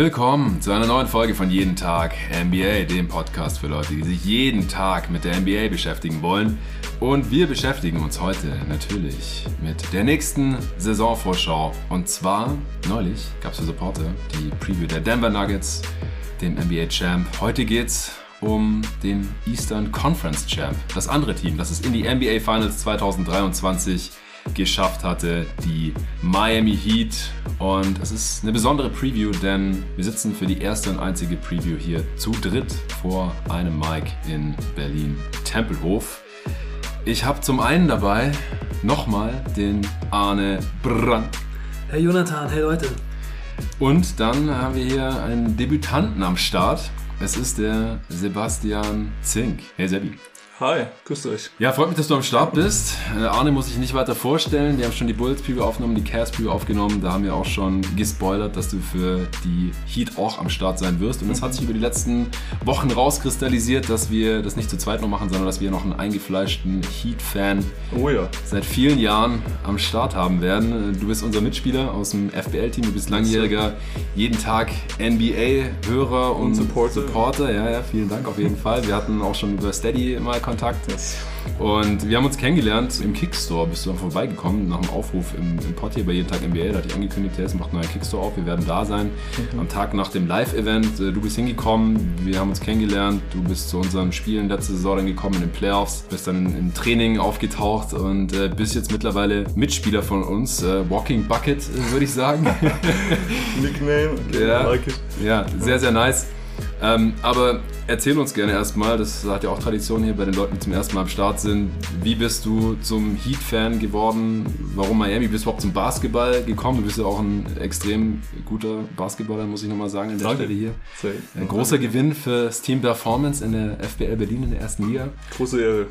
Willkommen zu einer neuen Folge von Jeden Tag NBA, dem Podcast für Leute, die sich jeden Tag mit der NBA beschäftigen wollen. Und wir beschäftigen uns heute natürlich mit der nächsten Saisonvorschau. Und zwar, neulich gab es für Supporter die Preview der Denver Nuggets, dem NBA Champ. Heute geht's um den Eastern Conference Champ, das andere Team, das es in die NBA Finals 2023 geschafft hatte, die Miami Heat. Und es ist eine besondere Preview, denn wir sitzen für die erste und einzige Preview hier zu dritt vor einem Mic in Berlin-Tempelhof. Ich habe zum einen dabei nochmal den Arne Brandt. Hey Jonathan, hey Leute. Und dann haben wir hier einen Debütanten am Start. Es ist der Sebastian Zink. Hey Sebi. Hi, grüßt euch. Ja, freut mich, dass du am Start bist. Äh, Arne muss ich nicht weiter vorstellen. Wir haben schon die Bulls Preview aufgenommen, die Cavs Preview aufgenommen. Da haben wir auch schon gespoilert, dass du für die Heat auch am Start sein wirst. Und es hat sich über die letzten Wochen rauskristallisiert, dass wir das nicht zu zweit noch machen, sondern dass wir noch einen eingefleischten Heat-Fan Oh ja. seit vielen Jahren am Start haben werden. Du bist unser Mitspieler aus dem FBL-Team, du bist langjähriger jeden Tag NBA-Hörer und, Und Supporter. Supporter. Ja, ja, vielen Dank auf jeden Fall. Wir hatten auch schon über Steady mal Kontakt. Und wir haben uns kennengelernt im Kickstore. Bist du dann vorbeigekommen nach dem Aufruf im, im Pod hier bei jeden Tag NBA. Da hatte ich angekündigt, es macht einen neuen Kickstore auf. Wir werden da sein. Am Tag nach dem Live-Event. Äh, Du bist hingekommen. Wir haben uns kennengelernt. Du bist zu unseren Spielen letzte Saison dann gekommen in den Playoffs. Bist dann im Training aufgetaucht und äh, bist jetzt mittlerweile Mitspieler von uns. Äh, Walking Bucket, äh, würde ich sagen. Nickname, okay, Ja. Like it. Ja, sehr, sehr nice. Ähm, aber erzähl uns gerne erstmal, das hat ja auch Tradition hier bei den Leuten, die zum ersten Mal am Start sind. Wie bist du zum Heat-Fan geworden? Warum Miami? Bist du überhaupt zum Basketball gekommen? Du bist ja auch ein extrem guter Basketballer, muss ich nochmal sagen, an der Danke. Stelle hier. Ein großer Gewinn für das Team Performance in der FBL Berlin in der ersten Liga. Große Ehre.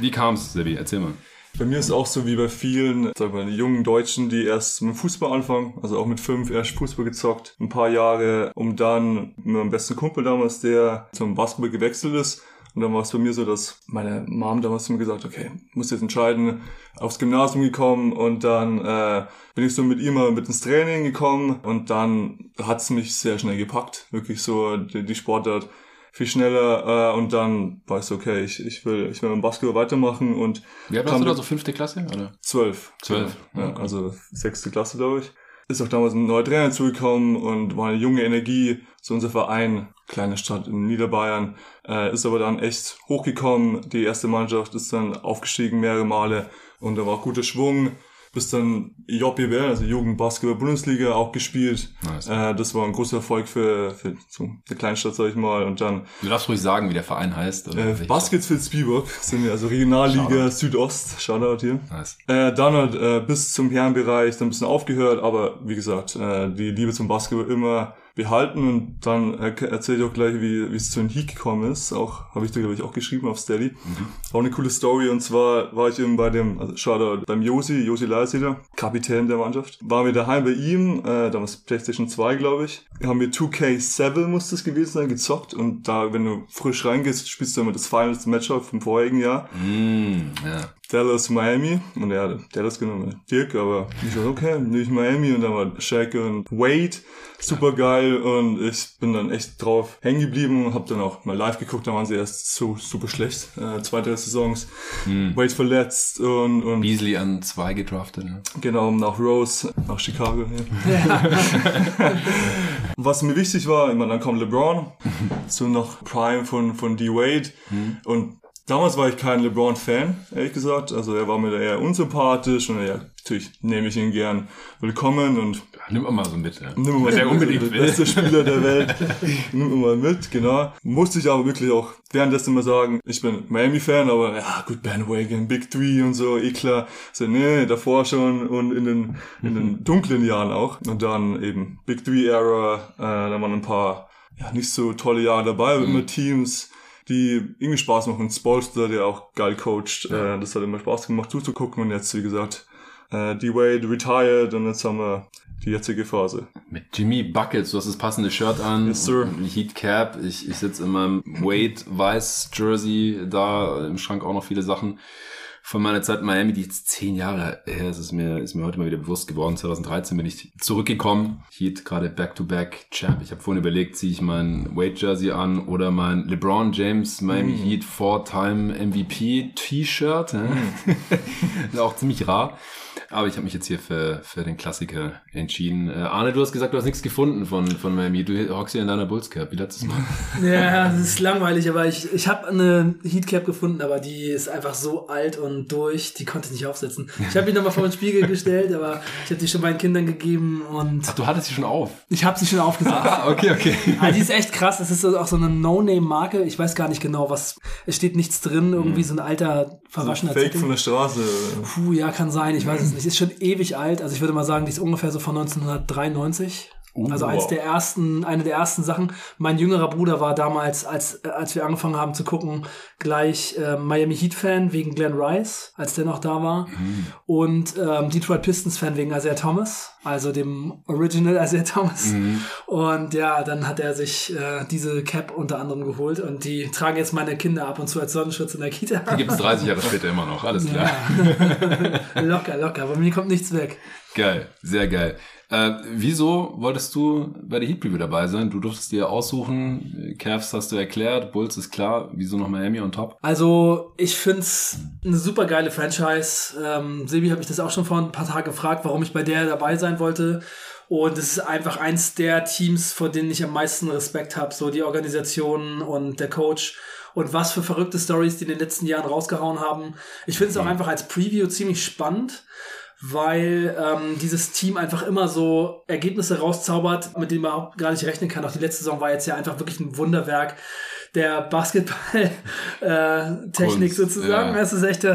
Wie kam's, Sebi? Erzähl mal. Bei mir ist auch so wie bei vielen, sagen wir, jungen Deutschen, die erst mit Fußball anfangen, also auch mit fünf erst Fußball gezockt, ein paar Jahre, um dann mit meinem besten Kumpel damals, der zum Basketball gewechselt ist. Und dann war es bei mir so, dass meine Mom damals zu mir gesagt, okay, muss jetzt entscheiden, aufs Gymnasium gekommen und dann äh, bin ich so mit ihm mal mit ins Training gekommen und dann hat es mich sehr schnell gepackt, wirklich so die, die Sportart viel schneller äh, und dann ich so, okay, ich, ich will ich will mit dem Basketball weitermachen und Wie alt warst du da, so fünfte Klasse? Oder? Zwölf. Zwölf, Ja, okay. also sechste Klasse, glaube ich. Ist auch damals ein neuer Trainer zugekommen und war eine junge Energie. So unser Verein, kleine Stadt in Niederbayern, äh, ist aber dann echt hochgekommen. Die erste Mannschaft ist dann aufgestiegen mehrere Male und da war auch guter Schwung. Bis dann JBL, also Jugendbasketball-Bundesliga, auch gespielt. Nice. Äh, das war ein großer Erfolg für, für so eine Kleinstadt, sag ich mal. Und dann Du darfst ruhig sagen, wie der Verein heißt. Oder äh, Basketsfield Spielberg sind wir, also Regionalliga Südost. Shoutout hier. Nice. Äh, dann halt äh, bis zum Herrenbereich dann ein bisschen aufgehört, aber wie gesagt, äh, die Liebe zum Basketball immer behalten und dann äh, erzähle ich auch gleich, wie wie es zu den Heat gekommen ist. Auch habe ich da glaube ich auch geschrieben auf Steady. Auch eine coole Story und zwar war ich eben bei dem, also Shoutout beim Josi, Josi Leiseder, Kapitän der Mannschaft. Waren wir daheim bei ihm, äh, damals Playstation 2 glaube ich. Haben wir 2K7 muss das gewesen sein, gezockt und da, wenn du frisch reingehst, spielst du immer das Finals Matchup vom vorigen Jahr. Mm, ja. Dallas, Miami. Und er hat Dallas genommen, Dirk, aber ich so, okay, ich Miami. Und dann war Shaq und Wade super geil. Und ich bin dann echt drauf hängen geblieben und habe dann auch mal live geguckt. Da waren sie erst so super schlecht. Äh, zwei, drei Saisons. Wade verletzt und, und Beasley an zwei gedraftet. Ne? Genau, nach Rose, nach Chicago. Ja. Was mir wichtig war, meine, dann kam LeBron, so noch Prime von, von D-Wade. Und damals war ich kein LeBron-Fan, ehrlich gesagt. Also er war mir da eher unsympathisch und ja, natürlich nehme ich ihn gern willkommen und Nimm mal so mit. Ja. Nimm mal mit, unbedingt der will. beste Spieler der Welt. Nimm mal mit, genau. Musste ich aber wirklich auch währenddessen immer sagen, ich bin Miami-Fan, aber ja, gut, Bandwagon, Big Three und so, eh klar. So, nee, davor schon und in den, in den dunklen Jahren auch. Und dann eben Big Three-Era, äh, da waren ein paar, ja, nicht so tolle Jahre dabei, aber immer Teams, die irgendwie Spaß machen. Spolster, der auch geil coacht, äh, das hat immer Spaß gemacht zuzugucken und jetzt, wie gesagt, äh, D-Wade retired und jetzt haben wir die jetzige Phase. Mit Jimmy Buckets, du hast das passende Shirt an. Yes, sir. Heat Cap. Ich, ich sitze in meinem Wade Weiß Jersey. Da im Schrank auch noch viele Sachen von meiner Zeit in Miami, die jetzt zehn Jahre her ist, ist mir, ist mir heute mal wieder bewusst geworden. 2013 bin ich zurückgekommen. Heat gerade Back-to-Back Champ. Ich habe vorhin überlegt, ziehe ich mein Wade Jersey an oder mein LeBron James Miami mm. Heat Four-Time MVP T-Shirt. Mm. auch ziemlich rar. Aber ich habe mich jetzt hier für, für den Klassiker entschieden. Äh, Arne, du hast gesagt, du hast nichts gefunden von, von Miami. Du hockst hier in deiner Bulls Cap, wie letztes Mal. Ja, das ist langweilig, aber ich, ich habe eine Heat Cap gefunden, aber die ist einfach so alt und durch, die konnte ich nicht aufsetzen. Ich habe die nochmal vor den Spiegel gestellt, aber ich habe die schon meinen Kindern gegeben und... Ach, du hattest sie schon auf? Ich habe sie schon aufgesetzt. Ah, okay, okay. Aber die ist echt krass, das ist auch so eine No-Name-Marke. Ich weiß gar nicht genau, was... Es steht nichts drin, irgendwie so ein alter, verwaschener so Fake Zettel. von der Straße. Puh, ja, kann sein, ich weiß es nicht. Ist schon ewig alt, also ich würde mal sagen, die ist ungefähr so von 1993. Uh, also eins wow. der ersten, eine der ersten Sachen. Mein jüngerer Bruder war damals, als, als wir angefangen haben zu gucken, gleich äh, Miami Heat Fan wegen Glenn Rice, als der noch da war. Mhm. Und ähm, Detroit Pistons Fan wegen Isaiah Thomas, also dem Original Isaiah Thomas. Mhm. Und ja, dann hat er sich äh, diese Cap unter anderem geholt und die tragen jetzt meine Kinder ab und zu als Sonnenschutz in der Kita. Die gibt es 30 Jahre später immer noch, alles klar. Ja. locker, locker, bei mir kommt nichts weg. Geil, sehr geil. Äh, wieso wolltest du bei der Heat Preview dabei sein? Du durftest dir aussuchen, Cavs hast du erklärt, Bulls ist klar, wieso noch Miami on top? Also ich find's eine super geile Franchise. Ähm, Sebi hat mich das auch schon vor ein paar Tagen gefragt, warum ich bei der dabei sein wollte. Und es ist einfach eins der Teams, vor denen ich am meisten Respekt habe. So die Organisation und der Coach und was für verrückte Stories die in den letzten Jahren rausgehauen haben. Ich finde es auch mhm. einfach als Preview ziemlich spannend weil ähm, dieses Team einfach immer so Ergebnisse rauszaubert, mit denen man auch gar nicht rechnen kann. Auch die letzte Saison war jetzt ja einfach wirklich ein Wunderwerk der Basketball-Technik äh, sozusagen. Ja. Es ist echt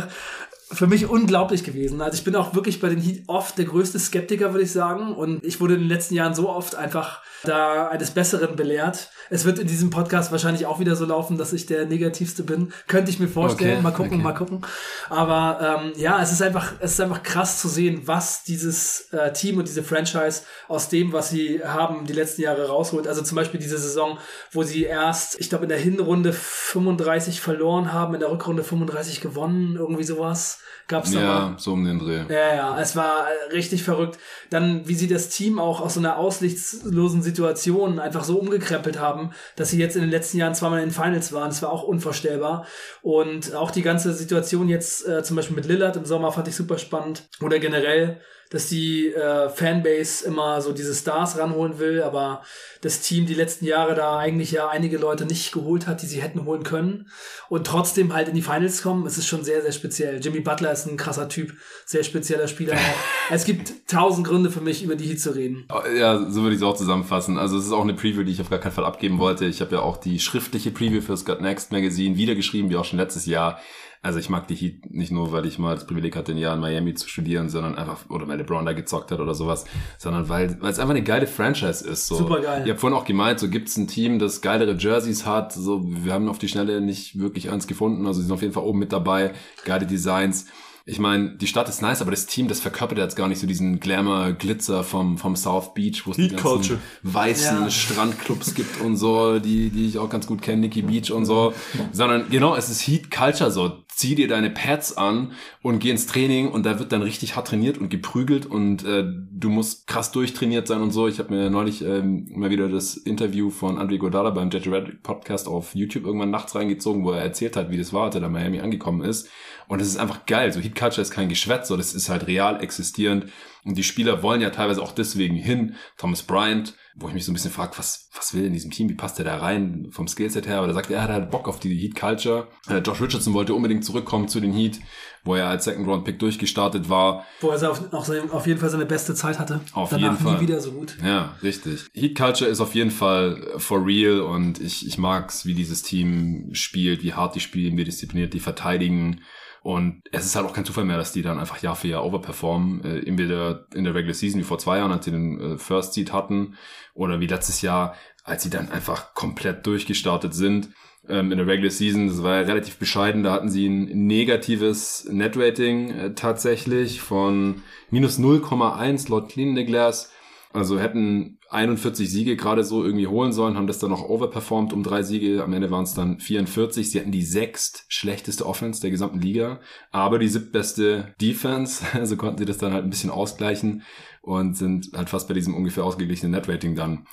für mich unglaublich gewesen. Also ich bin auch wirklich bei den Heat oft der größte Skeptiker, würde ich sagen. Und ich wurde in den letzten Jahren so oft einfach da eines Besseren belehrt. Es wird in diesem Podcast wahrscheinlich auch wieder so laufen, dass ich der Negativste bin. Könnte ich mir vorstellen. Okay, mal gucken, okay. mal gucken. Aber ähm, ja, es ist einfach, es ist einfach krass zu sehen, was dieses äh, Team und diese Franchise aus dem, was sie haben, die letzten Jahre rausholt. Also zum Beispiel diese Saison, wo sie erst, ich glaube, in der Hinrunde 35 verloren haben, in der Rückrunde 35 gewonnen, irgendwie sowas gab's da Ja, mal. so um den Dreh. Ja, ja, es war richtig verrückt. Dann, wie sie das Team auch aus so einer aussichtslosen Situation einfach so umgekrempelt haben, dass sie jetzt in den letzten Jahren zweimal in den Finals waren. Das war auch unvorstellbar. Und auch die ganze Situation jetzt äh, zum Beispiel mit Lillard im Sommer fand ich super spannend. Oder generell dass die äh, Fanbase immer so diese Stars ranholen will, aber das Team die letzten Jahre da eigentlich ja einige Leute nicht geholt hat, die sie hätten holen können und trotzdem halt in die Finals kommen. Es ist schon sehr, sehr speziell. Jimmy Butler ist ein krasser Typ, sehr spezieller Spieler. es gibt tausend Gründe für mich, über die Heat zu reden. Ja, so würde ich es auch zusammenfassen. Also es ist auch eine Preview, die ich auf gar keinen Fall abgeben wollte. Ich habe ja auch die schriftliche Preview für Scott Next Magazine wiedergeschrieben, wie auch schon letztes Jahr. Also ich mag die Heat nicht nur, weil ich mal das Privileg hatte, ein Jahr in Miami zu studieren, sondern einfach, oder weil LeBron da gezockt hat oder sowas, sondern weil, weil es einfach eine geile Franchise ist. So. Super geil. Ihr habt vorhin auch gemeint, so gibt's ein Team, das geilere Jerseys hat, so, wir haben auf die Schnelle nicht wirklich eins gefunden, also sie sind auf jeden Fall oben mit dabei, geile Designs ich meine, die Stadt ist nice, aber das Team, das verkörpert jetzt gar nicht so diesen Glamour, Glitzer vom, vom South Beach, wo es die ganzen Culture. weißen ja. Strandclubs gibt und so, die, die ich auch ganz gut kenne, Nicky Beach und so, sondern genau, es ist Heat Culture so. Zieh dir deine Pads an und geh ins Training und da wird dann richtig hart trainiert und geprügelt und äh, du musst krass durchtrainiert sein und so. Ich habe mir neulich ähm, mal wieder das Interview von Andre Godala beim Jet Red Podcast auf YouTube irgendwann nachts reingezogen, wo er erzählt hat, wie das war, als er da Miami angekommen ist. Und es ist einfach geil. So Heat Culture ist kein Geschwätz, so das ist halt real existierend. Und die Spieler wollen ja teilweise auch deswegen hin. Thomas Bryant, wo ich mich so ein bisschen frage, was, was will in diesem Team? Wie passt der da rein vom Skillset her? Aber der sagt, er hat halt Bock auf die Heat Culture. Äh, Josh Richardson wollte unbedingt zurückkommen zu den Heat, wo er als Second Round Pick durchgestartet war. Wo er auf, auf jeden Fall seine beste Zeit hatte. Auf Danach jeden Fall. nie wieder so gut. Ja, richtig. Heat Culture ist auf jeden Fall for real und ich, ich mag's, wie dieses Team spielt, wie hart die spielen, wie diszipliniert die verteidigen. Und es ist halt auch kein Zufall mehr, dass die dann einfach Jahr für Jahr overperformen. Äh, entweder in der Regular Season wie vor zwei Jahren, als sie den äh, First Seed hatten, oder wie letztes Jahr, als sie dann einfach komplett durchgestartet sind. Ähm, in der Regular Season, das war ja relativ bescheiden, da hatten sie ein negatives Net-Rating äh, tatsächlich von minus 0,1 laut Clean the Glass Also hätten 41 Siege gerade so irgendwie holen sollen, haben das dann noch overperformed um drei Siege. Am Ende waren es dann 44. Sie hatten die sechst schlechteste Offense der gesamten Liga, aber die siebtbeste Defense. Also konnten sie das dann halt ein bisschen ausgleichen und sind halt fast bei diesem ungefähr ausgeglichenen Netrating dann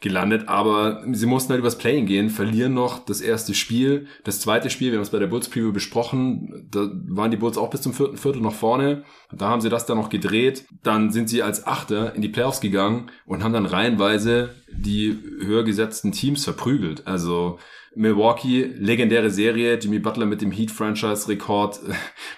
gelandet. Aber sie mussten halt übers Playing gehen, verlieren noch das erste Spiel. Das zweite Spiel, wir haben es bei der Bulls Preview besprochen, da waren die Bulls auch bis zum vierten Viertel noch vorne. Da haben sie das dann noch gedreht. Dann sind sie als Achter in die Playoffs gegangen und haben dann reihenweise die höher gesetzten Teams verprügelt. Also Milwaukee, legendäre Serie, Jimmy Butler mit dem Heat-Franchise-Rekord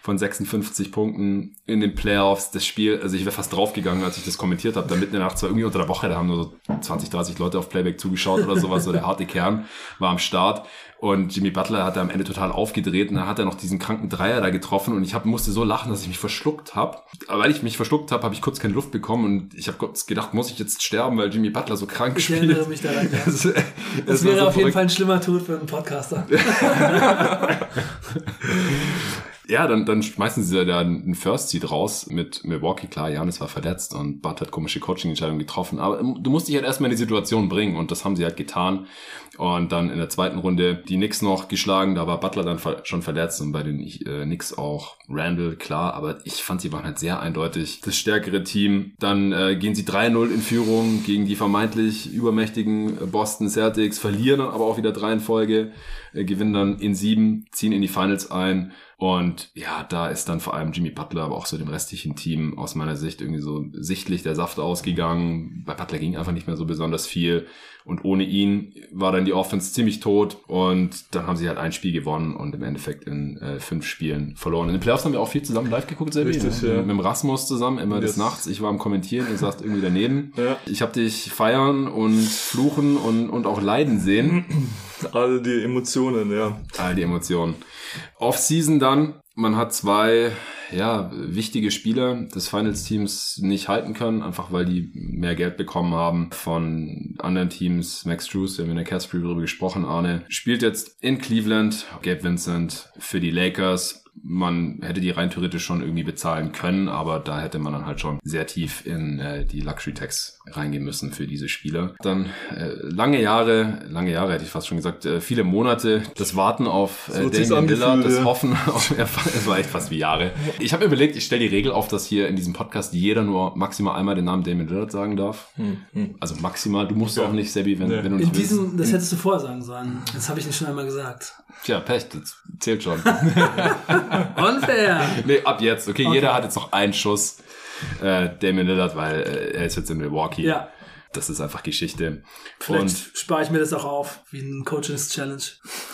von 56 Punkten in den Playoffs. Das Spiel, also ich wäre fast draufgegangen, als ich das kommentiert habe. Da mitten in der Nacht, zwar irgendwie unter der Woche, da haben nur so 20, 30 Leute auf Playback zugeschaut oder sowas. So der harte Kern war am Start. Und Jimmy Butler hat am Ende total aufgedreht und dann hat er noch diesen kranken Dreier da getroffen und ich hab, musste so lachen, dass ich mich verschluckt habe. Aber weil ich mich verschluckt habe, habe ich kurz keine Luft bekommen und ich habe kurz gedacht, muss ich jetzt sterben, weil Jimmy Butler so krank Ich spielt. erinnere mich daran. Ja. Das, Das, das wäre so auf jeden verrückt. Fall ein schlimmer Tod für einen Podcaster. Ja, dann, dann schmeißen sie da einen First Seed raus mit Milwaukee. Klar, Janis war verletzt und Bud hat komische Coaching-Entscheidungen getroffen. Aber du musst dich halt erstmal in die Situation bringen und das haben sie halt getan. Und dann in der zweiten Runde die Knicks noch geschlagen. Da war Butler dann schon verletzt und bei den äh, Knicks auch Randall, klar. Aber ich fand, sie waren halt sehr eindeutig das stärkere Team. Dann äh, gehen sie 3-0 in Führung gegen die vermeintlich übermächtigen Boston Celtics, verlieren dann aber auch wieder drei in Folge, äh, gewinnen dann in sieben, ziehen in die Finals ein. Und ja, da ist dann vor allem Jimmy Butler, aber auch so dem restlichen Team aus meiner Sicht irgendwie so sichtlich der Saft ausgegangen. Bei Butler ging einfach nicht mehr so besonders viel. Und ohne ihn war dann die Offense ziemlich tot. Und dann haben sie halt ein Spiel gewonnen und im Endeffekt in äh, fünf Spielen verloren. In den Playoffs haben wir auch viel zusammen live geguckt, Sebi. Richtig, ne? ja. Mit dem Rasmus zusammen, immer des Yes. Nachts. Ich war am Kommentieren, ihr saßt irgendwie daneben. Ja. Ich habe dich feiern und fluchen und, und auch leiden sehen. Alle die Emotionen, ja. All die Emotionen. Off-Season dann. Man hat zwei, ja, wichtige Spieler des Finals-Teams nicht halten können, einfach weil die mehr Geld bekommen haben von anderen Teams. Max Drews, wir haben in der Cast Preview darüber gesprochen, Arne, spielt jetzt in Cleveland. Gabe Vincent für die Lakers. Man hätte die rein theoretisch schon irgendwie bezahlen können, aber da hätte man dann halt schon sehr tief in äh, die Luxury Tax reingehen müssen für diese Spieler. Dann äh, lange Jahre, lange Jahre hätte ich fast schon gesagt, äh, viele Monate, das Warten auf äh, So Damian Lillard, das. Hoffen auf es war echt fast wie Jahre. Ich habe mir überlegt, ich stelle die Regel auf, dass hier in diesem Podcast jeder nur maximal einmal den Namen Damian Lillard sagen darf. Also maximal, du musst Ja. auch nicht, Sebi, wenn, Nee. wenn du nicht In willst. diesem, das hättest du vorher sagen sollen. Das habe ich nicht schon einmal gesagt. Tja, Pech, das zählt schon. Unfair. nee, ab jetzt. Okay, jeder hat jetzt noch einen Schuss. Äh, Damian Lillard, weil äh, er ist jetzt in Milwaukee. Ja. Das ist einfach Geschichte. Vielleicht Und spare ich mir das auch auf, wie ein Coaches Challenge.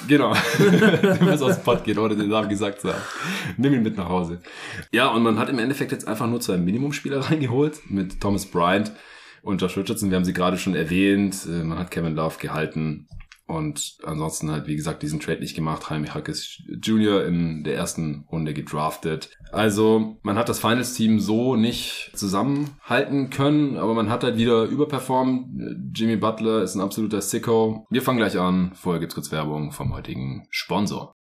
genau. du musst aus dem Pod gehen, ohne den Namen gesagt zu haben. Nimm ihn mit nach Hause. Ja, und man hat im Endeffekt jetzt einfach nur zwei Minimumspieler reingeholt mit Thomas Bryant und Josh Richardson. Wir haben sie gerade schon erwähnt. Äh, Man hat Kevin Love gehalten. Und ansonsten halt, wie gesagt, diesen Trade nicht gemacht. Jaime Hackes Jr. in der ersten Runde gedraftet. Also, man hat das Finals-Team so nicht zusammenhalten können, aber man hat halt wieder überperformt. Jimmy Butler ist ein absoluter Sicko. Wir fangen gleich an. Vorher gibt's kurz Werbung vom heutigen Sponsor.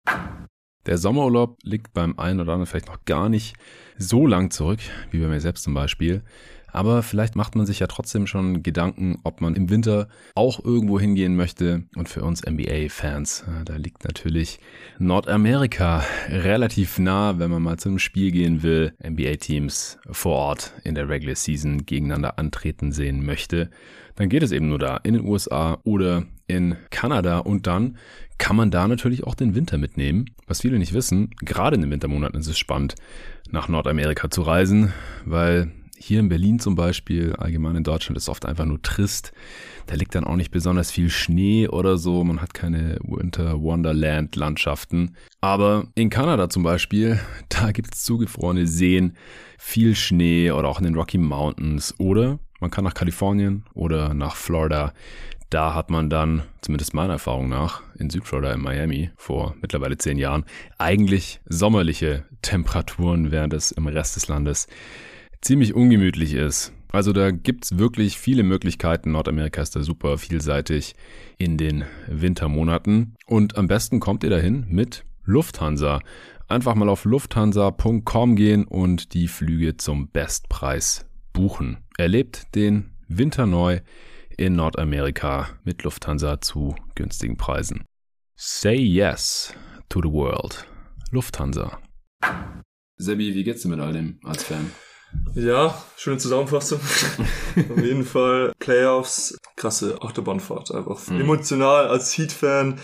Der Sommerurlaub liegt beim einen oder anderen vielleicht noch gar nicht so lang zurück, wie bei mir selbst zum Beispiel. Aber vielleicht macht man sich ja trotzdem schon Gedanken, ob man im Winter auch irgendwo hingehen möchte. Und für uns NBA-Fans, äh, da liegt natürlich Nordamerika relativ nah, wenn man mal zum Spiel gehen will. NBA-Teams vor Ort in der Regular Season gegeneinander antreten sehen möchte. Dann geht es eben nur da in den USA oder in Kanada und dann kann man da natürlich auch den Winter mitnehmen. Was viele nicht wissen, gerade in den Wintermonaten ist es spannend, nach Nordamerika zu reisen, weil hier in Berlin zum Beispiel, allgemein in Deutschland, ist oft einfach nur trist. Da liegt dann auch nicht besonders viel Schnee oder so. Man hat keine Winter Wonderland Landschaften. Aber in Kanada zum Beispiel, da gibt es zugefrorene Seen, viel Schnee oder auch in den Rocky Mountains. Oder man kann nach Kalifornien oder nach Florida. Da hat man dann, zumindest meiner Erfahrung nach, in Südflorida in Miami vor mittlerweile zehn Jahren, eigentlich sommerliche Temperaturen, während es im Rest des Landes ziemlich ungemütlich ist. Also da gibt's wirklich viele Möglichkeiten. Nordamerika ist da super vielseitig in den Wintermonaten. Und am besten kommt ihr dahin mit Lufthansa. Einfach mal auf lufthansa.com gehen und die Flüge zum Bestpreis buchen. Erlebt den winterneu in Nordamerika mit Lufthansa zu günstigen Preisen. Say yes to the world. Lufthansa. Sebi, wie geht's dir mit all dem als Fan? Ja, schöne Zusammenfassung. Auf jeden Fall Playoffs, krasse Achterbahnfahrt. Einfach mhm. emotional als Heat-Fan.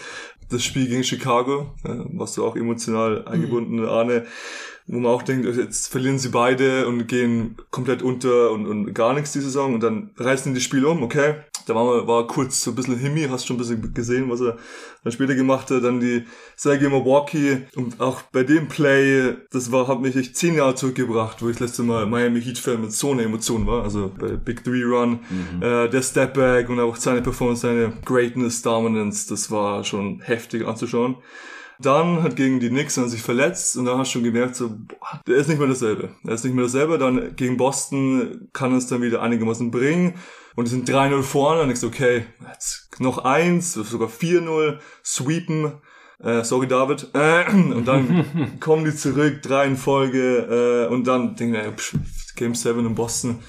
Das Spiel gegen Chicago, äh, warst du auch emotional eingebunden, mhm. Arne wo man auch denkt, jetzt verlieren sie beide und gehen komplett unter und, und gar nichts die Saison und dann reißen die das Spiel um, okay. Da war, man, war kurz so ein bisschen Himmi, hast schon ein bisschen gesehen, was er dann später gemacht hat. Dann die Sergei Milwaukee und auch bei dem Play, das war, hat mich echt zehn Jahre zurückgebracht, wo ich das letzte Mal Miami Heat Fan mit so einer Emotion war. Also bei Big Three Run, mhm. äh, der Stepback und auch seine Performance, seine Greatness, Dominance, das war schon heftig anzuschauen. Dann hat gegen die Knicks dann sich verletzt und dann hast du schon gemerkt, so, boah, der ist nicht mehr dasselbe. Er ist nicht mehr dasselbe. Dann gegen Boston kann es dann wieder einigermaßen bringen. Und die sind 3-0 vorne und denkst, okay, jetzt noch eins, sogar 4-0, sweepen. Äh, sorry, David. Äh, und dann kommen die zurück, drei in Folge. Äh, und dann denken wir, Game 7 in Boston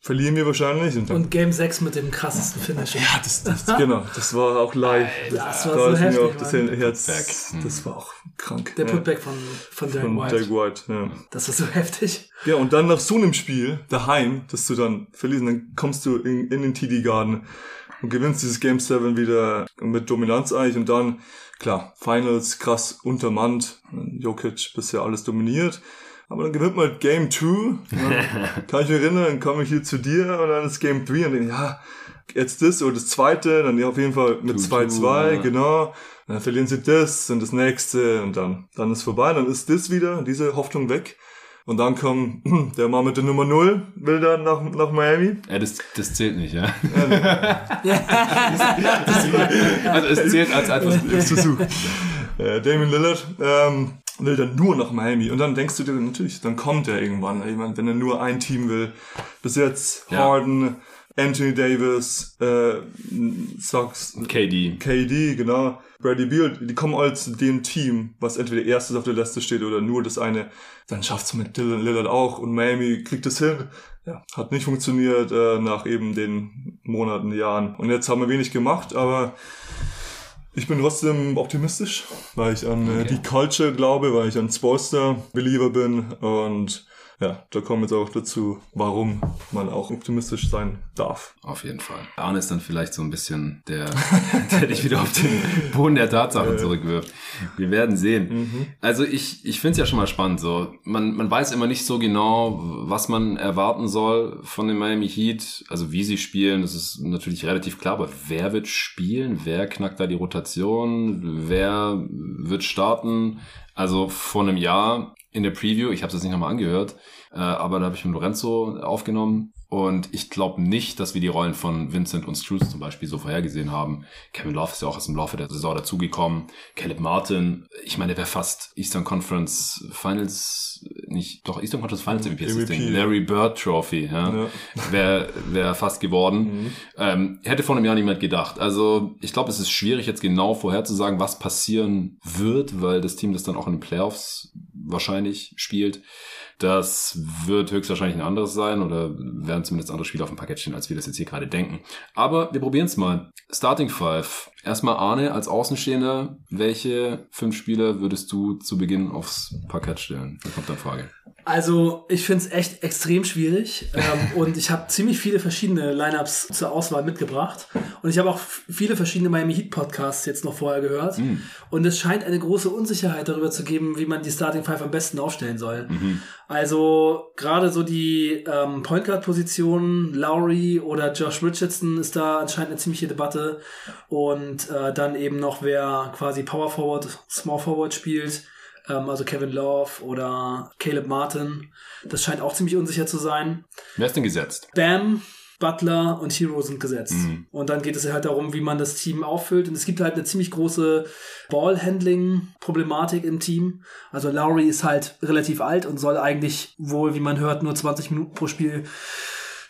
verlieren wir wahrscheinlich. Und, und, Game 6 mit dem krassesten Finish. Ja, das, das genau, das war auch live. Das, das war da so heftig, auch das Herz, das war auch krank. Der Putback von, von Derek White. Derek White ja. Das war so heftig. Ja, und dann nach so einem Spiel, daheim, dass du dann verlierst, dann kommst du in, in den TD Garden und gewinnst dieses Game 7 wieder mit Dominanz eigentlich und dann, klar, Finals krass untermannt, Jokic bisher alles dominiert aber dann gewinnt man Game 2. Kann ich mich erinnern, dann komme ich hier zu dir und dann ist Game 3 und dann, ja, jetzt das oder das zweite, dann ja auf jeden Fall mit 2-2, ja. genau. Dann verlieren sie das und das nächste und dann, dann ist vorbei, dann ist das wieder, diese Hoffnung weg. Und dann kommt der Mann mit der Nummer 0, will dann nach, nach Miami. Ja, das, das zählt nicht, ja. also es zählt als etwas Versuch. Äh, Damon Lillard, ähm, will dann nur nach Miami. Und dann denkst du dir natürlich, dann kommt er irgendwann. Ich meine, wenn er nur ein Team will. Bis jetzt ja. Harden, Anthony Davis, äh, Sox, KD. KD, genau. Brady Beal, die kommen alle zu dem Team, was entweder erstes auf der Liste steht oder nur das eine. Dann schafft's mit Dylan Lillard auch und Miami kriegt es hin. Ja, hat nicht funktioniert äh, nach eben den Monaten, Jahren. Und jetzt haben wir wenig gemacht, aber ich bin trotzdem optimistisch, weil ich an äh, okay. die Culture glaube, weil ich an Sportster-Believer bin und ja, da kommen jetzt auch dazu, warum man auch optimistisch sein darf. Auf jeden Fall. Arne ist dann vielleicht so ein bisschen der, der dich wieder auf den Boden der Tatsachen zurückwirft. Wir werden sehen. Mhm. Also ich, ich finde es ja schon mal spannend. So, man, man weiß immer nicht so genau, was man erwarten soll von den Miami Heat. Also wie sie spielen, das ist natürlich relativ klar. Aber wer wird spielen? Wer knackt da die Rotation? Wer wird starten? Also vor einem Jahr in der Preview, ich habe es jetzt nicht nochmal angehört, äh, aber da habe ich mit Lorenzo aufgenommen und ich glaube nicht, dass wir die Rollen von Vincent und Struz zum Beispiel so vorhergesehen haben. Kevin Love ist ja auch aus dem Laufe der Saison dazugekommen. Caleb Martin, ich meine, der wäre fast Eastern Conference Finals, nicht, doch Eastern Conference Finals MVP ist das Ding. Larry Bird Trophy, ja. ja. Wäre wär fast geworden. Mhm. Ähm, hätte vor einem Jahr niemand gedacht. Also ich glaube, es ist schwierig jetzt genau vorherzusagen, was passieren wird, weil das Team das dann auch in den Playoffs wahrscheinlich spielt. Das wird höchstwahrscheinlich ein anderes sein oder werden zumindest andere Spiele auf dem Parkett stehen, als wir das jetzt hier gerade denken. Aber wir probieren es mal. Starting Five. Erstmal Arne als Außenstehender. Welche fünf Spieler würdest du zu Beginn aufs Parkett stellen? Da kommt dann Frage. Also ich finde es echt extrem schwierig ähm, und ich habe ziemlich viele verschiedene Lineups zur Auswahl mitgebracht und ich habe auch viele verschiedene Miami Heat Podcasts jetzt noch vorher gehört mm. und es scheint eine große Unsicherheit darüber zu geben, wie man die Starting Five am besten aufstellen soll. Mhm. Also gerade so die ähm, Point Guard Positionen, Lowry oder Josh Richardson ist da anscheinend eine ziemliche Debatte und äh, dann eben noch wer quasi Power Forward, Small Forward spielt ähm, also Kevin Love oder Caleb Martin. Das scheint auch ziemlich unsicher zu sein. Wer ist denn gesetzt? Bam, Butler und Hero sind gesetzt. Mhm. Und dann geht es halt darum, wie man das Team auffüllt. Und es gibt halt eine ziemlich große Ballhandling-Problematik im Team. Also Lowry ist halt relativ alt und soll eigentlich wohl, wie man hört, nur 20 Minuten pro Spiel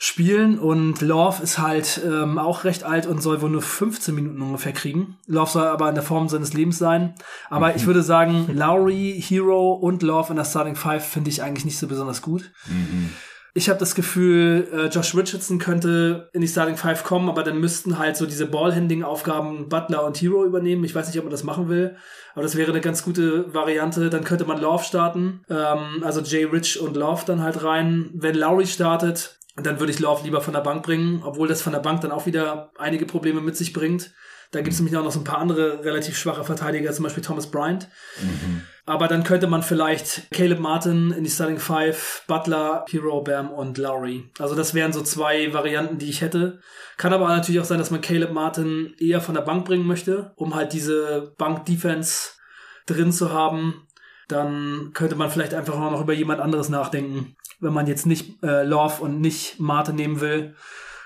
spielen und Love ist halt ähm, auch recht alt und soll wohl nur 15 Minuten ungefähr kriegen. Love soll aber in der Form seines Lebens sein. Aber mhm. ich würde sagen, Lowry, Hero und Love in der Starting Five finde ich eigentlich nicht so besonders gut. Mhm. Ich habe das Gefühl, äh, Josh Richardson könnte in die Starting Five kommen, aber dann müssten halt so diese Ballhandling-Aufgaben Butler und Hero übernehmen. Ich weiß nicht, ob man das machen will, aber das wäre eine ganz gute Variante. Dann könnte man Love starten, ähm, also Jay Rich und Love dann halt rein. Wenn Lowry startet, dann würde ich Love lieber von der Bank bringen, obwohl das von der Bank dann auch wieder einige Probleme mit sich bringt. Da gibt es nämlich auch noch so ein paar andere relativ schwache Verteidiger, zum Beispiel Thomas Bryant. Mhm. Aber dann könnte man vielleicht Caleb Martin in die Starting Five, Butler, Hero, Bam und Lowry. Also das wären so zwei Varianten, die ich hätte. Kann aber natürlich auch sein, dass man Caleb Martin eher von der Bank bringen möchte, um halt diese Bank-Defense drin zu haben. Dann könnte man vielleicht einfach noch über jemand anderes nachdenken. Wenn man jetzt nicht äh, Love und nicht Martin nehmen will,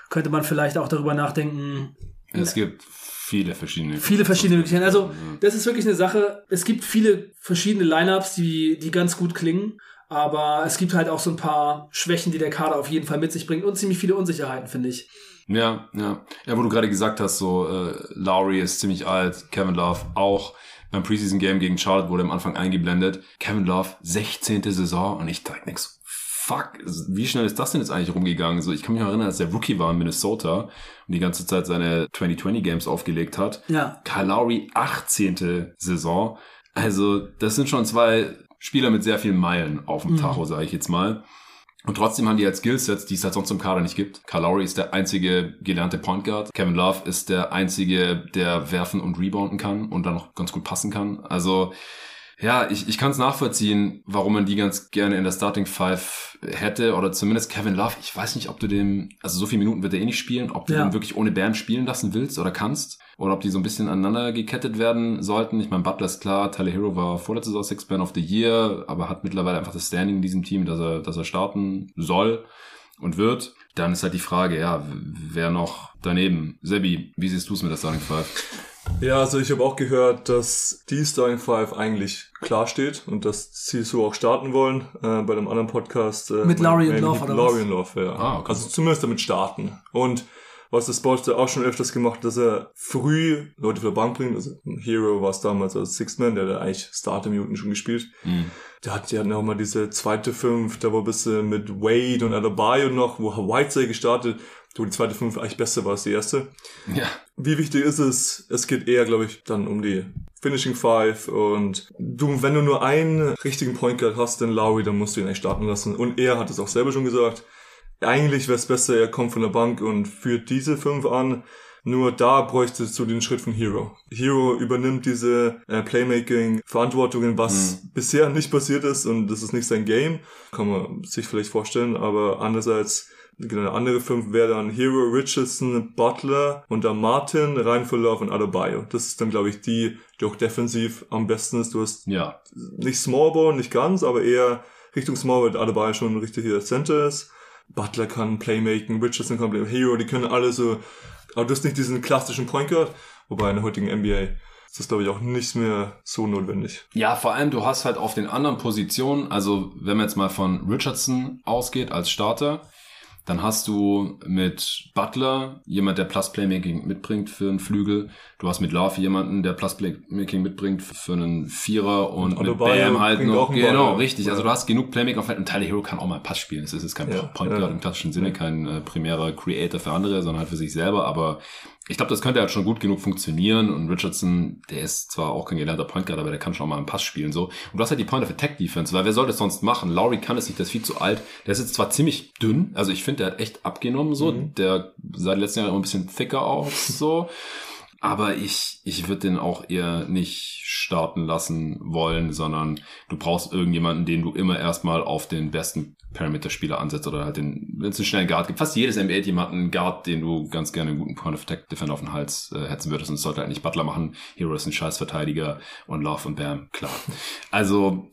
könnte man vielleicht auch darüber nachdenken. Es gibt Viele verschiedene. Viele verschiedene Möglichkeiten. Also, das ist wirklich eine Sache. Es gibt viele verschiedene Lineups, die, die ganz gut klingen. Aber es gibt halt auch so ein paar Schwächen, die der Kader auf jeden Fall mit sich bringt und ziemlich viele Unsicherheiten, finde ich. Ja, ja. Ja, wo du gerade gesagt hast, so äh, Lowry ist ziemlich alt, Kevin Love auch. Beim Preseason Game gegen Charlotte wurde am Anfang eingeblendet. Kevin Love, 16. Saison und ich dachte nix fuck, wie schnell ist das denn jetzt eigentlich rumgegangen? So, ich kann mich noch erinnern, als der Rookie war in Minnesota und die ganze Zeit seine 2020 Games aufgelegt hat. Ja. Kyle Lowry, 18. Saison. Also, das sind schon zwei Spieler mit sehr vielen Meilen auf dem mhm. Tacho, sage ich jetzt mal. Und trotzdem haben die halt Skillsets, die es halt sonst im Kader nicht gibt. Kyle Lowry ist der einzige gelernte Point Guard. Kevin Love ist der einzige, der werfen und rebounden kann und dann noch ganz gut passen kann. Also ja, ich, ich kann es nachvollziehen, warum man die ganz gerne in der Starting Five hätte oder zumindest Kevin Love. Ich weiß nicht, ob du dem, also so viele Minuten wird er eh nicht spielen, ob du ja. den wirklich ohne Bam spielen lassen willst oder kannst oder ob die so ein bisschen aneinander gekettet werden sollten. Ich meine, Butler ist klar, Tyler Hero war vorletztes Jahr Six Man of the Year, aber hat mittlerweile einfach das Standing in diesem Team, dass er, dass er starten soll und wird. Dann ist halt die Frage, ja, wer noch daneben? Sebi, wie siehst du es mit der Starting Five? Ja, also ich habe auch gehört, dass die Starting Five eigentlich klar steht und dass sie so auch starten wollen äh, bei einem anderen Podcast. Äh, mit Laurie und Love, oder Laurie und Love, ja. Ah, okay. Also zumindest damit starten. Und was das Sportster auch schon öfters gemacht, dass er früh Leute für der Bank bringt. Also Hero war es damals als Sixth Man, der hat eigentlich Starter Minuten schon gespielt. Mhm. Der hat ja noch mal diese zweite Fünf, da war ein bisschen mit Wade und Adebayo noch, wo Whiteside gestartet wo die zweite Fünf eigentlich besser war als die erste. Ja. Wie wichtig ist es? Es geht eher, glaube ich, dann um die Finishing Five und du, wenn du nur einen richtigen Point Guard hast, den Lowry, dann musst du ihn eigentlich starten lassen. Und er hat es auch selber schon gesagt. Eigentlich wäre es besser, er kommt von der Bank und führt diese fünf an. Nur da bräuchtest du den Schritt von Hero. Hero übernimmt diese äh, Playmaking-Verantwortungen, was mhm. bisher nicht passiert ist und das ist nicht sein Game. Kann man sich vielleicht vorstellen, aber andererseits Genau, andere fünf wäre dann Hero, Richardson, Butler und dann Martin, Reinfeller und Adebayo. Das ist dann, glaube ich, die, die auch defensiv am besten ist. Du hast ja. nicht Smallball, nicht ganz, aber eher Richtung Smallball, weil Adebayo schon ein richtiger Center ist. Butler kann Playmaking, Richardson kann Playmaking, Hero, die können alle so, aber du hast nicht diesen klassischen Point Guard, wobei in der heutigen NBA ist das, glaube ich, auch nicht mehr so notwendig. Ja, vor allem, du hast halt auf den anderen Positionen, also wenn man jetzt mal von Richardson ausgeht als Starter, dann hast du mit Butler jemand, der Plus Playmaking mitbringt für einen Flügel. Du hast mit Love jemanden, der Plus Playmaking mitbringt für einen Vierer und, und mit Bam halt noch. Genau, Ball, richtig. Ja. Also du hast genug Playmaking auf und Tyler Hero kann auch mal Pass spielen. Es ist jetzt kein ja, Point Guard ja. im klassischen Sinne, kein äh, primärer Creator für andere, sondern halt für sich selber. Aber ich glaube, das könnte halt schon gut genug funktionieren. Und Richardson, der ist zwar auch kein gelernter Point Guard, aber der kann schon mal einen Pass spielen so. Und du hast halt die Point of Attack Defense, weil wer soll das sonst machen? Lowry kann es nicht, der ist viel zu alt. Der ist jetzt zwar ziemlich dünn, also ich finde, der hat echt abgenommen so. Mhm. Der seit letzten Jahren immer ein bisschen thicker aus so. Aber ich, ich würde den auch eher nicht starten lassen wollen, sondern du brauchst irgendjemanden, den du immer erstmal auf den besten Parameter-Spieler ansetzt oder halt den, wenn es einen schnellen Guard gibt. Fast jedes NBA Team hat einen Guard, den du ganz gerne einen guten Point of Attack Defender auf den Hals äh, hetzen würdest und sollte halt nicht Butler machen. Hero ist ein Scheißverteidiger und Love und Bam, klar. Also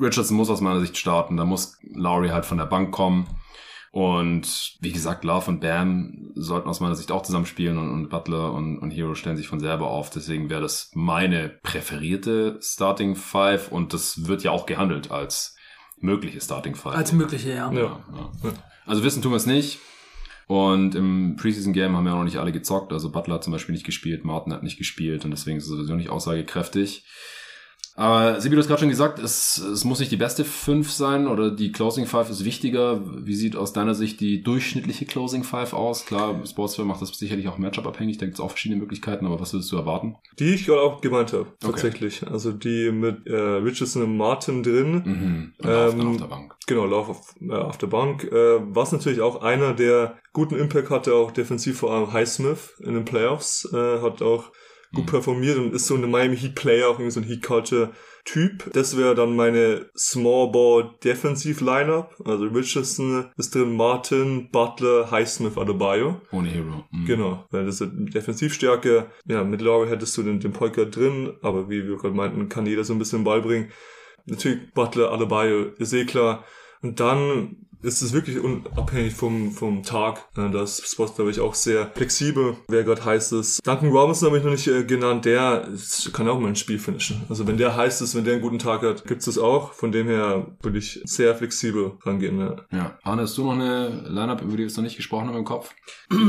Richardson muss aus meiner Sicht starten, da muss Lowry halt von der Bank kommen und wie gesagt, Love und Bam sollten aus meiner Sicht auch zusammenspielen und, und Butler und, und Hero stellen sich von selber auf. Deswegen wäre das meine präferierte Starting Five und das wird ja auch gehandelt als mögliche Starting Five. Als mögliche, ja. ja. ja. Also wissen tun wir es nicht. Und im Preseason Game haben ja noch nicht alle gezockt. Also Butler hat zum Beispiel nicht gespielt, Martin hat nicht gespielt und deswegen ist es sowieso nicht aussagekräftig. Aber Sibi, du hast gerade schon gesagt, es, es muss nicht die beste 5 sein oder die Closing 5 ist wichtiger. Wie sieht aus deiner Sicht die durchschnittliche Closing 5 aus? Klar, Sportsfilm macht das sicherlich auch Matchup-abhängig, da gibt es auch verschiedene Möglichkeiten, aber was würdest du erwarten? Die ich gerade auch gemeint habe, tatsächlich. Okay. Also die mit äh, Richardson und Martin drin. Mhm. Und ähm, auf der Bank. Genau, Lauf auf, äh, auf der Bank. Äh, was natürlich auch einer, der guten Impact hatte, auch defensiv vor allem Highsmith in den Playoffs, äh, hat auch gut mhm. performiert und ist so eine Miami Heat Player, auch irgendwie so ein Heat Culture Typ. Das wäre dann meine Small Ball Defensive Lineup. Also Richardson ist drin, Martin, Butler, Highsmith, Adebayo. Ohne Hero. Mhm. Genau, weil das ist Defensivstärke. Ja, mit Laurie hättest du den, den Polka drin, aber wie wir gerade meinten, kann jeder so ein bisschen Ball bringen. Natürlich Butler, Adebayo, ist eh klar. Und dann ist es wirklich unabhängig vom, vom Tag. Äh, das Spot, glaube ich, auch sehr flexibel, wer gerade heiß ist. Duncan Robinson habe ich noch nicht äh, genannt, der kann auch mal ein Spiel finishen. Also wenn der heiß ist, wenn der einen guten Tag hat, gibt es das auch. Von dem her würde ich sehr flexibel rangehen. Ja. ja. Arne, hast du noch eine Lineup, über die wir es noch nicht gesprochen haben im Kopf?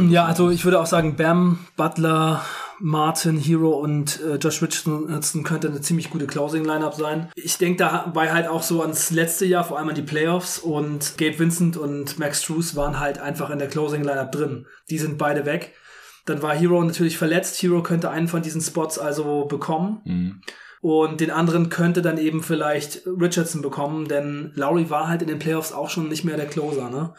Ja, also ich würde auch sagen, Bam, Butler, Martin, Hero und äh, Josh Richardson könnte eine ziemlich gute Closing-Lineup sein. Ich denke dabei halt auch so ans letzte Jahr, vor allem an die Playoffs und Gabe Vincent und Max Struess waren halt einfach in der Closing-Lineup drin. Die sind beide weg. Dann war Hero natürlich verletzt. Hero könnte einen von diesen Spots also bekommen. Mhm. Und den anderen könnte dann eben vielleicht Richardson bekommen, denn Lowry war halt in den Playoffs auch schon nicht mehr der Closer, ne?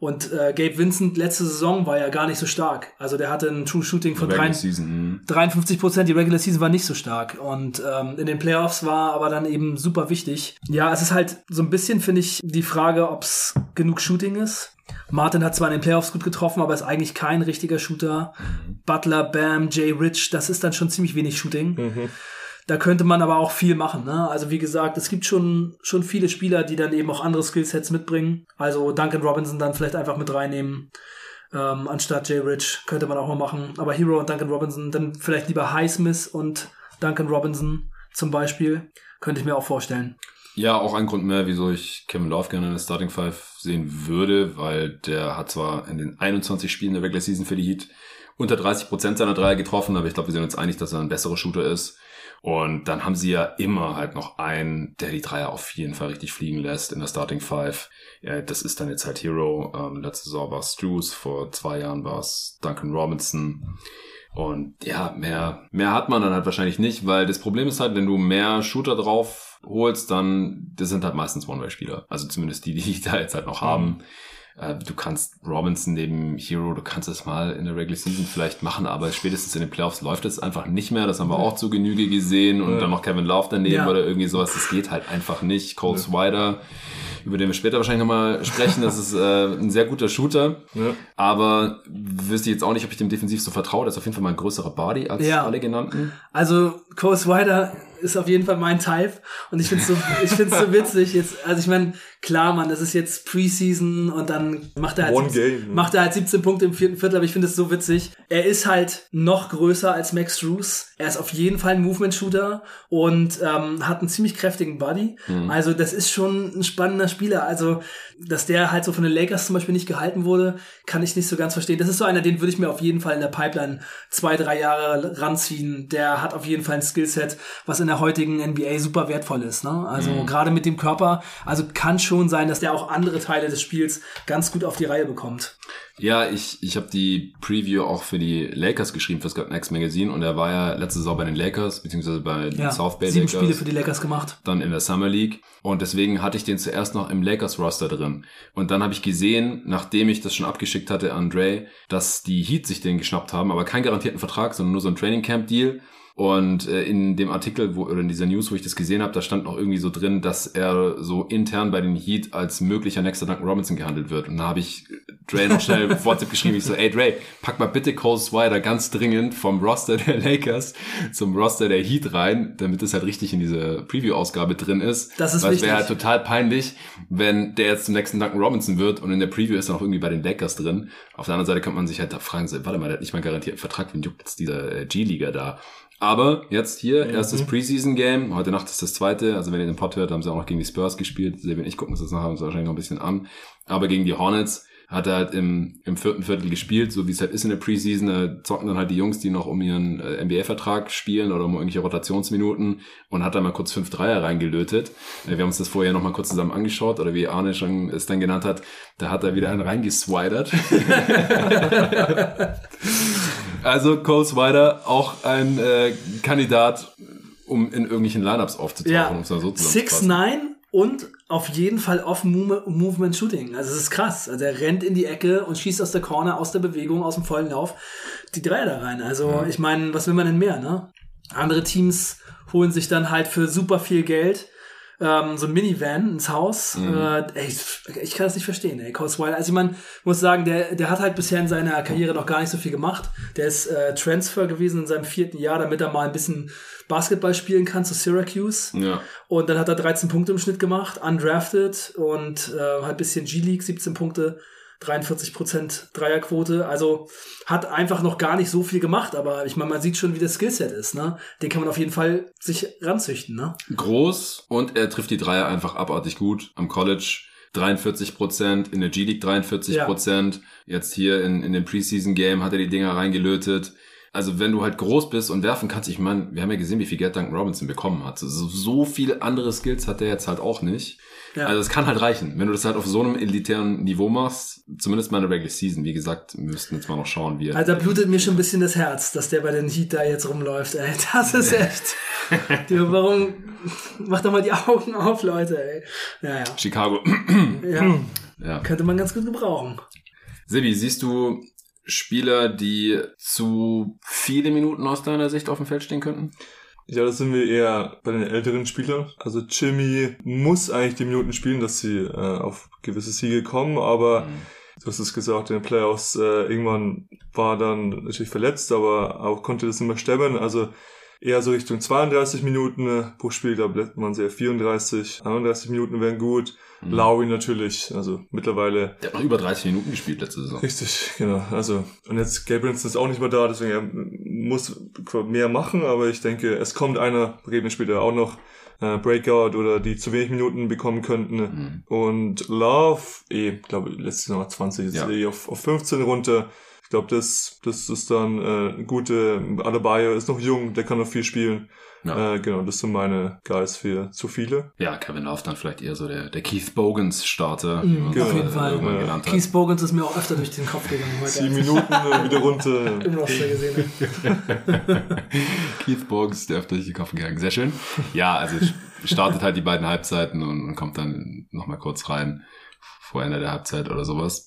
Und äh, Gabe Vincent letzte Saison war ja gar nicht so stark. Also der hatte ein True Shooting von 53 mhm. Prozent. Die Regular Season war nicht so stark. Und ähm, in den Playoffs war aber dann eben super wichtig. Ja, es ist halt so ein bisschen, finde ich, die Frage, ob es genug Shooting ist. Martin hat zwar in den Playoffs gut getroffen, aber ist eigentlich kein richtiger Shooter. Mhm. Butler, Bam, Jay Rich, das ist dann schon ziemlich wenig Shooting. Mhm. Da könnte man aber auch viel machen. Ne? Also wie gesagt, es gibt schon, schon viele Spieler, die dann eben auch andere Skillsets mitbringen. Also Duncan Robinson dann vielleicht einfach mit reinnehmen. Ähm, anstatt Jay Rich könnte man auch mal machen. Aber Hero und Duncan Robinson, dann vielleicht lieber Highsmith und Duncan Robinson zum Beispiel. Könnte ich mir auch vorstellen. Ja, auch ein Grund mehr, wieso ich Kevin Love gerne in der Starting Five sehen würde, weil der hat zwar in den 21 Spielen der Regular Season für die Heat unter 30 Prozent seiner Dreier getroffen, aber ich glaube, wir sind uns einig, dass er ein besserer Shooter ist. Und dann haben sie ja immer halt noch einen, der die Dreier auf jeden Fall richtig fliegen lässt in der Starting Five. Ja, das ist dann jetzt halt Hero. Ähm, letzte Saison war es Drews, vor zwei Jahren war es Duncan Robinson. Und ja, mehr, mehr hat man dann halt wahrscheinlich nicht, weil das Problem ist halt, wenn du mehr Shooter drauf holst, dann, das sind halt meistens One-Way-Spieler. Also zumindest die, die ich da jetzt halt noch haben. Mhm. Äh, du kannst Robinson neben Hero, du kannst es mal in der Regular Season vielleicht machen, aber spätestens in den Playoffs läuft es einfach nicht mehr. Das haben wir auch zu Genüge gesehen und ja. dann noch Kevin Love daneben ja. oder irgendwie sowas. Das geht halt einfach nicht. Cole ja. Swider über den wir später wahrscheinlich nochmal sprechen. Das ist äh, ein sehr guter Shooter. Aber wüsste jetzt auch nicht, ob ich dem defensiv so vertraue. Das ist auf jeden Fall mal ein größerer Body als ja. alle genannten. Also Cole Swider ist auf jeden Fall mein Type. Und ich find's so ich find's so witzig. Jetzt also ich meine klar man das ist jetzt Preseason und dann macht er halt 17, macht er halt 17 Punkte im vierten Viertel aber ich finde es so witzig. Er ist halt noch größer als Max Drews er ist auf jeden Fall ein Movement Shooter und ähm, hat einen ziemlich kräftigen Body. Mhm. also das ist schon ein spannender Spieler. Also dass der halt so von den Lakers zum Beispiel nicht gehalten wurde kann ich nicht so ganz verstehen. Das ist so einer den würde ich mir auf jeden Fall in der Pipeline zwei drei Jahre ranziehen. Der hat auf jeden Fall ein Skillset was in der der heutigen NBA super wertvoll ist. Ne? Also mhm. gerade mit dem Körper, also kann schon sein, dass der auch andere Teile des Spiels ganz gut auf die Reihe bekommt. Ja, ich, ich habe die Preview auch für die Lakers geschrieben, fürs God Next Magazine und er war ja letzte Saison bei den Lakers, beziehungsweise bei den ja, South Bay sieben Lakers. Spiele für die Lakers gemacht. Dann in der Summer League und deswegen hatte ich den zuerst noch im Lakers-Roster drin. Und dann habe ich gesehen, nachdem ich das schon abgeschickt hatte an Dre, dass die Heat sich den geschnappt haben, aber keinen garantierten Vertrag, sondern nur so ein Training Camp Deal und äh, in dem Artikel, wo, oder in dieser News, wo ich das gesehen habe, da stand noch irgendwie so drin, dass er so intern bei den Heat als möglicher nächster Duncan Robinson gehandelt wird. Und da habe ich Dre noch schnell WhatsApp geschrieben. Ich so, ey Dre, pack mal bitte Cole Swider ganz dringend vom Roster der Lakers zum Roster der Heat rein, damit es halt richtig in diese Preview-Ausgabe drin ist. Das ist Weil es wäre halt total peinlich, wenn der jetzt zum nächsten Duncan Robinson wird und in der Preview ist er noch irgendwie bei den Lakers drin. Auf der anderen Seite könnte man sich halt da fragen, so, warte mal, der hat nicht mal garantierten Vertrag, wen juckt jetzt dieser äh, G-Liga da? Aber jetzt hier, mhm. erstes Preseason-Game. Heute Nacht ist das zweite. Also wenn ihr den Pod hört, haben sie auch noch gegen die Spurs gespielt. Sebi und ich gucken uns das nachher wahrscheinlich noch ein bisschen an. Aber gegen die Hornets. hat er halt im, im vierten Viertel gespielt, so wie es halt ist in der Preseason. Da zocken dann halt die Jungs, die noch um ihren äh, NBA-Vertrag spielen oder um irgendwelche Rotationsminuten und hat dann mal kurz fünf Dreier reingelötet. Äh, wir haben uns das vorher noch mal kurz zusammen angeschaut oder wie Arne schon es dann genannt hat, da hat er wieder einen reingeswidert. also Cole Swider, auch ein äh, Kandidat, um in irgendwelchen Lineups aufzutauchen, Ja. um es mal so 6'9 und auf jeden Fall Off-Movement Shooting. Also es ist krass. Also er rennt in die Ecke und schießt aus der Corner, aus der Bewegung, aus dem vollen Lauf die Dreier da rein. Also ich meine, was will man denn mehr, ne? Andere Teams holen sich dann halt für super viel Geld ähm, so ein Minivan ins Haus. Äh, ey, ich kann das nicht verstehen, ey. Cole Swider. Also ich meine, muss sagen, der, der hat halt bisher in seiner Karriere noch gar nicht so viel gemacht. Der ist äh, Transfer gewesen in seinem vierten Jahr, damit er mal ein bisschen Basketball spielen kann zu Syracuse. Ja. Und dann hat er 13 Punkte im Schnitt gemacht, undrafted und äh, halt ein bisschen G-League, 17 Punkte, 43% Dreierquote. Also hat einfach noch gar nicht so viel gemacht, aber ich meine, man sieht schon, wie das Skillset ist. Ne? Den kann man auf jeden Fall sich ranzüchten. Ne? groß und er trifft die Dreier einfach abartig gut am College. 43 Prozent, in der G-League 43 Prozent. Jetzt hier in, in dem Preseason-Game hat er die Dinger reingelötet. Also wenn du halt groß bist und werfen kannst, ich meine, wir haben ja gesehen, wie viel Geld Duncan Robinson bekommen hat. So, so viele andere Skills hat er jetzt halt auch nicht. Ja. Also es kann halt reichen. Wenn du das halt auf so einem elitären Niveau machst, zumindest mal in der Regular Season, wie gesagt, wir müssten jetzt mal noch schauen, wie er... Also da blutet mir schon ein bisschen das Herz, dass der bei den Heat da jetzt rumläuft. Ey, das ist echt. du, warum? Mach doch mal die Augen auf, Leute. Ey. Ja, ja. Chicago. ja. ja. Könnte man ganz gut gebrauchen. Sebi, siehst du Spieler, die zu viele Minuten aus deiner Sicht auf dem Feld stehen könnten? Ja, das sind wir eher bei den älteren Spielern. Also Jimmy muss eigentlich die Minuten spielen, dass sie äh, auf gewisse Siege kommen, aber du hast es gesagt, in den Playoffs äh, irgendwann war dann natürlich verletzt, aber auch konnte das nicht mehr stemmen. Also eher so Richtung 32 Minuten äh, pro Spiel, da bleibt man sehr 34, 31 Minuten wären gut. Lowry natürlich, also mittlerweile Der hat noch über 30 Minuten gespielt letzte Saison. Richtig, genau. Also, und jetzt Gabrielson ist auch nicht mehr da, deswegen er muss mehr machen, aber ich denke, es kommt einer, reden wir später auch noch, äh, Breakout oder die zu wenig Minuten bekommen könnten. Und Love, eh, glaube letztes Jahr noch 20, jetzt Ja. eh auf, auf 15 runter. Ich glaube, das, das ist dann äh, eine gute, Adebayo ist noch jung, der kann noch viel spielen. Ja. Äh, genau, das sind meine Guys für zu viele. Ja, Kevin Love dann vielleicht eher so der, der Keith Bogans Starter. wie man Mhm, es, auf jeden äh, Fall. Irgendwann Ja. genannt hat. Keith Bogans ist mir auch öfter durch den Kopf gegangen heute. Sieben Minuten äh, wieder runter. Im Roster gesehen. Keith Bogans, der öfter durch die Kopf gegangen. Sehr schön. Ja, also startet halt die beiden Halbzeiten und, und kommt dann nochmal kurz rein vor Ende der Halbzeit oder sowas.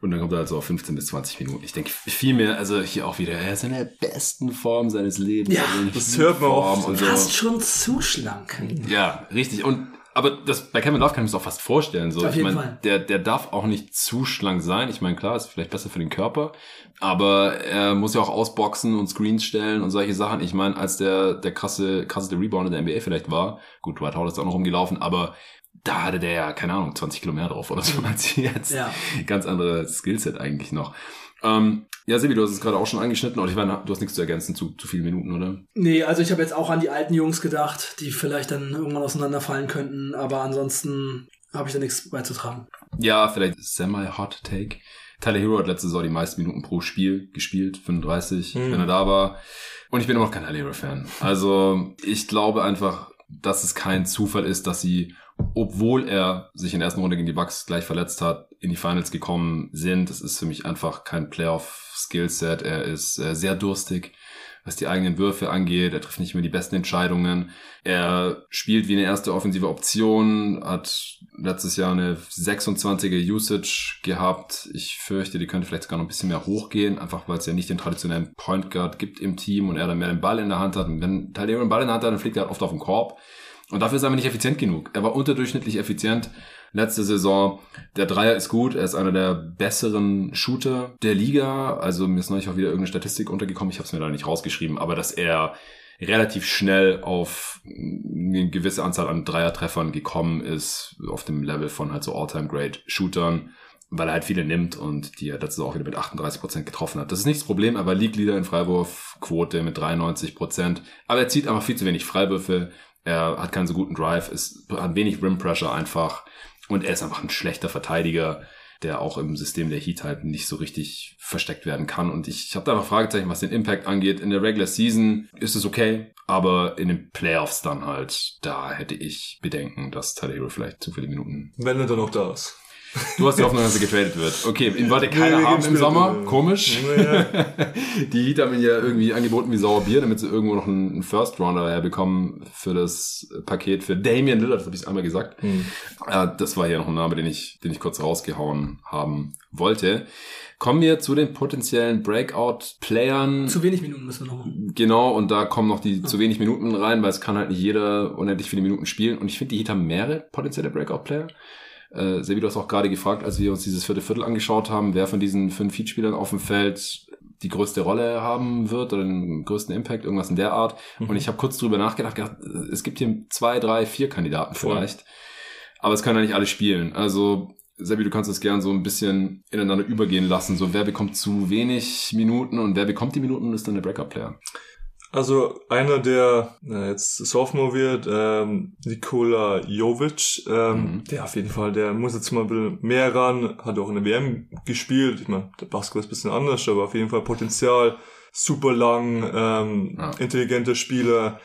Und dann kommt er halt so auf 15 bis 20 Minuten. Ich denke viel mehr, also hier auch wieder, er ist in der besten Form seines Lebens. Ja, also das hört man oft. und so. Fast schon zu schlank. Ja, richtig. Und aber das bei Kevin Love kann ich mir das auch fast vorstellen. So, Auf ich jeden meine, Fall. der der darf auch nicht zu schlank sein. Ich meine, klar, ist vielleicht besser für den Körper, aber er muss ja auch ausboxen und Screens stellen und solche Sachen. Ich meine, als der der krasse krasseste Rebounder der NBA vielleicht war, gut, Dwight Howard ist auch noch rumgelaufen, aber da hatte der ja, keine Ahnung, 20 Kilo mehr drauf oder so als jetzt. Ja. Ganz andere Skillset eigentlich noch. Ähm, ja, Sebi, du hast es gerade auch schon angeschnitten, oder ich meine, du hast nichts zu ergänzen zu, zu vielen Minuten, oder? Nee, also ich habe jetzt auch an die alten Jungs gedacht, die vielleicht dann irgendwann auseinanderfallen könnten, aber ansonsten habe ich da nichts beizutragen. Ja, vielleicht semi-hot take. Tyler Hero hat letzte Saison die meisten Minuten pro Spiel gespielt, 35, Hm. wenn er da war. Und ich bin immer noch kein Tyler Hero-Fan. Also ich glaube einfach, dass es kein Zufall ist, dass sie, obwohl er sich in der ersten Runde gegen die Bucks gleich verletzt hat, in die Finals gekommen sind. Das ist für mich einfach kein Playoff-Skillset. Er ist äh, sehr durstig was die eigenen Würfe angeht. Er trifft nicht mehr die besten Entscheidungen. Er spielt wie eine erste offensive Option, hat letztes Jahr eine 26er Usage gehabt. Ich fürchte, die könnte vielleicht sogar noch ein bisschen mehr hochgehen, einfach weil es ja nicht den traditionellen Point Guard gibt im Team und er dann mehr den Ball in der Hand hat. Und wenn Tyler den Ball in der Hand hat, dann fliegt er halt oft auf den Korb. Und dafür ist er aber nicht effizient genug. Er war unterdurchschnittlich effizient letzte Saison. Der Dreier ist gut, er ist einer der besseren Shooter der Liga. Also mir ist neulich auch wieder irgendeine Statistik untergekommen, ich habe es mir da nicht rausgeschrieben, aber dass er relativ schnell auf eine gewisse Anzahl an Dreiertreffern gekommen ist, auf dem Level von halt so All-Time-Great-Shootern, weil er halt viele nimmt und die er letzte Saison auch wieder mit 38% getroffen hat. Das ist nicht das Problem, aber liegt Leader in Freiwurfquote mit 93%. Aber er zieht einfach viel zu wenig Freiwürfe, er hat keinen so guten Drive, ist, hat wenig Rim Pressure einfach und er ist einfach ein schlechter Verteidiger. der auch im System der Heat halt nicht so richtig versteckt werden kann. Und ich, ich habe da noch Fragezeichen, was den Impact angeht. In der Regular Season ist es okay, aber in den Playoffs dann halt, da hätte ich Bedenken, dass Hero vielleicht zu viele Minuten. Wenn er dann noch da ist. Du hast die Hoffnung, dass er getradet wird. Okay, ihn wollte keiner Nee, haben im. Sommer. Komisch. Ja. Die Heat haben ihn ja irgendwie angeboten wie sauer Bier, damit sie irgendwo noch einen First Rounder herbekommen für das Paket für Damian Lillard, das habe ich einmal gesagt. Hm. Äh, das war hier noch ein Name, den ich, den ich kurz rausgehauen haben wollte. Kommen wir zu den potenziellen Breakout-Playern. Zu wenig Minuten müssen wir noch. Genau, und da kommen noch die zu wenig Minuten rein, weil es kann halt nicht jeder unendlich viele Minuten spielen. Und ich finde, die Heat haben mehrere potenzielle Breakout-Player. Äh, Sebi, du hast auch gerade gefragt, als wir uns dieses vierte Viertel angeschaut haben, wer von diesen fünf Heat-Spielern auf dem Feld die größte Rolle haben wird oder den größten Impact, irgendwas in der Art. Und ich habe kurz drüber nachgedacht, gedacht, es gibt hier zwei, drei, vier Kandidaten Voll. vielleicht. Aber es können ja nicht alle spielen. Also, Sebi, du kannst das gern so ein bisschen ineinander übergehen lassen. So, wer bekommt zu wenig Minuten und wer bekommt die Minuten, ist dann der Breakout-Player. Also einer, der äh, jetzt Sophomore wird, ähm, Nikola Jovic, ähm, Mhm. der auf jeden Fall, der muss jetzt mal ein bisschen mehr ran, hat auch in der WM gespielt. Ich meine, der Basketball ist ein bisschen anders, aber auf jeden Fall Potenzial, super lang, ähm, Ja. intelligenter Spieler,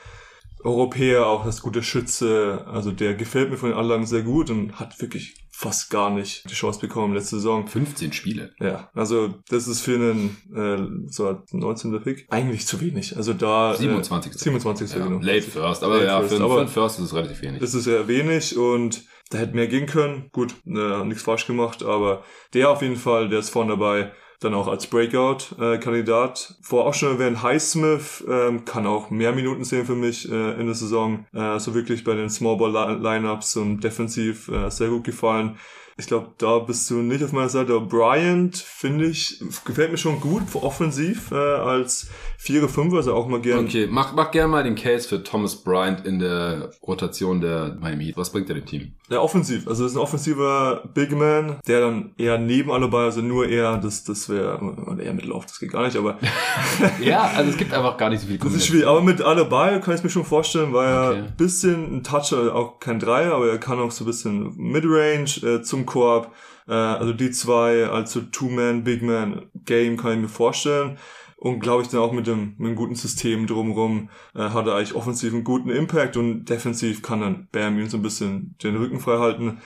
Europäer, auch das gute Schütze. Also der gefällt mir von den Anlagen sehr gut und hat wirklich fast gar nicht die Chance bekommen letzte Saison. 15 Spiele. Ja, also das ist für einen äh, so als 19. Pick eigentlich zu wenig. Also da 27. Äh, 27. Ja, genau. late First, aber Late ja, First, für, einen- aber- für einen First ist es relativ wenig. Das ist eher wenig und da hätte mehr gehen können. Gut, äh, nichts falsch gemacht, aber der auf jeden Fall, der ist vorne dabei. Dann auch als Breakout-Kandidat. Vor auch schon erwähnt, Highsmith ähm, kann auch mehr Minuten sehen für mich äh, in der Saison. Äh, so wirklich bei den Small Ball Li- Lineups und defensiv äh, sehr gut gefallen. Ich glaube, da bist du nicht auf meiner Seite. Aber Bryant, finde ich, gefällt mir schon gut, offensiv äh, als 4 5 also auch mal gern. Okay, mach, mach gerne mal den Case für Thomas Bryant in der Rotation der Miami Heat. Was bringt er dem Team? Ja, offensiv. Also das ist ein offensiver Big Man, der dann eher neben alle Ball, also nur eher, das, das wäre, oder eher Mittellauf, das geht gar nicht, aber Ja, also es gibt einfach gar nicht so viel das ist schwierig. Aber mit alle Ball kann ich mir schon vorstellen, weil Okay. er ein bisschen ein Toucher, auch kein Dreier, aber er kann auch so ein bisschen Midrange äh, zum Korb. Äh, also die zwei, also Two-Man, Big Man Game kann ich mir vorstellen. Und glaube ich dann auch mit dem, mit einem guten System drumherum äh, hat er eigentlich offensiv einen guten Impact und defensiv kann dann Bam ihm so ein bisschen den Rücken frei halten.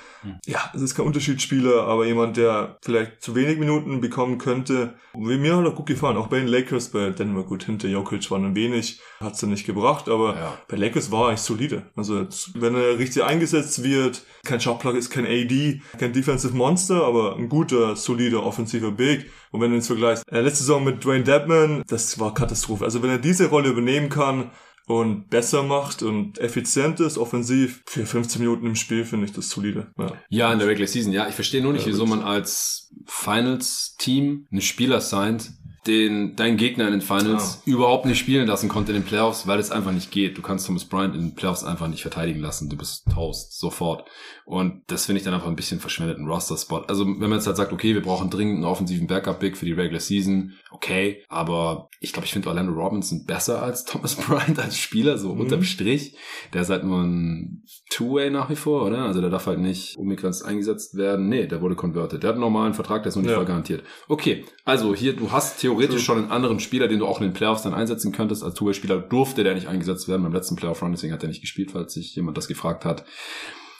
Ja, es ist kein Unterschiedsspieler, aber jemand, der vielleicht zu wenig Minuten bekommen könnte. Und mir hat er gut gefallen, auch bei den Lakers, bei Denver gut, hinter Jokic waren ein wenig, hat's dann nicht gebracht, aber Ja. bei Lakers war er eigentlich solide. Also wenn er richtig eingesetzt wird, kein Shotplug ist kein AD, kein Defensive Monster, aber ein guter, solider, offensiver Big. Und wenn du jetzt vergleichst, äh, letzte Saison mit Dwayne Dedman, das war Katastrophe. Also wenn er diese Rolle übernehmen kann und besser macht und effizient ist, offensiv, für 15 Minuten im Spiel finde ich das solide. Ja. Ja, in der Regular Season, ja. Ich verstehe nur nicht, Ja, wieso man als Finals-Team einen Spieler signed, den dein Gegner in den Finals überhaupt nicht spielen lassen konnte in den Playoffs, weil es einfach nicht geht. Du kannst Thomas Bryant in den Playoffs einfach nicht verteidigen lassen. Du bist Toast sofort. Und das finde ich dann einfach ein bisschen verschwendeten Roster-Spot. Also wenn man jetzt halt sagt, okay, wir brauchen dringend einen offensiven Backup-Big für die Regular Season, okay, aber ich glaube, ich finde Orlando Robinson besser als Thomas Bryant als Spieler, so Mhm. unterm Strich. Der ist halt nur ein Two-Way nach wie vor, oder? Also der darf halt nicht unbegrenzt eingesetzt werden. Nee, der wurde converted. Der hat einen normalen Vertrag, der ist noch nicht Ja. voll garantiert. Okay, also hier, du hast theoretisch schon einen anderen Spieler, den du auch in den Playoffs dann einsetzen könntest. Als Two-Way-Spieler durfte der nicht eingesetzt werden beim letzten Playoff-Run, deswegen hat er nicht gespielt, falls sich jemand das gefragt hat.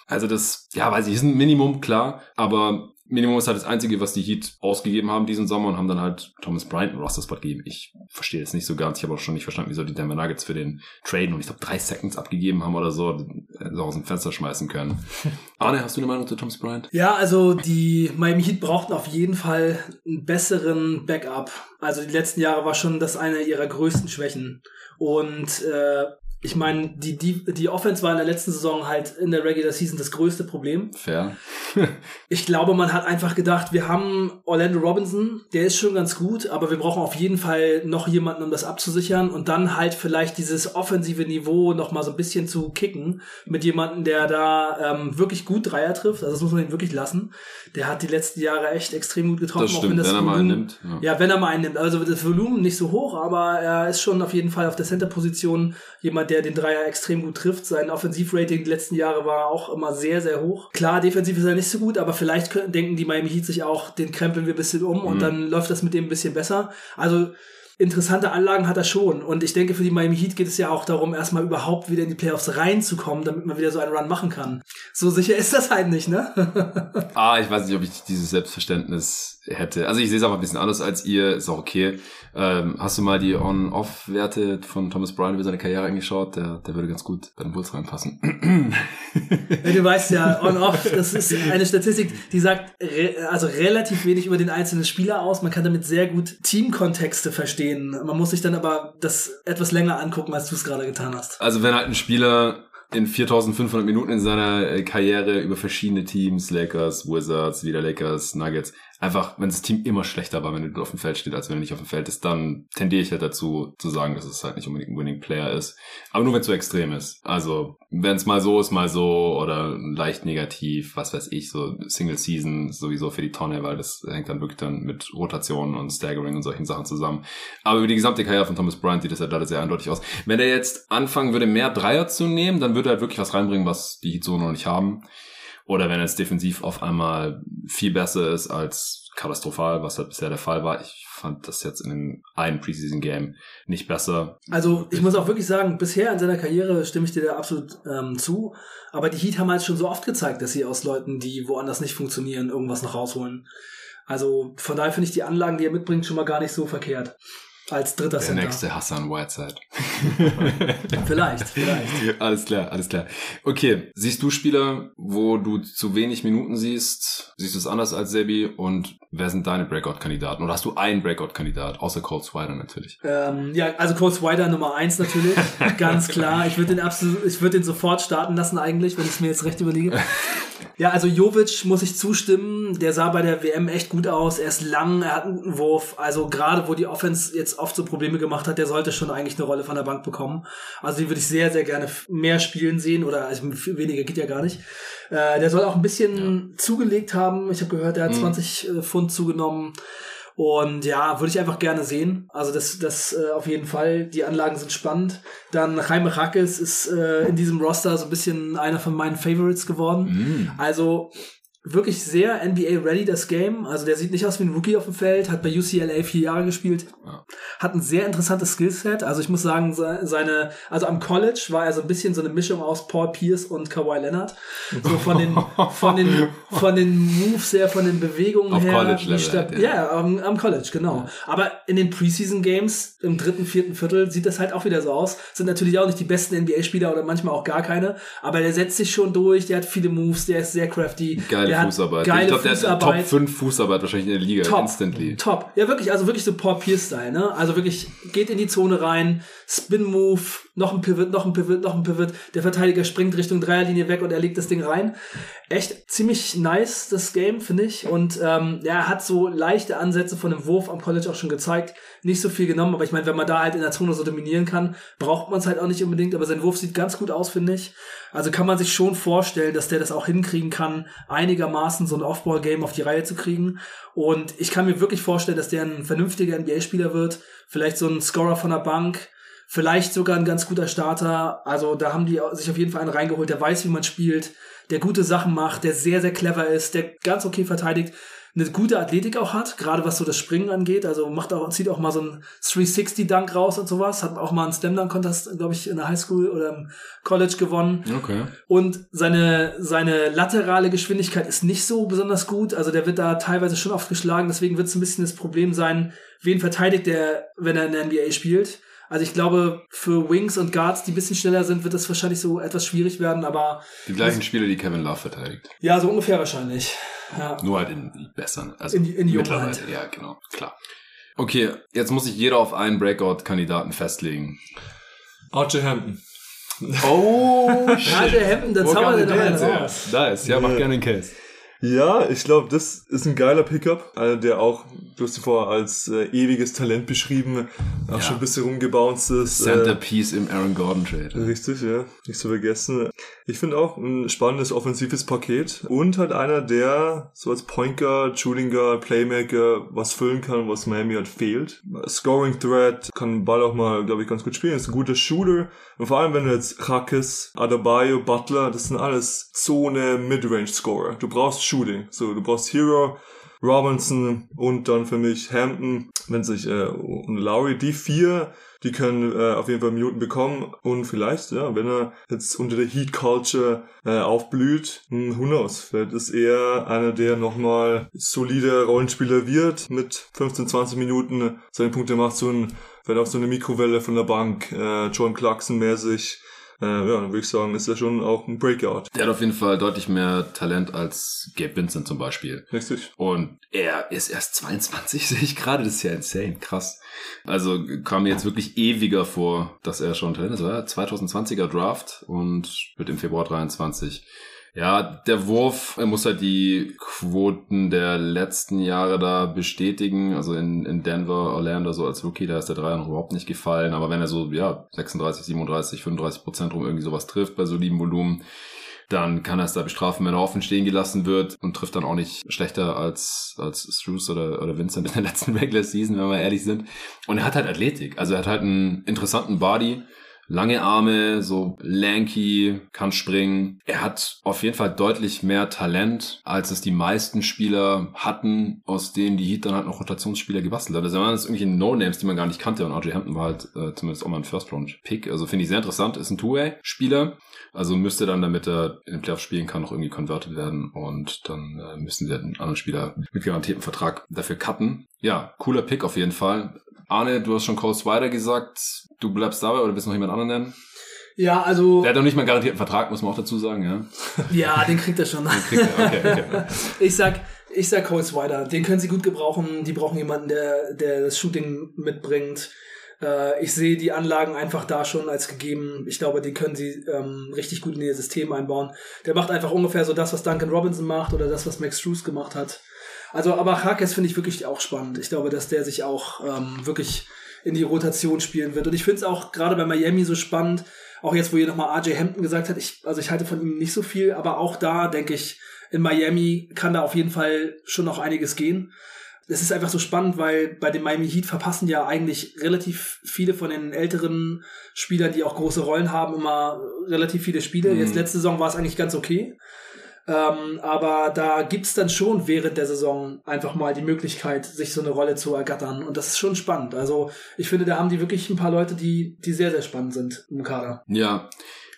Also das, ja, weiß ich, ist ein Minimum, klar, aber Minimum ist halt das Einzige, was die Heat ausgegeben haben diesen Sommer und haben dann halt Thomas Bryant einen Roster-Spot gegeben. Ich verstehe jetzt nicht so ganz. Ich habe auch schon nicht verstanden, wieso die Denver Nuggets für den Traden und ich glaube drei Seconds abgegeben haben oder so, sie aus dem Fenster schmeißen können. Arne, hast du eine Meinung zu Thomas Bryant? Ja, also die Miami Heat brauchten auf jeden Fall einen besseren Backup. Also die letzten Jahre war schon das eine ihrer größten Schwächen. Und äh, ich meine, die, die, die Offense war in der letzten Saison halt in der Regular Season das größte Problem. Fair. Ich glaube, man hat einfach gedacht, wir haben Orlando Robinson, der ist schon ganz gut, aber wir brauchen auf jeden Fall noch jemanden, um das abzusichern und dann halt vielleicht dieses offensive Niveau noch mal so ein bisschen zu kicken mit jemandem, der da ähm, wirklich gut Dreier trifft. Also das muss man ihm wirklich lassen. Der hat die letzten Jahre echt extrem gut getroffen. Das auch stimmt, wenn er mal einen Volumen- nimmt. Ja. ja, wenn er mal einen nimmt. Also das Volumen nicht so hoch, aber er ist schon auf jeden Fall auf der Center-Position jemand, der den Dreier extrem gut trifft. Sein Offensivrating die letzten Jahre war auch immer sehr, sehr hoch. Klar, defensiv ist er nicht so gut, aber vielleicht können, denken die Miami Heat sich auch, den krempeln wir ein bisschen um und dann läuft das mit dem ein bisschen besser. Also interessante Anlagen hat er schon. Und ich denke, für die Miami Heat geht es ja auch darum, erstmal überhaupt wieder in die Playoffs reinzukommen, damit man wieder so einen Run machen kann. So sicher ist das halt nicht, ne? ah, ich weiß nicht, ob ich dieses Selbstverständnis hätte. Also ich sehe es aber ein bisschen anders als ihr, ist auch okay. Ähm, hast du mal die On-Off-Werte von Thomas Bryant über seine Karriere angeschaut? Der, der würde ganz gut bei den Bulls reinpassen. du weißt ja, On-Off, das ist eine Statistik, die sagt also relativ wenig über den einzelnen Spieler aus. Man kann damit sehr gut Teamkontexte verstehen. Man muss sich dann aber das etwas länger angucken, als du es gerade getan hast. Also wenn halt ein Spieler in 4500 Minuten in seiner äh, Karriere über verschiedene Teams, Lakers, Wizards, wieder Lakers, Nuggets, einfach, wenn das Team immer schlechter war, wenn du auf dem Feld steht, als wenn er nicht auf dem Feld ist, dann tendiere ich halt dazu, zu sagen, dass es halt nicht unbedingt ein Winning Player ist. Aber nur wenn es so extrem ist. Also, wenn es mal so ist, mal so oder leicht negativ, was weiß ich, so Single Season sowieso für die Tonne, weil das hängt dann wirklich dann mit Rotationen und Staggering und solchen Sachen zusammen. Aber über die gesamte Karriere von Thomas Bryant sieht das halt leider sehr eindeutig aus. Wenn er jetzt anfangen würde, mehr Dreier zu nehmen, dann würde er halt wirklich was reinbringen, was die Heat so noch nicht haben. Oder wenn es defensiv auf einmal viel besser ist als katastrophal, was halt bisher der Fall war. Ich fand das jetzt in dem einen Preseason-Game nicht besser. Also ich muss auch wirklich sagen, bisher in seiner Karriere stimme ich dir da absolut ähm, zu. Aber die Heat haben halt schon so oft gezeigt, dass sie aus Leuten, die woanders nicht funktionieren, irgendwas noch rausholen. Also von daher finde ich die Anlagen, die er mitbringt, schon mal gar nicht so verkehrt als dritter Der Center. nächste Hassan Whiteside. vielleicht, vielleicht. alles klar, alles klar. Okay, siehst du Spieler, wo du zu wenig Minuten siehst? Siehst du es anders als Sebi? Und wer sind deine Breakout-Kandidaten? Oder hast du einen Breakout-Kandidat? Außer Cold Swider natürlich. Ähm, ja, also Cold Swider Nummer eins natürlich. Ganz klar. Ich würde den absolut, ich würde den sofort starten lassen eigentlich, wenn ich es mir jetzt recht überlege. Ja, also Jovic muss ich zustimmen. Der sah bei der WM echt gut aus. Er ist lang, er hat einen guten Wurf. Also gerade wo die Offense jetzt oft so Probleme gemacht hat, der sollte schon eigentlich eine Rolle von der Bank bekommen. Also die würde ich sehr, sehr gerne mehr spielen sehen. Oder also weniger geht ja gar nicht. Äh, der soll auch ein bisschen ja. zugelegt haben. Ich habe gehört, er hat mhm. 20 äh, Pfund zugenommen. Und ja, würde ich einfach gerne sehen. Also das, das äh, auf jeden Fall. Die Anlagen sind spannend. Dann Jaime Rackes ist äh, in diesem Roster so ein bisschen einer von meinen Favorites geworden. Mm. Also wirklich sehr NBA-ready, das Game. Also der sieht nicht aus wie ein Rookie auf dem Feld, hat bei UCLA vier Jahre gespielt, ja. hat ein sehr interessantes Skillset. Also ich muss sagen, seine, also am College war er so ein bisschen so eine Mischung aus Paul Pierce und Kawhi Leonard. So von den, von den, von den Moves her, von den Bewegungen auf her. College Level, ja, ja am, am, College, genau. Ja. Aber in den Preseason Games im dritten, vierten Viertel sieht das halt auch wieder so aus. Sind natürlich auch nicht die besten NBA-Spieler oder manchmal auch gar keine. Aber der setzt sich schon durch, der hat viele Moves, der ist sehr crafty. Geile Fußarbeit. Ich glaube, der Fußarbeit. hat Top 5 Fußarbeit wahrscheinlich in der Liga top, instantly. Top. Ja, wirklich, also wirklich so Paul Pierce-Style, ne? Also wirklich geht in die Zone rein, Spin-Move, noch ein Pivot, noch ein Pivot, noch ein Pivot. Der Verteidiger springt Richtung Dreierlinie weg und er legt das Ding rein. Echt ziemlich nice, das Game, finde ich. Und ähm, ja, er hat so leichte Ansätze von dem Wurf am College auch schon gezeigt. Nicht so viel genommen, aber ich meine, wenn man da halt in der Zone so dominieren kann, braucht man es halt auch nicht unbedingt. Aber sein Wurf sieht ganz gut aus, finde ich. Also kann man sich schon vorstellen, dass der das auch hinkriegen kann, einigermaßen so ein Off-Ball-Game auf die Reihe zu kriegen. Und ich kann mir wirklich vorstellen, dass der ein vernünftiger NBA-Spieler wird. Vielleicht so ein Scorer von der Bank vielleicht sogar ein ganz guter Starter. Also da haben die sich auf jeden Fall einen reingeholt, der weiß, wie man spielt, der gute Sachen macht, der sehr, sehr clever ist, der ganz okay verteidigt, eine gute Athletik auch hat, gerade was so das Springen angeht. Also macht auch, zieht auch mal so einen 360-Dunk raus und sowas. Hat auch mal einen Slam-Dunk-Contest, glaube ich, in der Highschool oder im College gewonnen. Okay. Und seine, seine laterale Geschwindigkeit ist nicht so besonders gut. Also der wird da teilweise schon oft geschlagen. Deswegen wird es ein bisschen das Problem sein, wen verteidigt er, wenn er in der NBA spielt. Also ich glaube, für Wings und Guards, die ein bisschen schneller sind, wird das wahrscheinlich so etwas schwierig werden, aber. Die gleichen Spieler, die Kevin Love verteidigt. Ja, so ungefähr wahrscheinlich. Ja. Nur halt in besseren. Also in, in mittlerweile, halt. ja, genau, klar. Okay, jetzt muss sich jeder auf einen Breakout-Kandidaten festlegen. Archer Hampton. Oh, Archer Hampton, dann zaubert er doch. Nice, ja, mach gerne den Case. Ja, ich glaube, das ist ein geiler Pickup, äh, der auch, du hast ihn vorher als äh, ewiges Talent beschrieben, auch Ja. schon ein bisschen rumgebounced ist. äh, Centerpiece im Aaron Gordon Trade. Richtig, ja. Nicht zu vergessen. Ich finde auch ein spannendes offensives Paket und halt einer, der so als Point Guard, Shooting Guard, Playmaker was füllen kann, was Miami halt fehlt. Scoring Threat, kann den Ball auch mal, glaube ich, ganz gut spielen. Ist ein guter Shooter. Und vor allem, wenn du jetzt Hakis, Adebayo, Butler, das sind alles Zone Midrange Scorer. Du brauchst Shooting. So, du brauchst Hero, Robinson und dann für mich Hampton, wenn sich äh, und Lowry, die vier, die können äh, auf jeden Fall Minuten bekommen und vielleicht, ja, wenn er jetzt unter der Heat Culture äh, aufblüht, hm, who knows, vielleicht ist er einer, der nochmal solider Rollenspieler wird, mit 15, 20 Minuten. Seine Punkte macht, so ein, vielleicht auch so eine Mikrowelle von der Bank, äh, John Clarkson mäßig, äh, ja, dann würde ich sagen, ist er schon auch ein Breakout. Der hat auf jeden Fall deutlich mehr Talent als Gabe Vincent zum Beispiel. Richtig. Und er ist erst 22, sehe ich gerade. Das ist ja insane, krass. Also kam mir jetzt wirklich ewiger vor, dass er schon Talent ist. War 2020er Draft und wird im Februar 23. Ja, der Wurf, er muss halt die Quoten der letzten Jahre da bestätigen. Also in, in Denver, Orlando, so als Rookie, da ist der Dreier noch überhaupt nicht gefallen. Aber wenn er so, ja, 36, 37, 35 Prozent rum irgendwie sowas trifft bei solidem Volumen, dann kann er es da bestrafen, wenn er offen stehen gelassen wird und trifft dann auch nicht schlechter als, als Struce oder, oder Vincent in der letzten Regular Season, wenn wir ehrlich sind. Und er hat halt Athletik. Also er hat halt einen interessanten Body, lange Arme, so lanky, kann springen. Er hat auf jeden Fall deutlich mehr Talent, als es die meisten Spieler hatten, aus denen die Heat dann halt noch Rotationsspieler gebastelt hat. Also waren das irgendwelche No-Names, die man gar nicht kannte und RJ Hampton war halt äh, zumindest auch mal ein First-Round-Pick. Also finde ich sehr interessant. Ist ein Two-Way-Spieler. Also müsste dann, damit er in den Playoffs spielen kann, noch irgendwie converted werden und dann äh, müssen sie einen anderen Spieler mit garantiertem Vertrag dafür cutten. Ja, cooler Pick auf jeden Fall. Arne, du hast schon Cole Swider gesagt. Du bleibst dabei oder willst du noch jemand anderen nennen? Ja, also, Der hat noch nicht mal einen garantierten Vertrag, muss man auch dazu sagen, ja. ja, den kriegt er schon. Kriegt er, okay, okay. Ich sag, ich sag Cole Swider. Den können sie gut gebrauchen. Die brauchen jemanden, der, der das Shooting mitbringt. Äh, ich sehe die Anlagen einfach da schon als gegeben. Ich glaube, die können sie ähm, richtig gut in ihr System einbauen. Der macht einfach ungefähr so das, was Duncan Robinson macht oder das, was Max Struess gemacht hat. Also, aber Harkes finde ich wirklich auch spannend. Ich glaube, dass der sich auch ähm, wirklich in die Rotation spielen wird. Und ich finde es auch gerade bei Miami so spannend, auch jetzt, wo ihr nochmal RJ Hampton gesagt hat, ich, also ich halte von ihm nicht so viel, aber auch da denke ich, in Miami kann da auf jeden Fall schon noch einiges gehen. Es ist einfach so spannend, weil bei dem Miami Heat verpassen ja eigentlich relativ viele von den älteren Spielern, die auch große Rollen haben, immer relativ viele Spiele. Mhm. Jetzt letzte Saison war es eigentlich ganz okay. Ähm, aber da gibt's dann schon während der Saison einfach mal die Möglichkeit, sich so eine Rolle zu ergattern. Und das ist schon spannend. Also ich finde, da haben die wirklich ein paar Leute, die, die sehr, sehr spannend sind im Kader. Ja,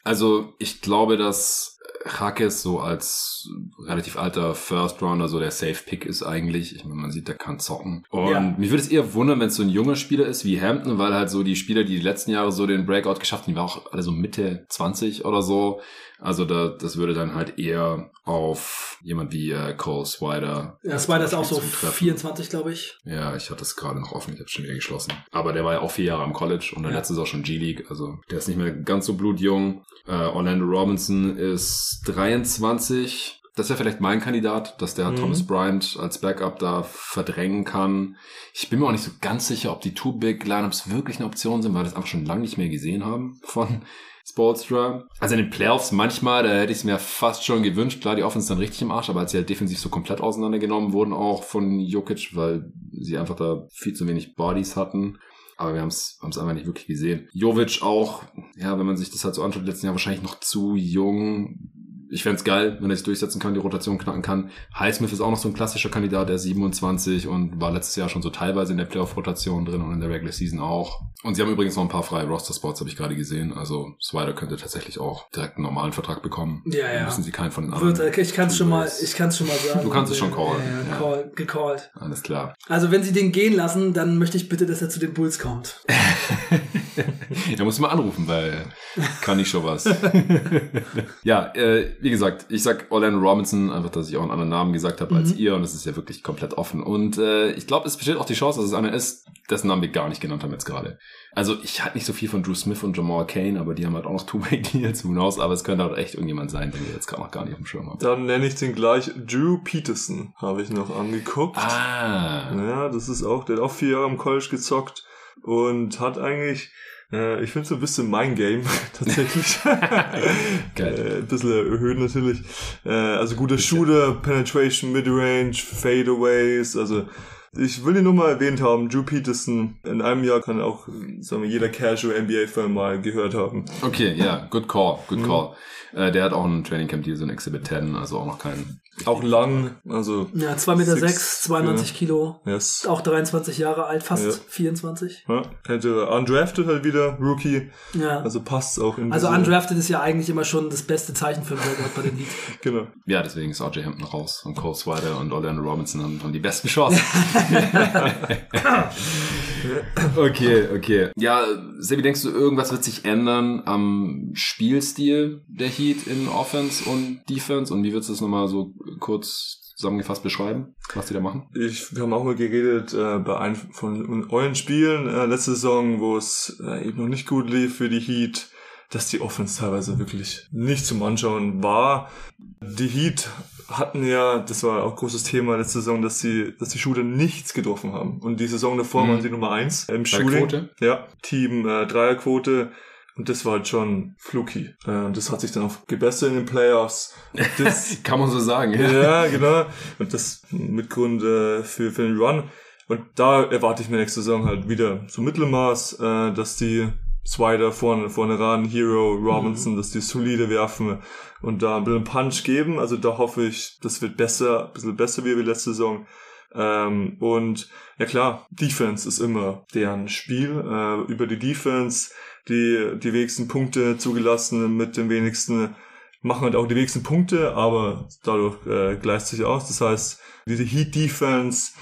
also ich glaube, dass Hakes so als relativ alter First Rounder so der Safe Pick ist eigentlich. Ich meine, man sieht, der kann zocken. Und Ja. mich würde es eher wundern, wenn es so ein junger Spieler ist wie Hampton, weil halt so die Spieler, die die letzten Jahre so den Breakout geschafft haben, die waren auch alle so Mitte 20 oder so. Also da, das würde dann halt eher auf jemand wie äh, Cole Swider. Ja, war das auch so zutreffen. 24, glaube ich. Ja, ich hatte es gerade noch offen, ich habe schon wieder geschlossen. Aber der war ja auch vier Jahre am College und der Ja. letzte ist auch schon G-League, also der ist nicht mehr ganz so blutjung. Äh, Orlando Robinson ist 23. Das wäre vielleicht mein Kandidat, dass der Mhm. Thomas Bryant als Backup da verdrängen kann. Ich bin mir auch nicht so ganz sicher, ob die Two Big Lineups wirklich eine Option sind, weil wir das einfach schon lange nicht mehr gesehen haben von Spolstra. Also in den Playoffs manchmal, da hätte ich es mir fast schon gewünscht. Klar, die Offense dann richtig im Arsch, aber als sie halt defensiv so komplett auseinandergenommen wurden, auch von Jokic, weil sie einfach da viel zu wenig Bodies hatten. Aber wir haben es einfach nicht wirklich gesehen. Jovic auch, ja, wenn man sich das halt so anschaut, letzten Jahr wahrscheinlich noch zu jung. Ich fänd's geil, wenn er sich durchsetzen kann, die Rotation knacken kann. Highsmith ist auch noch so ein klassischer Kandidat, der ist 27 und war letztes Jahr schon so teilweise in der Playoff-Rotation drin und in der Regular Season auch. Und sie haben übrigens noch ein paar freie Roster-Spots, habe ich gerade gesehen. Also Swider könnte tatsächlich auch direkt einen normalen Vertrag bekommen. Ja, Dann ja. Müssen sie keinen von den anderen. Wird, ich kann es schon mal, ich kann's schon mal sagen. Du kannst es schon callen, Ja, ja. Call, gecallt. Alles klar. Also wenn sie den gehen lassen, dann möchte ich bitte, dass er zu den Bulls kommt. da musst du mal anrufen, weil kann ich schon was. ja, äh, wie gesagt, ich sag Orlando Robinson, einfach, dass ich auch einen anderen Namen gesagt habe als Mhm. ihr und es ist ja wirklich komplett offen. Und äh, ich glaube, es besteht auch die Chance, dass es einer ist, dessen Namen wir gar nicht genannt haben jetzt gerade. Also ich halte nicht so viel von Drew Smith und Jamal Kane, aber die haben halt auch noch Two-Way-Deals, who knows, aber es könnte halt echt irgendjemand sein, den wir jetzt gerade noch gar nicht auf dem Schirm haben. Dann nenne ich den gleich Drew Peterson, habe ich noch angeguckt. Ah, Ja, das ist auch, der hat auch vier Jahre im College gezockt und hat eigentlich, äh, ich finde so ein bisschen mein Game tatsächlich. geil. äh, ein bisschen erhöht natürlich. Äh, also guter Shooter, Penetration, Midrange, Fadeaways, also ich will ihn nur mal erwähnt haben, Drew Peterson. In einem Jahr kann auch, sagen wir, jeder Casual NBA-Fan mal gehört haben. Okay, ja, good call, good Mhm. call. Äh, der hat auch einen Training Camp Deal, so ein Exhibit 10, also auch noch keinen. Auch lang, also Ja, 2,6 Meter, Six, sechs, 92 Kilo. yes. Auch 23 Jahre alt, fast Ja. 24. Ja, hätte undrafted halt wieder, Rookie. Ja. Also passt auch in Also undrafted ist ja eigentlich immer schon das beste Zeichen für einen Rekord bei den Heat. Genau. Ja, deswegen ist RJ Hampton raus und Cole Swider und Orlando Robinson haben, haben die besten Chancen. okay, okay. Ja, Sebi, denkst du, irgendwas wird sich ändern am Spielstil der Heat in Offense und Defense? Und wie würdest du das nochmal so kurz zusammengefasst beschreiben, was die da machen? Ich, wir haben auch mal geredet äh, bei einem von euren Spielen äh, letzte Saison, wo es äh, eben noch nicht gut lief für die Heat, dass die Offense teilweise wirklich nicht zum Anschauen war. Die Heat hatten ja, das war auch großes Thema letzte Saison, dass sie, dass die Shooter nichts getroffen haben. Und die Saison davor Mhm. waren sie Nummer eins im Shooting. Ja, Team äh, Dreierquote. Und das war halt schon fluky. Äh, und das hat sich dann auch gebessert in den Playoffs. Das, Kann man so sagen, ja. ja, genau. Und das mit Grund äh, für, für den Run. Und da erwarte ich mir nächste Saison halt wieder so Mittelmaß, äh, dass die Swider vorne, vorne ran, Hero, Robinson, dass die solide werfen und da ein bisschen Punch geben. Also da hoffe ich, das wird besser, ein bisschen besser wie letzte Saison. Ähm, und ja klar, Defense ist immer deren Spiel. Äh, über die Defense, die, die wenigsten Punkte zugelassen mit den wenigsten machen halt auch die wenigsten Punkte, aber dadurch äh, gleicht sich aus. Das heißt, diese Heat Defense,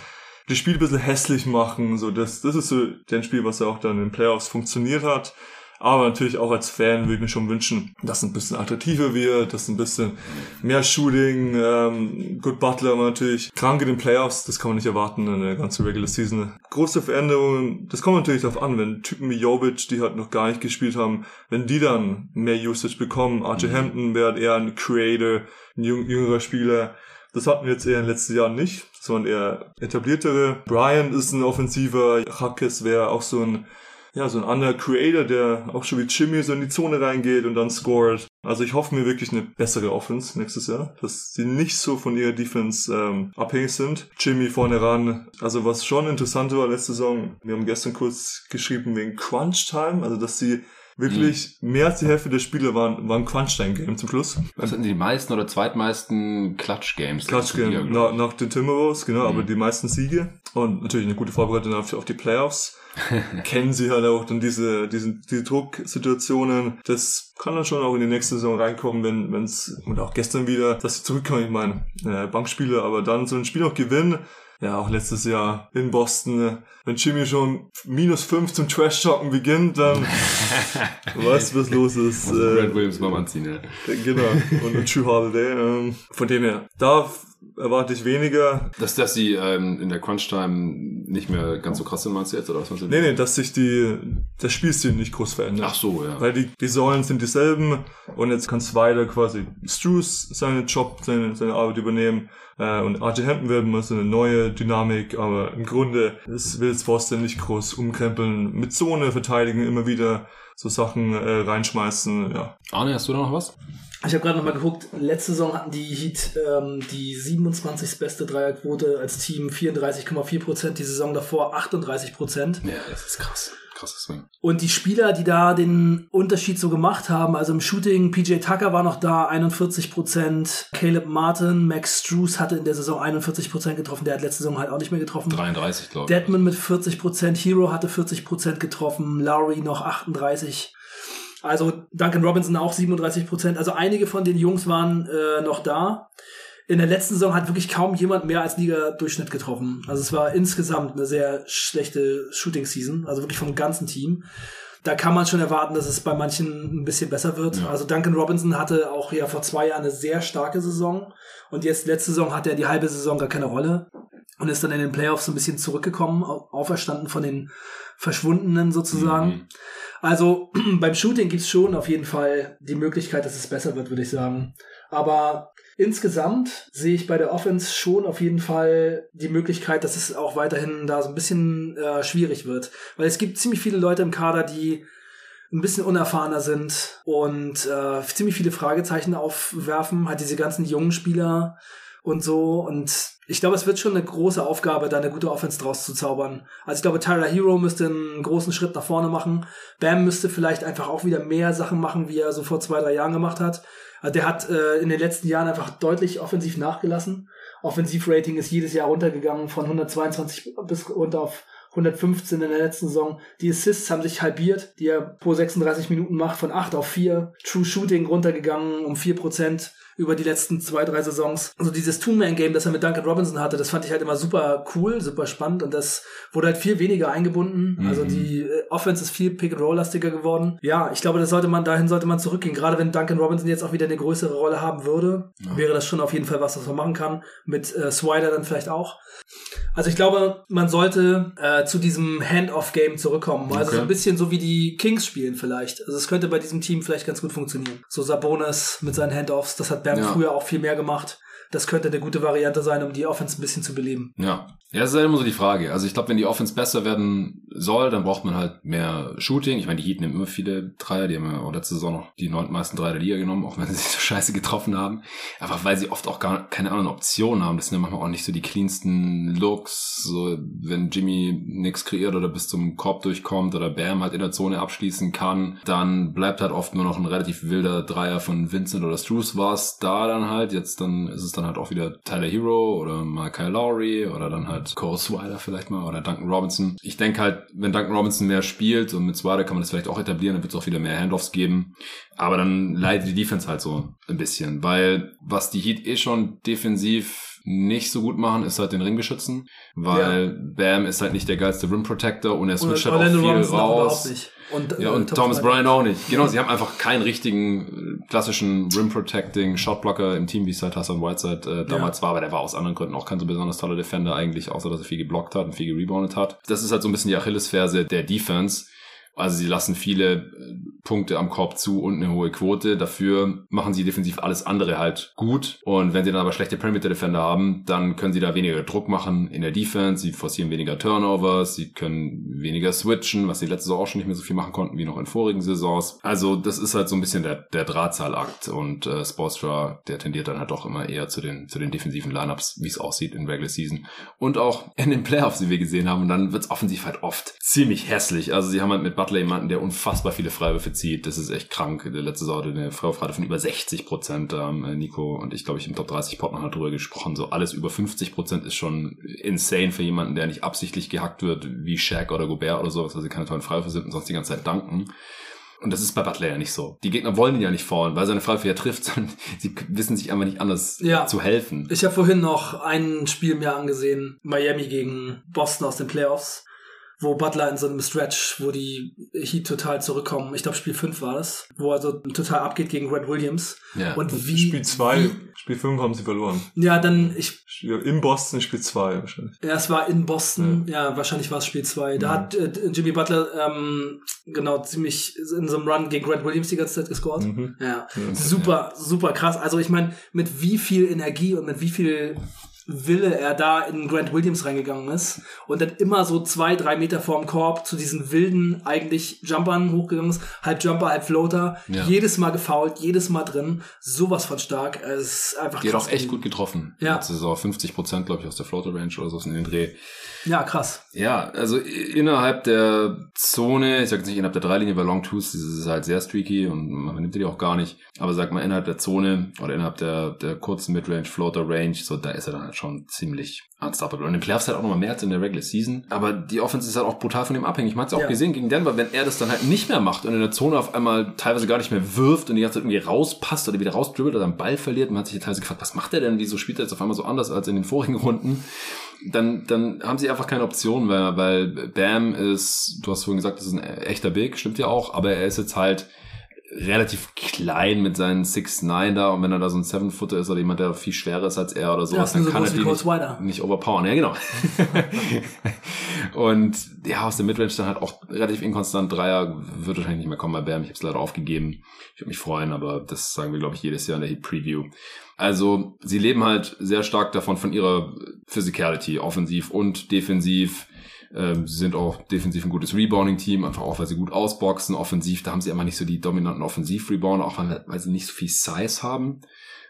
das Spiel ein bisschen hässlich machen, so das, das ist so der Spiel, was ja auch dann in den Playoffs funktioniert hat. Aber natürlich auch als Fan würde ich mir schon wünschen, dass ein bisschen attraktiver wird, dass ein bisschen mehr Shooting, ähm, Good Butler aber natürlich krank in den Playoffs, das kann man nicht erwarten in der ganzen Regular Season. Große Veränderungen, das kommt natürlich darauf an, wenn Typen wie Jovic, die halt noch gar nicht gespielt haben, wenn die dann mehr Usage bekommen. RJ Hampton wäre eher ein Creator, ein jüng jüngerer Spieler. Das hatten wir jetzt eher in den letzten Jahren nicht. Das waren eher etabliertere. Brian ist ein offensiver. Hackes wäre auch so ein, ja, so ein anderer Creator, der auch schon wie Jimmy so in die Zone reingeht und dann scored. Also ich hoffe mir wirklich eine bessere Offense nächstes Jahr, dass sie nicht so von ihrer Defense ähm, abhängig sind. Jimmy vorne ran. Also was schon interessant war letzte Saison, wir haben gestern kurz geschrieben wegen Crunch Time, also dass sie wirklich mehr als die Hälfte der Spiele waren, waren Crunch-Time-Game zum Schluss. Was hatten die meisten oder zweitmeisten Clutch-Games? Clutch Game nach, nach den Timberwolves, genau, aber die meisten Siege und natürlich eine gute Vorbereitung auf, auf die Playoffs. Kennen sie halt auch dann diese, diese, diese Drucksituationen. Das kann dann schon auch in die nächste Saison reinkommen, wenn wenn es und auch gestern wieder, dass sie zurückkommen. Ich meine, äh, Bankspiele, aber dann so ein Spiel noch gewinnen. Ja, auch letztes Jahr in Boston, äh, wenn Jimmy schon minus fünf zum Trash-Talken beginnt, dann weißt du, was los ist. Äh, Brad Williams beim Anziehen, ja. Genau. Und, und True Holiday. Ähm, von dem her, da erwarte ich weniger. Dass, dass sie ähm, in der Crunch-Time nicht mehr ganz so krass sind, meinst du jetzt? Oder was meinst du? Nee, nee, dass sich die, das Spielstil nicht groß verändert. Ach so, ja. Weil die, die Säulen sind dieselben und jetzt kann Swider quasi Struce seinen Job, seine, seine Arbeit übernehmen. Äh, und RJ Hampton wird mal so eine neue Dynamik, aber im Grunde ist, will es Boston nicht groß umkrempeln. Mit Zone verteidigen, immer wieder so Sachen äh, reinschmeißen, ja. Arne, hast du da noch was? Ich habe gerade nochmal geguckt, letzte Saison hatten die Heat ähm, die 27. beste Dreierquote als Team, 34,4 Prozent, die Saison davor 38 Prozent. Ja, das ist krass. Krasses Swing. Und die Spieler, die da den Unterschied so gemacht haben, also im Shooting, PJ Tucker war noch da, 41 Prozent, Caleb Martin, Max Struess hatte in der Saison 41 Prozent getroffen, der hat letzte Saison halt auch nicht mehr getroffen. 33, glaube ich. Deadman mit 40 Prozent, Hero hatte 40 Prozent getroffen, Lowry noch 38. Also Duncan Robinson auch 37 Prozent. Also einige von den Jungs waren äh, noch da. In der letzten Saison hat wirklich kaum jemand mehr als Liga-Durchschnitt getroffen. Also es war insgesamt eine sehr schlechte Shooting-Season, also wirklich vom ganzen Team. da kann man schon erwarten, dass es bei manchen ein bisschen besser wird. Ja. Also Duncan Robinson hatte auch ja vor zwei Jahren eine sehr starke Saison und jetzt letzte Saison hat er die halbe Saison gar keine Rolle und ist dann in den Playoffs so ein bisschen zurückgekommen, au- auferstanden von den Verschwundenen sozusagen. Mhm. Also beim Shooting gibt's schon auf jeden Fall die Möglichkeit, dass es besser wird, würde ich sagen. Aber insgesamt sehe ich bei der Offense schon auf jeden Fall die Möglichkeit, dass es auch weiterhin da so ein bisschen äh, schwierig wird. Weil es gibt ziemlich viele Leute im Kader, die ein bisschen unerfahrener sind und äh, ziemlich viele Fragezeichen aufwerfen, halt diese ganzen jungen Spieler und so. Und ich glaube, es wird schon eine große Aufgabe, da eine gute Offense draus zu zaubern. Also ich glaube, Tyler Hero müsste einen großen Schritt nach vorne machen. Bam müsste vielleicht einfach auch wieder mehr Sachen machen, wie er so vor zwei, drei Jahren gemacht hat. Also der hat äh, in den letzten Jahren einfach deutlich offensiv nachgelassen. Offensivrating ist jedes Jahr runtergegangen von 122 bis runter auf 115 in der letzten Saison. Die Assists haben sich halbiert, die er pro 36 Minuten macht, von 8 auf 4. True Shooting runtergegangen um 4% über die letzten zwei, drei Saisons. Also dieses Two-Man-Game, das er mit Duncan Robinson hatte, das fand ich halt immer super cool, super spannend und das wurde halt viel weniger eingebunden. Mhm. Also die äh, Offense ist viel Pick-and-Roll-lastiger geworden. Ja, ich glaube, das sollte man, dahin sollte man zurückgehen. Gerade wenn Duncan Robinson jetzt auch wieder eine größere Rolle haben würde, Ja. wäre das schon auf jeden Fall was, was man machen kann. Mit äh, Swider dann vielleicht auch. Also ich glaube, man sollte äh, zu diesem Hand-off-Game zurückkommen. Also Okay. so ein bisschen so wie die Kings spielen vielleicht. Also es könnte bei diesem Team vielleicht ganz gut funktionieren. So Sabonis mit seinen Hand-offs, das hat Bam Ja. früher auch viel mehr gemacht. Das könnte eine gute Variante sein, um die Offense ein bisschen zu beleben. Ja. Ja, das ist halt immer so die Frage. Also ich glaube, wenn die Offense besser werden soll, dann braucht man halt mehr Shooting. Ich meine, die Heat nehmen immer viele Dreier. Die haben ja auch letzte Saison noch die neuntmeisten Dreier der Liga genommen, auch wenn sie sich so scheiße getroffen haben. Einfach weil sie oft auch gar keine anderen Optionen haben. Das sind ja manchmal auch nicht so die cleansten Looks. So, wenn Jimmy nichts kreiert oder bis zum Korb durchkommt oder Bam halt in der Zone abschließen kann, dann bleibt halt oft nur noch ein relativ wilder Dreier von Vincent oder Struce war's da dann halt. Jetzt dann ist es dann halt auch wieder Tyler Hero oder mal Kyle Lowry oder dann halt Cole Swider vielleicht mal oder Duncan Robinson. Ich denke halt, wenn Duncan Robinson mehr spielt und mit Swider kann man das vielleicht auch etablieren, dann wird es auch wieder mehr Handoffs geben. Aber dann leidet die Defense halt so ein bisschen, weil was die Heat eh schon defensiv nicht so gut machen, ist halt den Ring beschützen, weil Bam ist halt nicht der geilste Rim Protector und er switcht halt auch viel Robinson auch raus. nicht. Und, Ja, äh, und Thomas Bryant auch nicht. Genau, sie haben einfach keinen richtigen äh, klassischen Rim-Protecting Shotblocker im Team, wie es halt Hassan Whiteside äh, damals war, aber der war aus anderen Gründen auch kein so besonders toller Defender eigentlich, außer dass er viel geblockt hat und viel gereboundet hat. Das ist halt so ein bisschen die Achillesferse der Defense. Also sie lassen viele äh, Punkte am Korb zu und eine hohe Quote. Dafür machen sie defensiv alles andere halt gut. Und wenn sie dann aber schlechte Perimeter Defender haben, dann können sie da weniger Druck machen in der Defense. Sie forcieren weniger Turnovers. Sie können weniger switchen, was sie letzte Saison auch schon nicht mehr so viel machen konnten wie noch in vorigen Saisons. Also das ist halt so ein bisschen der, der Drahtzahlakt. Und äh, Spoelstra, der tendiert dann halt doch immer eher zu den, zu den defensiven Lineups, wie es aussieht in Regular Season. Und auch in den Playoffs, die wir gesehen haben. Und dann wird's offensiv halt oft ziemlich hässlich. Also sie haben halt mit Butler jemanden, der unfassbar viele Freiwürfe zieht. Das ist echt krank. Der letzte Saison hatte eine Freiwurfrate von über 60 Prozent. Da haben äh, Nico und ich, glaube ich, im Top 30 Pod noch mal drüber gesprochen. So alles über 50 Prozent ist schon insane für jemanden, der nicht absichtlich gehackt wird, wie Shaq oder Gobert oder sowas, weil sie keine tollen Freiwürfe sind und sonst die ganze Zeit danken. Und das ist bei Butler ja nicht so. Die Gegner wollen ihn ja nicht fallen, weil seine Freiwürfe ja trifft, sondern sie wissen sich einfach nicht anders Ja. zu helfen. Ich habe vorhin noch ein Spiel mir angesehen, Miami gegen Boston aus den Playoffs, wo Butler in so einem Stretch, wo die Heat total zurückkommen, ich glaube Spiel 5 war das, wo er so total abgeht gegen Red Williams. Ja. Und wie... Spiel 2, wie- Spiel 5 haben sie verloren. Ja, dann, ich In Boston Spiel 2 wahrscheinlich. Ja, es war in Boston. Ja, wahrscheinlich war es Spiel 2. Da Mhm. hat äh, Jimmy Butler ähm, genau ziemlich in so einem Run gegen Grant Williams die ganze Zeit gescored. Mhm. Ja, Ja. super, super krass. Also ich meine, mit wie viel Energie und mit wie viel Wille er da in Grant Williams reingegangen ist und dann immer so zwei, drei Meter vorm Korb zu diesen wilden eigentlich Jumpern hochgegangen ist, halb Jumper, halb Floater, Ja. jedes Mal gefoult, jedes Mal drin, sowas von stark. Es ist einfach Die hat auch echt gut getroffen. Ja. Letzte Saison 50 Prozent, glaube ich, aus der Floater Range oder so in den Dreh. Ja, krass. Ja, also innerhalb der Zone, ich sag jetzt nicht innerhalb der Dreilinie, weil Long Twos, das ist halt sehr streaky und man nimmt die auch gar nicht. Aber sag mal, innerhalb der Zone oder innerhalb der, der kurzen Midrange, Floater Range, so da ist er dann halt schon ziemlich unstoppable. Und im Playoffs halt auch nochmal mehr als in der Regular Season. Aber die Offense ist halt auch brutal von ihm abhängig. Man hat's ja auch Ja. gesehen gegen Denver, wenn er das dann halt nicht mehr macht und in der Zone auf einmal teilweise gar nicht mehr wirft und die ganze Zeit irgendwie rauspasst oder wieder rausdribbelt oder einen Ball verliert. Man hat sich teilweise gefragt, was macht er denn? Wieso spielt er jetzt auf einmal so anders als in den vorigen Runden? Dann, dann haben sie einfach keine Option mehr, weil Bam ist, du hast vorhin gesagt, das ist ein echter Big, stimmt ja auch, aber er ist jetzt halt relativ klein mit seinen 6'9 da und wenn er da so ein Seven-Footer ist oder jemand, der viel schwerer ist als er oder sowas, Ja, dann so kann er die nicht, nicht overpowern. Ja, genau. und ja, aus der Midrange dann halt auch relativ inkonstant. Dreier wird wahrscheinlich nicht mehr kommen bei Bam. Ich habe es leider aufgegeben. Ich würde mich freuen, aber das sagen wir, glaube ich, jedes Jahr in der Heat Preview. Also sie leben halt sehr stark davon, von ihrer Physicality, offensiv und defensiv. Ähm, sie sind auch defensiv ein gutes Rebounding-Team, einfach auch, weil sie gut ausboxen. Offensiv, da haben sie immer nicht so die dominanten Offensiv-Rebounder, auch weil, sie nicht so viel Size haben.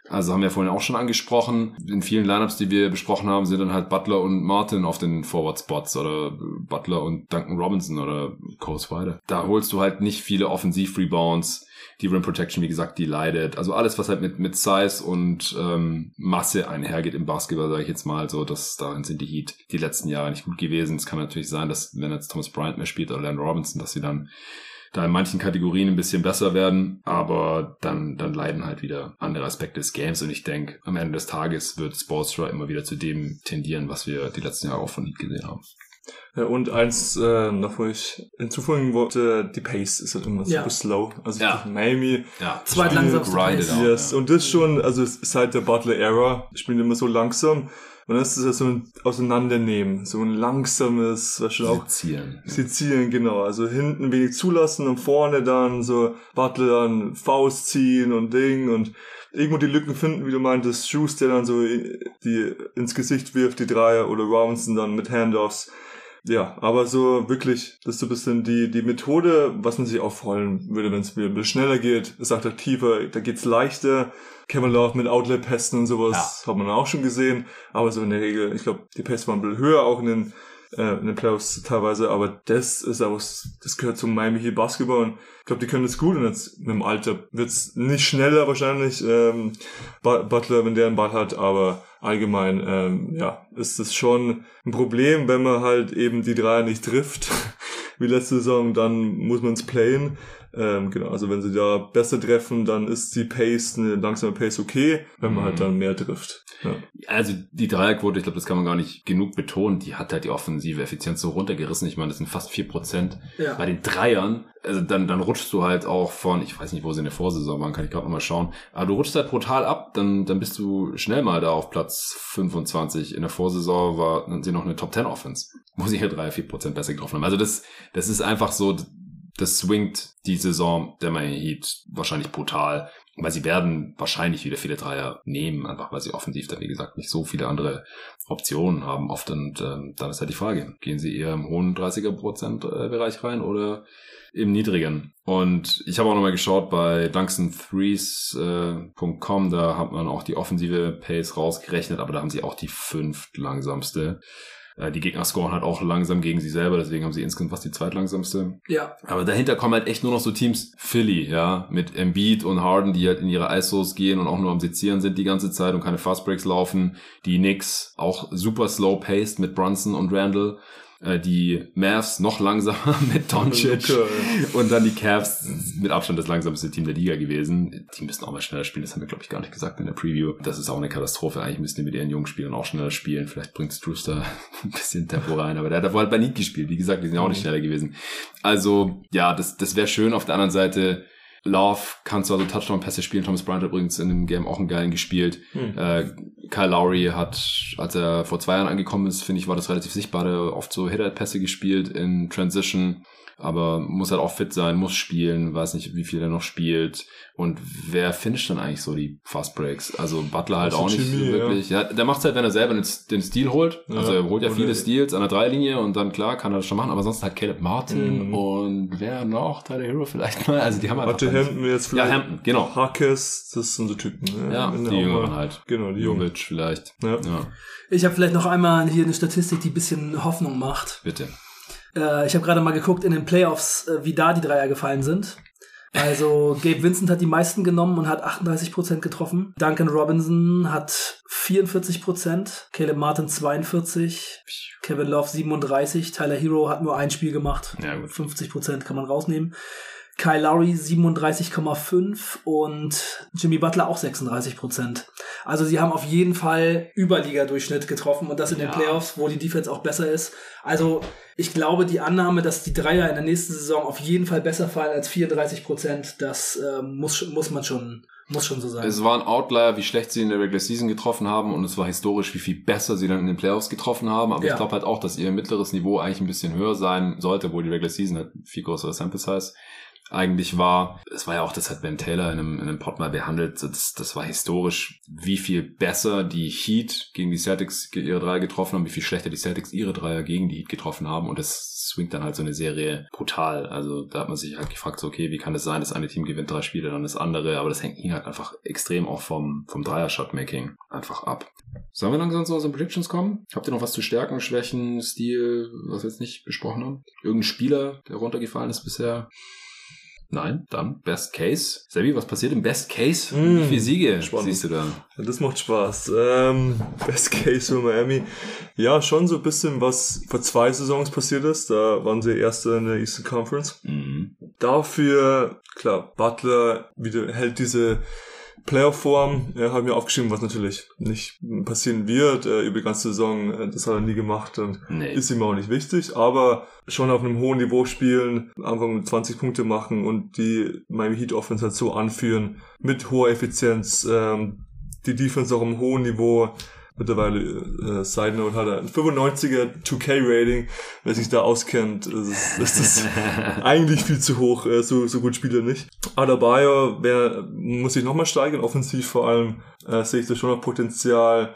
Also haben wir vorhin auch schon angesprochen. In vielen Lineups, die wir besprochen haben, sind dann halt Butler und Martin auf den Forward-Spots oder Butler und Duncan Robinson oder Coase Wider. Da holst du halt nicht viele Offensiv-Rebounds. Die Rim Protection, wie gesagt, die leidet. Also alles, was halt mit, mit Size und ähm, Masse einhergeht im Basketball, sage ich jetzt mal so, dass darin sind die Heat die letzten Jahre nicht gut gewesen. Es kann natürlich sein, dass wenn jetzt Thomas Bryant mehr spielt oder Landon Robinson, dass sie dann da in manchen Kategorien ein bisschen besser werden, aber dann, dann leiden halt wieder andere Aspekte des Games und ich denke, am Ende des Tages wird Spolstra immer wieder zu dem tendieren, was wir die letzten Jahre auch von Heat gesehen haben. Ja, und eins äh, noch, wo ich hinzufügen wollte, die Pace ist halt immer Ja. super slow. Also Ja. ja. Miami, Ja, Zweitlangsamste Pace. out, yes. ja. Und das schon, also seit der Butler-Ära spielen immer so langsam. Und dann ist es ja so ein Auseinandernehmen, so ein langsames, was schon auch Zielen. Sezieren, genau. Also hinten wenig zulassen und vorne dann so Butler dann Faust ziehen und Ding und irgendwo die Lücken finden, wie du meintest, Shoes, der dann so die ins Gesicht wirft, die Dreier oder Robinson dann mit Handoffs. Ja, aber so wirklich, das ist so ein bisschen die, die Methode, was man sich auch freuen würde, wenn es ein bisschen schneller geht, ist attraktiver, da geht's leichter. Kevin Love mit Outlet-Pässen und sowas hat man auch schon gesehen, aber so in der Regel, ich glaube, die Pässe waren ein bisschen höher auch in den äh, in den Playoffs teilweise, aber das ist auch, das gehört zum Miami Heat Basketball und ich glaube, die können das gut und jetzt mit dem Alter wird's nicht schneller wahrscheinlich, ähm, Bu- Butler, wenn der einen Ball hat, aber allgemein, ähm, ja, ist es schon ein Problem, wenn man halt eben die Dreier nicht trifft, wie letzte Saison, dann muss man es playen. Ähm, genau, also wenn sie da besser treffen, dann ist die Pace, eine langsame Pace okay, wenn man Mhm. halt dann mehr trifft. Ja. Also die Dreierquote, ich glaube, das kann man gar nicht genug betonen, die hat halt die offensive Effizienz so runtergerissen. Ich meine, das sind fast vier Prozent. Ja. Bei den Dreiern, also dann, dann rutschst du halt auch von, ich weiß nicht, wo sie in der Vorsaison waren, kann ich gerade nochmal schauen, aber du rutschst halt brutal ab, dann, dann bist du schnell mal da auf Platz 25. In der Vorsaison war sie noch eine Top 10 Offense, wo sie hier drei, vier Prozent besser getroffen haben. Also das, das ist einfach so, das swingt die Saison der Miami Heat wahrscheinlich brutal. Weil sie werden wahrscheinlich wieder viele Dreier nehmen, einfach weil sie offensiv da, wie gesagt, nicht so viele andere Optionen haben oft. Und ähm, dann ist halt die Frage, gehen sie eher im hohen 30er Prozent äh, Bereich rein oder im niedrigen? Und ich habe auch nochmal geschaut bei dunksonthrees.com, da hat man auch die offensive Pace rausgerechnet, aber da haben sie auch die fünft langsamste. Äh, Die Gegner scoren halt auch langsam gegen sie selber, deswegen haben sie insgesamt fast die zweitlangsamste. Ja, Aber dahinter kommen halt echt nur noch so Teams, Philly, ja, mit Embiid und Harden, die halt in ihre ISOs gehen und auch nur am Sezieren sind die ganze Zeit und keine Fastbreaks laufen. Die Knicks auch super slow paced mit Brunson und Randall. Äh, Die Mavs noch langsamer mit Doncic. Luka, Und dann die Cavs mit Abstand das langsamste Team der Liga gewesen. Die müssen auch mal schneller spielen, das haben wir, glaube ich, gar nicht gesagt in der Preview. Das ist auch eine Katastrophe. Eigentlich müssten die mit ihren jungen Spielern auch schneller spielen. Vielleicht bringt Struster ein bisschen Tempo rein, aber der hat davor halt bei Niet gespielt. Wie gesagt, die sind auch nicht schneller gewesen. Also, ja, das, das wäre schön. Auf der anderen Seite, Love kann zwar so Touchdown-Pässe spielen. Thomas Bryant hat übrigens in dem Game auch einen geilen gespielt. Hm. Äh, Kyle Lowry hat, als er vor zwei Jahren angekommen ist, finde ich, war das relativ sichtbar. Der hat oft so Hitter-Pässe gespielt in Transition, aber muss halt auch fit sein, muss spielen, weiß nicht, wie viel er noch spielt. Und wer finisht dann eigentlich so die Fast Breaks? Also Butler halt Also auch nicht so ja. wirklich. Ja. der macht halt, wenn er selber den, den Stil holt. Ja. Also er holt ja viele Steals an der Dreilinie und dann klar kann er das schon machen, aber sonst halt Caleb Martin Mhm. und wer noch? Tyler Hero vielleicht mal. Also die haben einfach. Hampton jetzt ja, vielleicht. Hampton, genau. Hackes, das sind so Typen. Ne? Ja, die Jüngeren halt. Genau, die Jungen. Jovic vielleicht. Ja. Ja, ich habe vielleicht noch einmal hier eine Statistik, die ein bisschen Hoffnung macht. bitte. Äh, ich habe gerade mal geguckt in den Playoffs, äh, wie da die Dreier gefallen sind. Also Gabe Vincent hat die meisten genommen und hat 38% getroffen. Duncan Robinson hat 44%, Caleb Martin 42%, Kevin Love 37, Tyler Hero hat nur ein Spiel gemacht. Ja, gut. 50% kann man rausnehmen. Kyle Lowry 37,5 und Jimmy Butler auch 36%. Also sie haben auf jeden Fall Überliga-Durchschnitt getroffen und das in Ja. den Playoffs, wo die Defense auch besser ist. Also ich glaube, die Annahme, dass die Dreier in der nächsten Saison auf jeden Fall besser fallen als 34 Prozent, das ähm, muss, muss man schon, muss schon so sein. Es war ein Outlier, wie schlecht sie in der Regular Season getroffen haben und es war historisch, wie viel besser sie dann in den Playoffs getroffen haben. Aber Ja. ich glaube halt auch, dass ihr mittleres Niveau eigentlich ein bisschen höher sein sollte, wo die Regular Season halt viel größere Sample Size eigentlich war. Es war ja auch, das hat Ben Taylor in einem, in einem Pod mal behandelt. Das, das war historisch, wie viel besser die Heat gegen die Celtics ihre Dreier getroffen haben, wie viel schlechter die Celtics ihre Dreier gegen die Heat getroffen haben. Und das swingt dann halt so eine Serie brutal. Also da hat man sich halt gefragt, so, okay, wie kann es sein, das eine Team gewinnt drei Spiele, dann das andere. Aber das hängt ihn halt einfach extrem auch vom, vom Dreier-Shot-Making einfach ab. Sollen wir langsam zu unseren Predictions kommen? Habt ihr noch was zu Stärken, Schwächen, Stil, was wir jetzt nicht besprochen haben? Irgendein Spieler, der runtergefallen ist bisher? Nein, dann Best Case. Sebi, was passiert im Best Case? Mm, Wie viele Siege spannend. siehst du da? Ja, das macht Spaß. Ähm, Best Case für Miami. Ja, schon so ein bisschen, was vor zwei Saisons passiert ist. Da waren sie Erste in der Eastern Conference. Mhm. Dafür, klar, Butler wieder hält diese Playoff-Form. Er hat mir aufgeschrieben, was natürlich nicht passieren wird. Äh, über die ganze Saison, äh, das hat er nie gemacht und Nee. ist ihm auch nicht wichtig. Aber schon auf einem hohen Niveau spielen, einfach mit 20 Punkte machen und die Miami Heat Offense halt so anführen mit hoher Effizienz. Ähm, die Defense auch am hohen Niveau. Mittlerweile, äh, Side Note, hat er ein 95er 2K-Rating. Wer sich da auskennt, ist, ist das eigentlich viel zu hoch. Äh, so, so gut spielt er nicht. Adebayo wer, muss sich nochmal steigern, offensiv vor allem. Äh, sehe ich da schon noch Potenzial.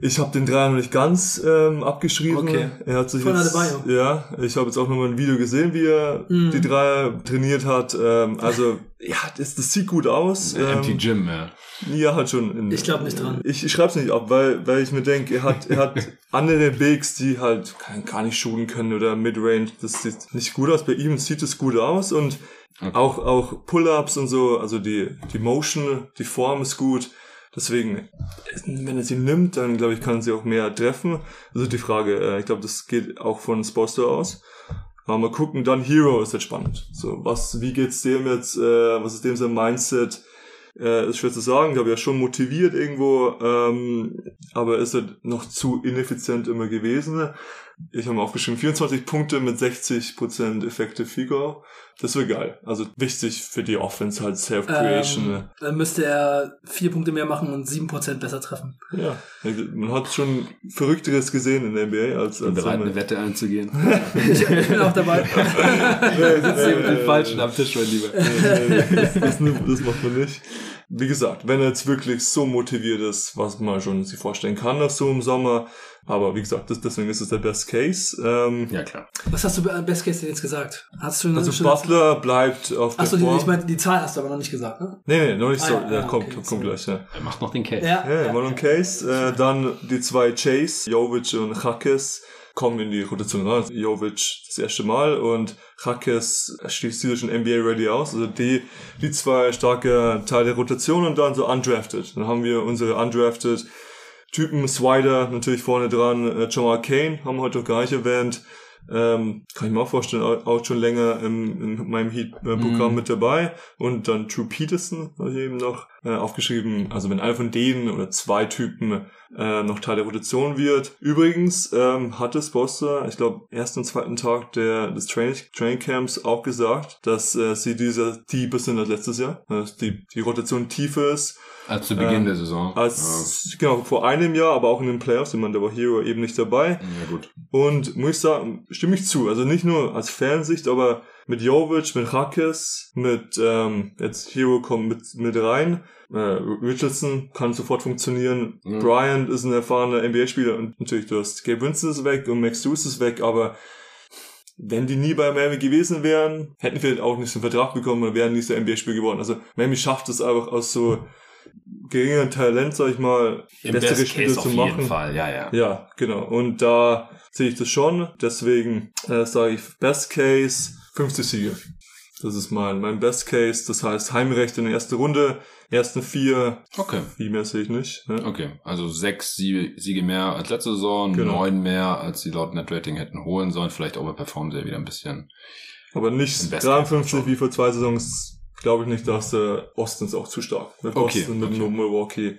Ich habe den Dreier noch nicht ganz ähm, abgeschrieben. Okay. Er hat sich Von jetzt, Adebayo. Ja, ich habe jetzt auch nochmal ein Video gesehen, wie er Mhm. die Dreier trainiert hat. Ähm, also, ja, das, das sieht gut aus. Empty Ähm, Gym, ja. ja, hat schon. In, Ich glaub nicht dran. Ich, ich schreibe es nicht ab, weil, weil ich mir denke, er hat, er hat andere Bigs, die halt gar nicht shooten können oder Midrange. Das sieht nicht gut aus. Bei ihm sieht es gut aus und Okay. auch, auch Pull-ups und so, also die, die Motion, die Form ist gut. Deswegen, wenn er sie nimmt, dann glaube ich, kann sie auch mehr treffen. Also die Frage, äh, ich glaube, das geht auch von Sposter aus. Aber mal gucken, dann Hero ist jetzt spannend. So, was, wie geht's dem jetzt, äh, was ist dem sein Mindset? Äh, ist schwer zu sagen, glaube ich, er ist schon motiviert irgendwo, ähm, aber ist halt noch zu ineffizient immer gewesen. Ich habe mir aufgeschrieben, 24 Punkte mit 60% Effective Figur. Das wäre geil. Also wichtig für die Offense halt Self-Creation. Ähm, dann müsste er vier Punkte mehr machen und sieben Prozent besser treffen. Ja, man hat schon Verrückteres gesehen in der NBA als, als bereit, so eine Wette einzugehen. Ich, ich bin auch dabei. äh, Falschen am Tisch, mein Lieber. das, das, das macht man nicht. Wie gesagt, wenn er jetzt wirklich so motiviert ist, was man schon sich vorstellen kann nach so im Sommer, aber wie gesagt, das, deswegen ist es der Best Case. Ähm, Ja, klar. Was hast du bei Best Case denn jetzt gesagt? Hast du also Butler bleibt auf der Achso, die, Form. ich meine, die Zahl hast du aber noch nicht gesagt, ne? nee, nee, noch nicht Ah, so. ja, Ja, ja, kommt, okay, kommt gleich, ja. Er macht noch den Case. Ja. Ja, Marlon Case. Äh, dann die zwei Chase, Jovic und Hakes, kommen in die Rotation rein. Jovic das erste Mal und Hakes schließt sich schon NBA-ready aus. Also die, die zwei starke Teile der Rotation und dann so undrafted. Dann haben wir unsere undrafted Typen, Swider natürlich vorne dran, äh, Jamal Kane, haben wir heute noch gar nicht erwähnt. Ähm, kann ich mir auch vorstellen, auch schon länger im, in meinem Heat-Programm Mhm. mit dabei. Und dann Drew Peterson habe ich eben noch äh, aufgeschrieben. Also wenn einer von denen oder zwei Typen äh, noch Teil der Rotation wird. Übrigens ähm, hat es Boster, ich glaube, ersten und zweiten Tag der, des Training, Training Camps auch gesagt, dass äh, sie dieser tiefer sind als letztes Jahr. Dass die, die Rotation tiefer ist Als zu Beginn Äh, der Saison. als genau vor einem Jahr, aber auch in den Playoffs. Ich meine, da war Hero eben nicht dabei. ja. ja, gut. Und muss ich sagen, stimme ich zu. Also nicht nur als Fansicht, aber mit Jovic, mit Rakes, mit ähm, jetzt Hero kommt mit, mit rein. Äh, Richardson kann sofort funktionieren. Mhm. Bryant ist ein erfahrener NBA-Spieler und natürlich du hast Gabe Winston ist weg und Max Deuce ist weg, aber wenn die nie bei Miami gewesen wären, hätten wir auch nicht den Vertrag bekommen und wären nicht so NBA-Spiel geworden. Also Miami schafft es einfach aus so geringem Talent, sag ich mal, Im bessere Spiele zu auf machen. jeden Fall, ja, ja. Ja, genau. Und da sehe ich das schon. Deswegen äh, sage ich Best Case 50 Siege. Das ist mein, mein Best Case. Das heißt Heimrecht in der ersten Runde. Ersten vier. Okay. Viel mehr sehe ich nicht. Ne? Okay, also sechs Siege, Siege mehr als letzte Saison, Genau. neun mehr, als sie laut Netrating hätten holen sollen. Vielleicht overperformen sie ja wieder ein bisschen. Aber nicht Im Best Case 53 schon. wie vor zwei Saisons glaube ich nicht, dass der Osten ist auch zu stark. Mit Okay, Boston, mit okay. Milwaukee,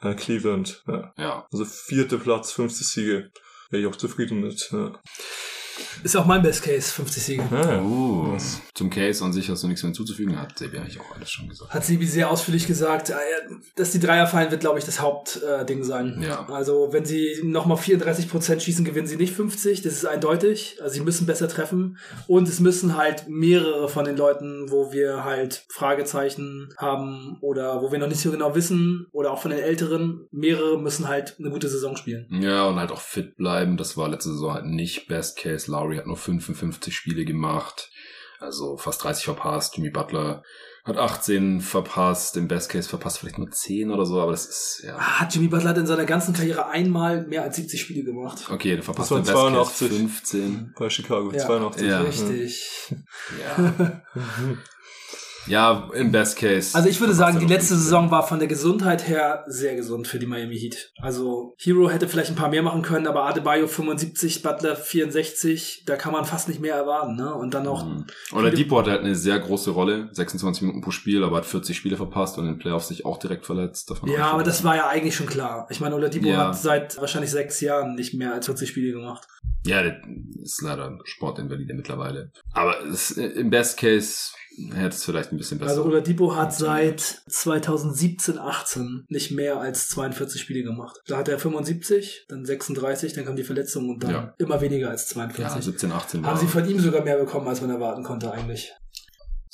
äh, Cleveland. Ja. Ja. Also vierter Platz, 50 Siege. Wäre ich auch zufrieden mit. Ja. Ist auch mein Best Case, 50 Siege. Ja. Uh, zum Case an sich hast du nichts mehr hinzuzufügen, hat Sebi eigentlich auch alles schon gesagt. Hat Sebi sehr ausführlich gesagt, äh, dass die Dreier fallen wird, glaube ich, das Hauptding sein. Ja. Also, wenn sie nochmal 34% schießen, gewinnen sie nicht 50. Das ist eindeutig. Also, sie müssen besser treffen. Und es müssen halt mehrere von den Leuten, wo wir halt Fragezeichen haben oder wo wir noch nicht so genau wissen oder auch von den Älteren, mehrere müssen halt eine gute Saison spielen. Ja, und halt auch fit bleiben. Das war letzte Saison halt nicht Best Case. Lowry hat nur 55 Spiele gemacht. Also fast 30 verpasst. Jimmy Butler hat 18 verpasst. Im Best Case verpasst vielleicht nur 10 oder so, aber das ist, ja. Ah, Jimmy Butler hat in seiner ganzen Karriere einmal mehr als 70 Spiele gemacht. Okay, der verpasst Das im waren Best Case 82. 15. Bei Chicago, Ja. 82. Ja. Richtig. Ja. ja, im Best Case. Also ich würde sagen, die letzte 15. Saison war von der Gesundheit her sehr gesund für die Miami Heat. Also Hero hätte vielleicht ein paar mehr machen können, aber Adebayo 75, Butler 64, da kann man fast nicht mehr erwarten. Ne? Und dann auch, Mhm. Oder Depot hat halt eine sehr große Rolle, 26 Minuten pro Spiel, aber hat 40 Spiele verpasst und in den Playoffs sich auch direkt verletzt. Auch ja, aber das war ja eigentlich schon klar. Ich meine, Oladipo Ja. hat seit wahrscheinlich sechs Jahren nicht mehr als 40 Spiele gemacht. Ja, das ist leider Sportinvalide mittlerweile. Aber es, im Best Case hätte es vielleicht ein bisschen besser. Also Oladipo hat seit 2017, 18 nicht mehr als 42 Spiele gemacht. Da hat er 75, dann 36, dann kam die Verletzung und dann Ja. immer weniger als ja, 42. 17, 18 war, Haben sie von ihm sogar mehr bekommen, als man erwarten konnte eigentlich.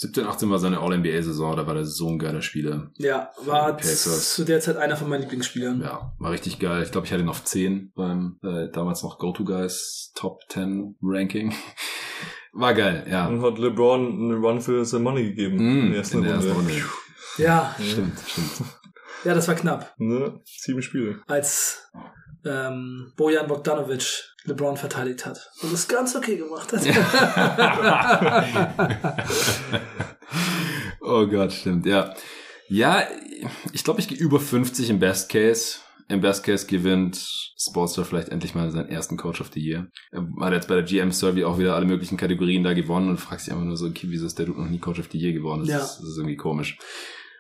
17, 18 war seine All-NBA-Saison, da war der so ein geiler Spieler. Ja, war zu der Zeit einer von meinen Lieblingsspielern. Ja, war richtig geil. Ich glaube, ich hatte ihn auf 10 beim äh, damals noch Go-To-Guys Top 10 Ranking. War geil, ja. Und hat LeBron einen Run für sein Money gegeben. Mm, in der ersten in der ersten Runde. Runde. Ja, Stimmt, stimmt. ja, das war knapp. Ne? Sieben Spiele. Als ähm, Bojan Bogdanovic LeBron verteidigt hat. Und das ganz okay gemacht hat. oh Gott, stimmt, ja. Ja, ich glaube, ich gehe über 50 im Best Case. Im Best Case gewinnt Sportster vielleicht endlich mal seinen ersten Coach of the Year. Er hat jetzt bei der GM Survey auch wieder alle möglichen Kategorien da gewonnen und fragt sich einfach nur so, okay, wieso ist der Dude noch nie Coach of the Year geworden? Das, Ja. ist, das ist irgendwie komisch.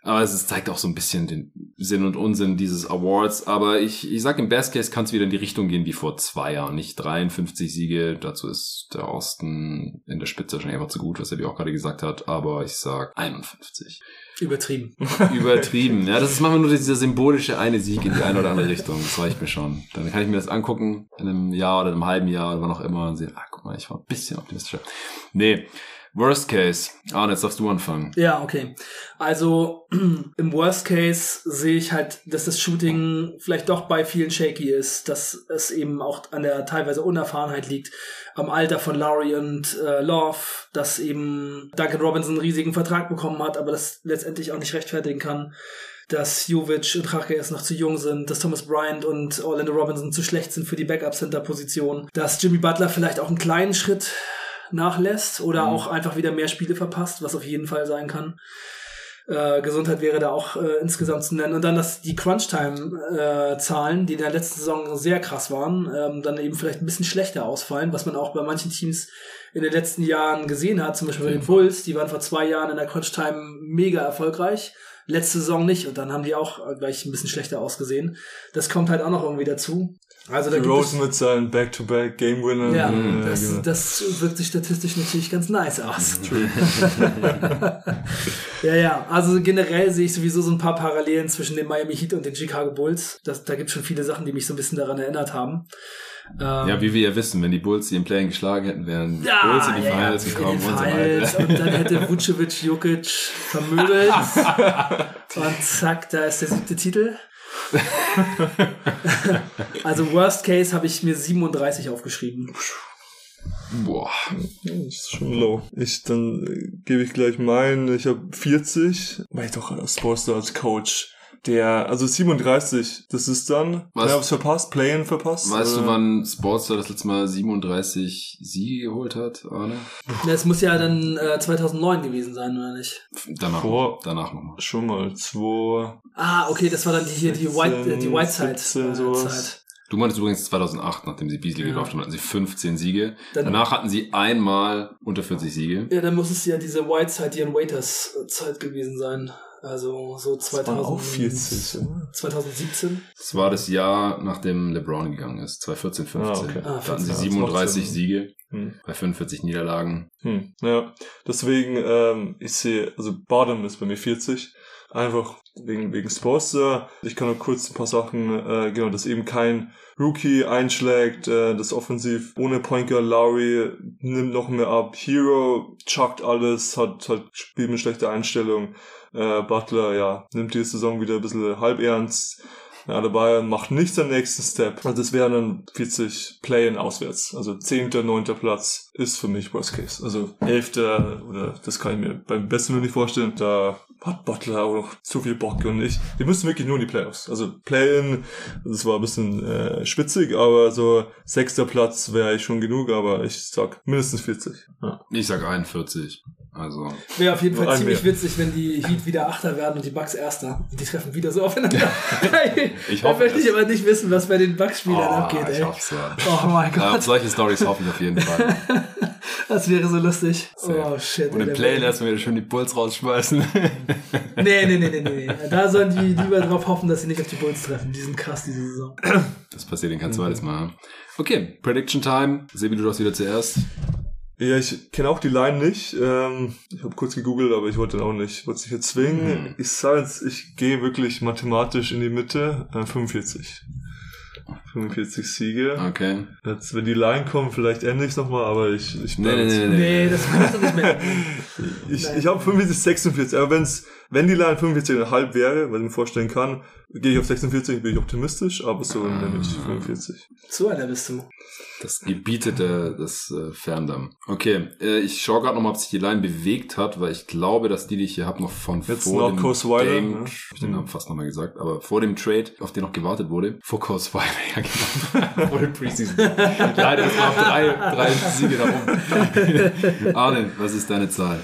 Aber es zeigt auch so ein bisschen den Sinn und Unsinn dieses Awards. Aber ich, ich sag, im Best Case kann es wieder in die Richtung gehen wie vor zwei Jahren. Nicht 53 Siege, dazu ist der Osten in der Spitze wahrscheinlich einfach zu gut, was er wie auch gerade gesagt hat. Aber ich sag 51. Übertrieben. Übertrieben. Ja, das ist manchmal nur dieser symbolische eine Sieg in die eine oder andere Richtung. Das reicht mir schon. Dann kann ich mir das angucken in einem Jahr oder einem halben Jahr oder wann auch immer und sehen, ah, guck mal, ich war ein bisschen optimistischer. Nee. Worst Case. Ah, jetzt darfst du anfangen. Ja, okay. Also im Worst Case sehe ich halt, dass das Shooting vielleicht doch bei vielen shaky ist, dass es eben auch an der teilweise Unerfahrenheit liegt, am Alter von Lowry und äh, Love, dass eben Duncan Robinson einen riesigen Vertrag bekommen hat, aber das letztendlich auch nicht rechtfertigen kann. Dass Jovic und erst noch zu jung sind, dass Thomas Bryant und Orlando Robinson zu schlecht sind für die Backup-Center-Position, dass Jimmy Butler vielleicht auch einen kleinen Schritt nachlässt oder Mhm. auch einfach wieder mehr Spiele verpasst, was auf jeden Fall sein kann. Äh, Gesundheit wäre da auch äh, insgesamt zu nennen. Und dann, dass die Crunch-Time-Zahlen, die in der letzten Saison sehr krass waren, ähm, dann eben vielleicht ein bisschen schlechter ausfallen, was man auch bei manchen Teams in den letzten Jahren gesehen hat. Zum Beispiel bei den Bulls, die waren vor zwei Jahren in der Crunch-Time mega erfolgreich. Letzte Saison nicht und dann haben die auch äh, gleich ein bisschen schlechter ausgesehen. Das kommt halt auch noch irgendwie dazu. Also da Die Rosen mit seinen Back-to-Back Game Winner. ja, Mhm, das, genau. das wirkt sich statistisch natürlich ganz nice aus. ja, ja, also generell sehe ich sowieso so ein paar Parallelen zwischen dem Miami Heat und den Chicago Bulls. Das, da gibt es schon viele Sachen, die mich so ein bisschen daran erinnert haben. Ähm, Ja, wie wir ja wissen, wenn die Bulls die im Play geschlagen hätten, wären ja, Bulls in die ja, Finals ja, gekommen und so weiter. Und dann hätte Vucevic Jokic vermöbelt. und zack, da ist der siebte Titel. also Worst Case habe ich mir 37 aufgeschrieben. Boah. Das ist schon low. Ich, dann äh, gebe ich gleich meinen. Ich habe 40, weil ich doch als Sportstar als Coach. Der, also 37, das ist dann, Was? ich hab's verpasst, Play-In verpasst. Weißt du, oder? wann Sportster das letzte Mal 37 Siege geholt hat, Arne? Das muss ja dann äh, 2009 gewesen sein, oder nicht? Danach, Vor- danach nochmal. Schon mal, zwei, Ah, okay, das war dann die, hier die, White, äh, die 17, Whiteside 17, äh, sowas. Du meintest übrigens 2008, nachdem sie Beasley Ja. gekauft haben, hatten sie 15 Siege. Dann- Danach hatten sie einmal unter 40 Siege. Ja, dann muss es ja diese Whiteside, Ian Waiters äh, Zeit gewesen sein. Also so Das waren 2000, auch 40, oder? 2017. Das war das Jahr, nachdem LeBron gegangen ist. 2014, 15. Ah, okay. Ah, Da hatten sie 14. 37 Sinn. Siege Hm. bei 45 Niederlagen. Hm. Ja, deswegen, ähm, ich sehe, also Bottom ist bei mir 40. Einfach wegen, wegen Sposter. Ich kann noch kurz ein paar Sachen, äh, genau, dass eben kein Rookie einschlägt, äh, das Offensiv ohne Pointer, Lowry nimmt noch mehr ab, Hero chuckt alles, hat, hat spielt mit schlechter Einstellung, äh, Butler, ja, nimmt die Saison wieder ein bisschen halb ernst, ja, dabei macht nicht seinen nächsten Step. Also das wären dann 40 Play-in auswärts. Also 10., 9. Platz ist für mich Worst Case. Also 11. oder das kann ich mir beim besten Willen nicht vorstellen. Da hat Butler auch noch zu viel Bock und ich. Die müssen wirklich nur in die Playoffs. Also Play-in, das war ein bisschen äh, spitzig, aber so sechster Platz wäre ich schon genug, aber ich sag mindestens 40. Ja. Ich sag 41. Also, Wäre auf jeden Fall ziemlich mehr. witzig, wenn die Heat wieder Achter werden und die Bucks Erster. Die treffen wieder so aufeinander. Ich hoffe möchte ich aber nicht wissen, was bei den Bucks-Spielern abgeht, ich ey. hoffe es. Oh mein Ja, auf Gott, solche Stories hoffe ich auf jeden Fall. das wäre so lustig. Sehr. Oh shit. Und im Play lassen wir wieder schön die Bulls rausschmeißen. Nee, nee, nee, nee, nee. Da sollen die lieber drauf hoffen, dass sie nicht auf die Bulls treffen. Die sind krass diese Saison. Das passiert den kein zweites Mal. Okay, Prediction Time. Sebi, du darfst wieder zuerst. Ja, ich kenne auch die Line nicht. Ähm, ich habe kurz gegoogelt, aber ich wollte dann auch nicht, wollte sich jetzt zwingen. Hm. Ich sage jetzt, ich gehe wirklich mathematisch in die Mitte. Äh, 45. 45 Siege. Okay. Jetzt, wenn die Line kommt, vielleicht ändere ich es nochmal, aber ich, ich Nee, nee, nee, nee. Nee, das kannst du nicht mehr. Ich, ich habe 45, 46, aber wenn's, wenn die Line 45,5 wäre, was ich mir vorstellen kann, gehe ich auf 46, bin ich optimistisch, aber so Ah. nehme ich 45. So einer bist du. Das gebietet äh, das äh, Ferndamm. Okay, äh, ich schaue gerade nochmal, ob sich die Line bewegt hat, weil ich glaube, dass die, die ich hier habe, noch von Jetzt vor noch dem Coast Wilder, Dame, ne? hab ich den Namen fast nochmal gesagt, aber vor dem Trade, auf den noch gewartet wurde, vor Coast Wilder, ja genau, vor dem Preseason. Leider man auf drei, drei Siege darum. Arne, was ist deine Zahl?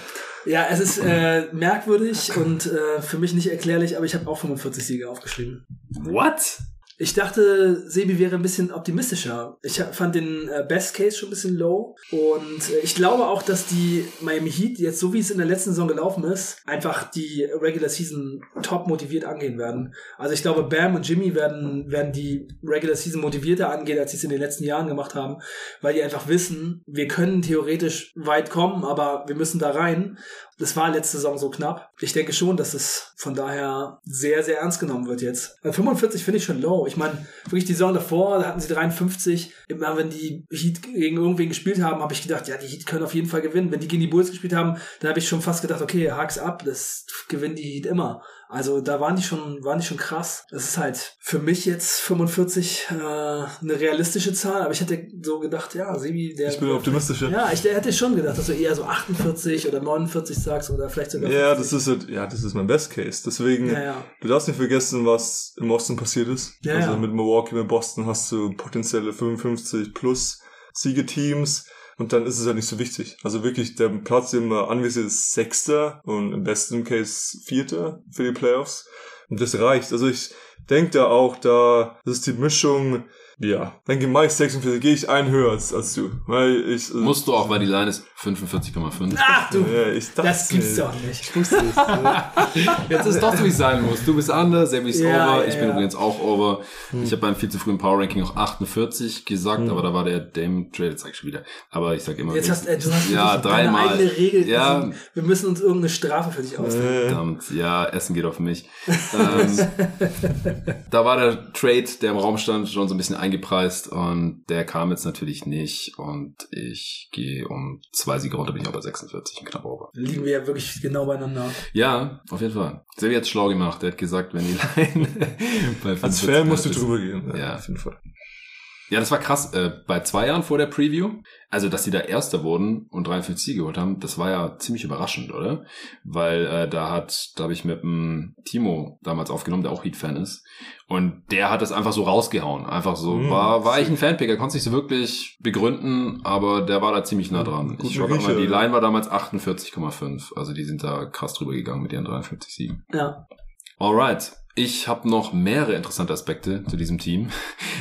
Ja, es ist äh, merkwürdig und äh, für mich nicht erklärlich, aber ich habe auch 45 Siege aufgeschrieben. What? Ich dachte, Sebi wäre ein bisschen optimistischer. Ich fand den äh, Best Case schon ein bisschen low. Und äh, ich glaube auch, dass die Miami Heat jetzt, so wie es in der letzten Saison gelaufen ist, einfach die Regular Season top motiviert angehen werden. Also ich glaube, Bam und Jimmy werden, werden die Regular Season motivierter angehen, als sie es in den letzten Jahren gemacht haben, weil die einfach wissen, wir können theoretisch weit kommen, aber wir müssen da rein. Das war letzte Saison so knapp. Ich denke schon, dass es von daher sehr, sehr ernst genommen wird jetzt. Weil 45 finde ich schon low. Ich meine, wirklich die Saison davor, da hatten sie 53. Immer wenn die Heat gegen irgendwen gespielt haben, habe ich gedacht, ja, die Heat können auf jeden Fall gewinnen. Wenn die gegen die Bulls gespielt haben, dann habe ich schon fast gedacht, okay, hak's ab, das gewinnen die Heat immer. Also da waren die schon, waren die schon krass. Das ist halt für mich jetzt 45 äh, eine realistische Zahl, aber ich hätte so gedacht, ja, Sebi, der Ich bin optimistischer. ja, ich hätte schon gedacht, dass du eher so 48 oder 49 sagst oder vielleicht sogar Ja, 50. das ist halt, ja, das ist mein Best Case. Deswegen, Ja, ja. du darfst nicht vergessen, was im Osten passiert ist. Ja, also mit Milwaukee, mit Boston hast du potenzielle 55 plus Siegeteams. Und dann ist es halt nicht so wichtig. Also wirklich, der Platz, den man anvisiert, ist Sechster und im besten Case Vierter für die Playoffs. Und das reicht. Also ich denke da auch, da, das ist die Mischung, ja, dann gehe ich 46, gehe ich ein höher als, als du. Weil ich, äh, Musst du auch, weil die Line ist 45,5. Ach du, ja, ich dachte, das gibt's doch nicht. Ich wusste es. Jetzt ist es doch so, wie es sein muss. Du bist under, Sebi ist Ja, over, ja, ich bin ja. übrigens auch over. Ich habe beim viel zu frühen Power Ranking auch 48 gesagt, aber da war der Dame Trade, jetzt sag ich schon wieder. Aber ich sag immer. Jetzt hast äh, du hast ja, dreimal. eigene Regel. Ja, Also, Wir müssen uns irgendeine Strafe für dich ausdenken. verdammt. Ja, Essen geht auf mich. ähm, da war der Trade, der im Raum stand, schon so ein bisschen eingepreist und der kam jetzt natürlich nicht und ich gehe um zwei Siege runter, bin ich auch bei 46, ein knapp over. Liegen wir ja wirklich genau beieinander. Ja, auf jeden Fall. Sebi hat's schlau gemacht. Der hat gesagt, wenn die Line bei Als 45 Fan musst du drüber gehen. Ja. Auf jeden Fall. Ja, das war krass. Äh, bei zwei Jahren vor der Preview, also dass sie da Erster wurden und 53 Siege geholt haben, das war ja ziemlich überraschend, oder? Weil äh, da hat, da habe ich mit dem Timo damals aufgenommen, der auch Heat-Fan ist. Und der hat das einfach so rausgehauen. Einfach so, Mhm. war, war ich ein Fanpick. Er konnte es nicht so wirklich begründen, aber der war da ziemlich nah dran. Guten Ich schau grad mal, die. Line war damals 48,5. Also die sind da krass drüber gegangen mit ihren 53 Siegen. Ja. Alright. Ich habe noch mehrere interessante Aspekte zu diesem Team.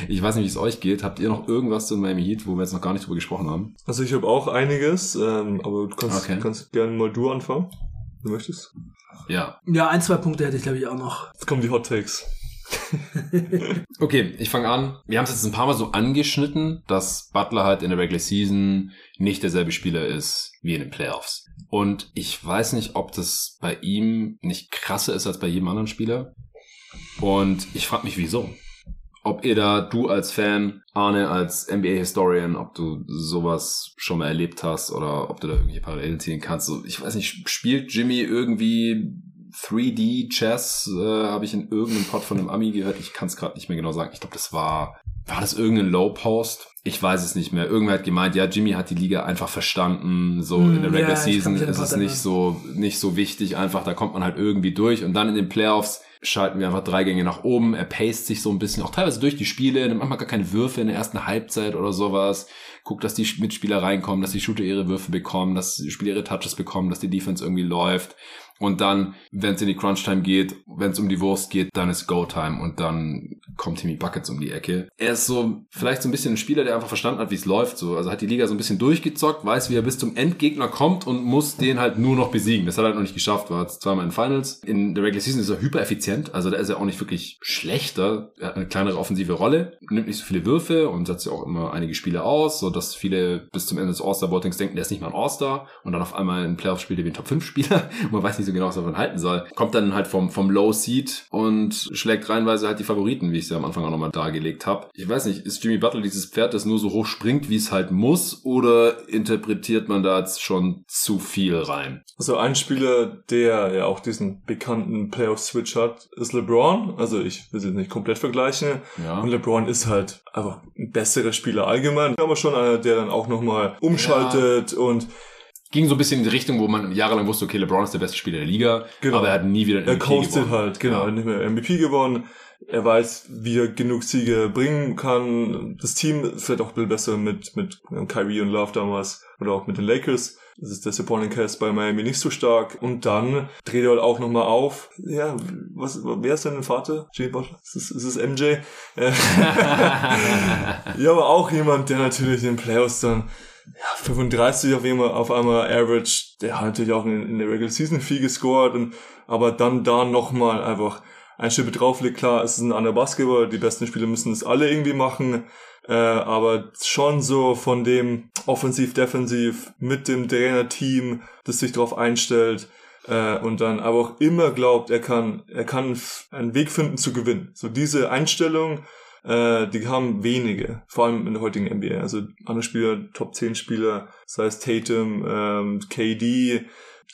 Ich weiß nicht, wie es euch geht. Habt ihr noch irgendwas zu Miami Heat, wo wir jetzt noch gar nicht drüber gesprochen haben? Also ich habe auch einiges, ähm, aber du kannst, Okay. kannst gerne mal du anfangen. Du möchtest? Ja. Ja, ein, zwei Punkte hätte ich glaube ich auch noch. Jetzt kommen die Hot Takes. Okay, ich fange an. Wir haben es jetzt ein paar Mal so angeschnitten, dass Butler halt in der Regular Season nicht derselbe Spieler ist wie in den Playoffs. Und ich weiß nicht, ob das bei ihm nicht krasser ist als bei jedem anderen Spieler. Und ich frage mich, wieso. Ob ihr da, du als Fan, Arne als NBA-Historian, ob du sowas schon mal erlebt hast oder ob du da irgendwelche Parallelen ziehen kannst. So, ich weiß nicht, spielt Jimmy irgendwie 3D-Chess? Äh, Habe ich in irgendeinem Pod von einem Ami gehört. Ich kann es gerade nicht mehr genau sagen. Ich glaube, das war, war das irgendein Low-Post? Ich weiß es nicht mehr. Irgendwer hat gemeint, ja, Jimmy hat die Liga einfach verstanden. So Hm, in der Regular kann Season ist es nicht so, nicht so wichtig. Einfach, da kommt man halt irgendwie durch. Und dann in den Playoffs schalten wir einfach drei Gänge nach oben. Er paced sich so ein bisschen, auch teilweise durch die Spiele, nimmt manchmal gar keine Würfe in der ersten Halbzeit oder sowas. Guckt, dass die Mitspieler reinkommen, dass die Shooter ihre Würfe bekommen, dass die Spieler ihre Touches bekommen, dass die Defense irgendwie läuft. Und dann, wenn es in die Crunch-Time geht, wenn es um die Wurst geht, dann ist Go-Time und dann kommt Timmy Buckets um die Ecke. Er ist so vielleicht so ein bisschen ein Spieler, der einfach verstanden hat, wie es läuft. So. Also hat die Liga so ein bisschen durchgezockt, weiß, wie er bis zum Endgegner kommt und muss den halt nur noch besiegen. Das hat er halt noch nicht geschafft, war jetzt zweimal in Finals. In der Regular Season ist er hypereffizient, also da ist er auch nicht wirklich schlechter. Er hat eine kleinere offensive Rolle, nimmt nicht so viele Würfe und setzt ja auch immer einige Spiele aus, so dass viele bis zum Ende des All-Star-Votings denken, der ist nicht mal ein All-Star und dann auf einmal in Playoff spielt er wie ein Top-5-Spieler und man weiß nicht so genau, was davon halten soll. Kommt dann halt vom, vom Low-Seed und schlägt reinweise halt die Favoriten, wie ich ja am Anfang auch nochmal dargelegt habe. Ich weiß nicht, ist Jimmy Butler dieses Pferd, das nur so hoch springt, wie es halt muss, oder interpretiert man da jetzt schon zu viel rein? Also ein Spieler, der ja auch diesen bekannten Playoff-Switch hat, ist LeBron. Also ich will sie nicht komplett vergleichen. Ja. Und LeBron ist halt einfach ein besserer Spieler allgemein. Aber schon einer, der dann auch nochmal umschaltet und Ging so ein bisschen in die Richtung, wo man jahrelang wusste, okay, LeBron ist der beste Spieler der Liga, Genau. aber er hat nie wieder einen er MVP coastet gewonnen. halt, genau, Ja. nicht mehr MVP gewonnen. Er weiß, wie er genug Siege bringen kann. Das Team vielleicht auch ein bisschen besser mit, mit Kyrie und Love damals oder auch mit den Lakers. Das ist der Supporting Cast bei Miami nicht so stark. Und dann dreht er halt auch nochmal auf. Ja, was, wer ist denn dein Vater? Jay Butler? Ist es, ist es MJ? Äh, ja, aber auch jemand, der natürlich in den Playoffs dann ja, 35 auf einmal, auf einmal Average, der hat natürlich auch in, in der Regular Season viel gescored, und, aber dann da nochmal einfach ein Schippe drauflegt. Klar, es ist ein anderer Basketball, die besten Spieler müssen das alle irgendwie machen, äh, aber schon so von dem offensiv-defensiv mit dem Trainerteam, das sich darauf einstellt, äh, und dann aber auch immer glaubt, er kann, er kann einen Weg finden zu gewinnen. So diese Einstellung, äh, die haben wenige, vor allem in der heutigen NBA. Also andere Spieler, Top 10 Spieler, sei es Tatum, ähm, KD,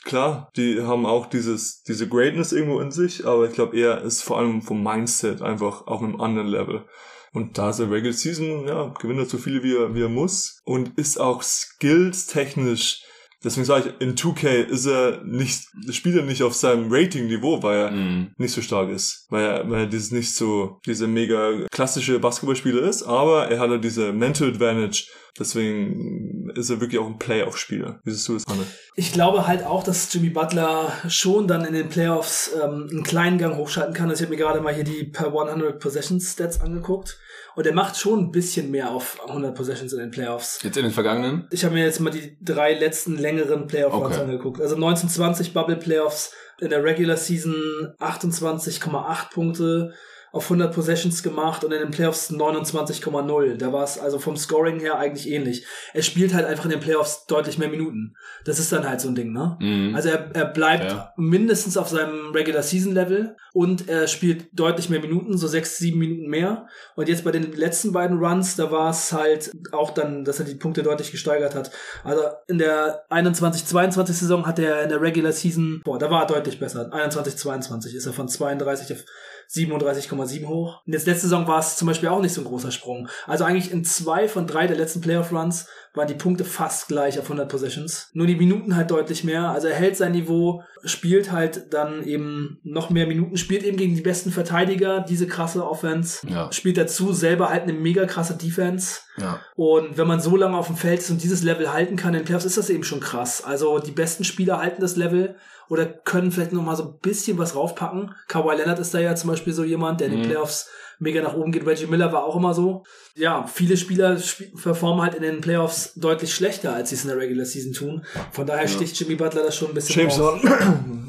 klar, die haben auch dieses, diese Greatness irgendwo in sich, aber ich glaube, er ist vor allem vom Mindset einfach auf einem anderen Level. Und da ist er Regular Season, ja, gewinnt er so viele wie er, wie er muss und ist auch skills technisch Deswegen sage ich, in 2K ist er nicht, spielt er nicht auf seinem Rating-Niveau, weil er Mhm. nicht so stark ist. Weil er, weil er dieses nicht so, diese mega klassische Basketballspieler ist, aber er hat halt diese Mental Advantage. Deswegen ist er wirklich auch ein Playoff-Spieler. Wie siehst du das, Anne? Ich glaube halt auch, dass Jimmy Butler schon dann in den Playoffs ähm, einen kleinen Gang hochschalten kann. Also ich habe mir gerade mal hier die per 100 Possessions Stats angeguckt. Und er macht schon ein bisschen mehr auf 100 Possessions in den Playoffs. Jetzt in den vergangenen? Ich habe mir jetzt mal die drei letzten längeren Playoff-Runs Okay. angeguckt. Also 1920 Bubble Playoffs in der Regular Season 28,8 Punkte auf 100 Possessions gemacht und in den Playoffs 29,0. Da war es also vom Scoring her eigentlich ähnlich. Er spielt halt einfach in den Playoffs deutlich mehr Minuten. Das ist dann halt so ein Ding, ne? Mhm. Also er, er bleibt Ja. mindestens auf seinem Regular Season Level und er spielt deutlich mehr Minuten, so sechs, sieben Minuten mehr. Und jetzt bei den letzten beiden Runs, da war es halt auch dann, dass er die Punkte deutlich gesteigert hat. Also in der 21-22 Saison hat er in der Regular Season, boah, da war er deutlich besser. 21-22 ist er von 32 auf 37,7 hoch. Und jetzt letzte Saison war es zum Beispiel auch nicht so ein großer Sprung. Also eigentlich in zwei von drei der letzten Playoff-Runs waren die Punkte fast gleich auf 100 Possessions. Nur die Minuten halt deutlich mehr. Also er hält sein Niveau, spielt halt dann eben noch mehr Minuten, spielt eben gegen die besten Verteidiger, diese krasse Offense. Ja. Spielt dazu selber halt eine mega krasse Defense. Ja. Und wenn man so lange auf dem Feld ist und dieses Level halten kann in Playoffs, ist das eben schon krass. Also die besten Spieler halten das Level oder können vielleicht noch mal so ein bisschen was raufpacken. Kawhi Leonard ist da ja zum Beispiel so jemand, der in den Mhm. Playoffs mega nach oben geht. Reggie Miller war auch immer so. Ja, viele Spieler sp performen halt in den Playoffs deutlich schlechter, als sie es in der Regular Season tun. Von daher sticht Jimmy Butler das schon ein bisschen James raus.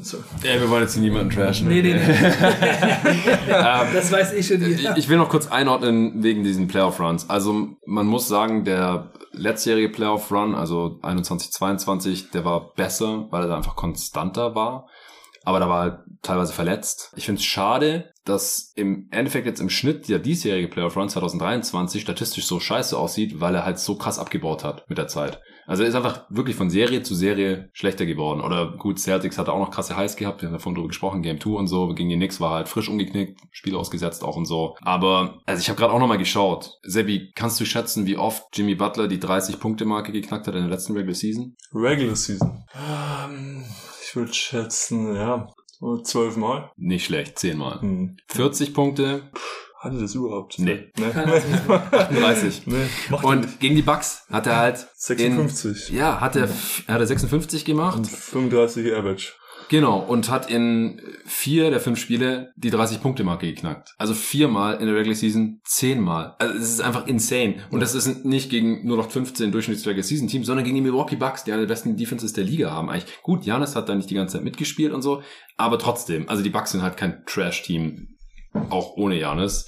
So. Ja, wir wollen jetzt hier niemanden trashen. Nee, nee, nee. das weiß ich schon. Ich, ich will noch kurz einordnen wegen diesen Playoff-Runs. Also man muss sagen, der letztjährige Playoff-Run, also 21-22, der war besser, weil er da einfach konstanter war. Aber da war halt teilweise verletzt. Ich finde es schade, dass im Endeffekt jetzt im Schnitt der diesjährige Playoff-Run 2023 statistisch so scheiße aussieht, weil er halt so krass abgebaut hat mit der Zeit. Also er ist einfach wirklich von Serie zu Serie schlechter geworden. Oder gut, Celtics hatte auch noch krasse Highs gehabt, wir haben davon drüber gesprochen, Game 2 und so. Gegen die Knicks war er halt frisch umgeknickt, Spiel ausgesetzt auch und so. Aber, also ich habe gerade auch nochmal geschaut. Sebi, kannst du schätzen, wie oft Jimmy Butler die 30-Punkte-Marke geknackt hat in der letzten Regular Season? Regular Season. Ähm, ich würde schätzen, ja, zwölfmal. Nicht schlecht, zehnmal. Hm. 40 Punkte, Hatte das überhaupt? Nee. Nee. Kann das nicht mehr. 38. nee. Und gegen die Bucks hat er halt 56. In, ja, hat er, hat er 56 gemacht. Und 35 Average. Genau, und hat in vier der fünf Spiele die 30-Punkte-Marke geknackt. Also viermal in der Regular Season, zehnmal. Also es ist einfach insane. Und das ist nicht gegen nur noch 15 Durchschnitts-Regular Season-Teams, sondern gegen die Milwaukee Bucks, die eine der besten Defenses der Liga haben eigentlich. Gut, Janis hat da nicht die ganze Zeit mitgespielt und so, aber trotzdem, also die Bucks sind halt kein Trash-Team, auch ohne Janis.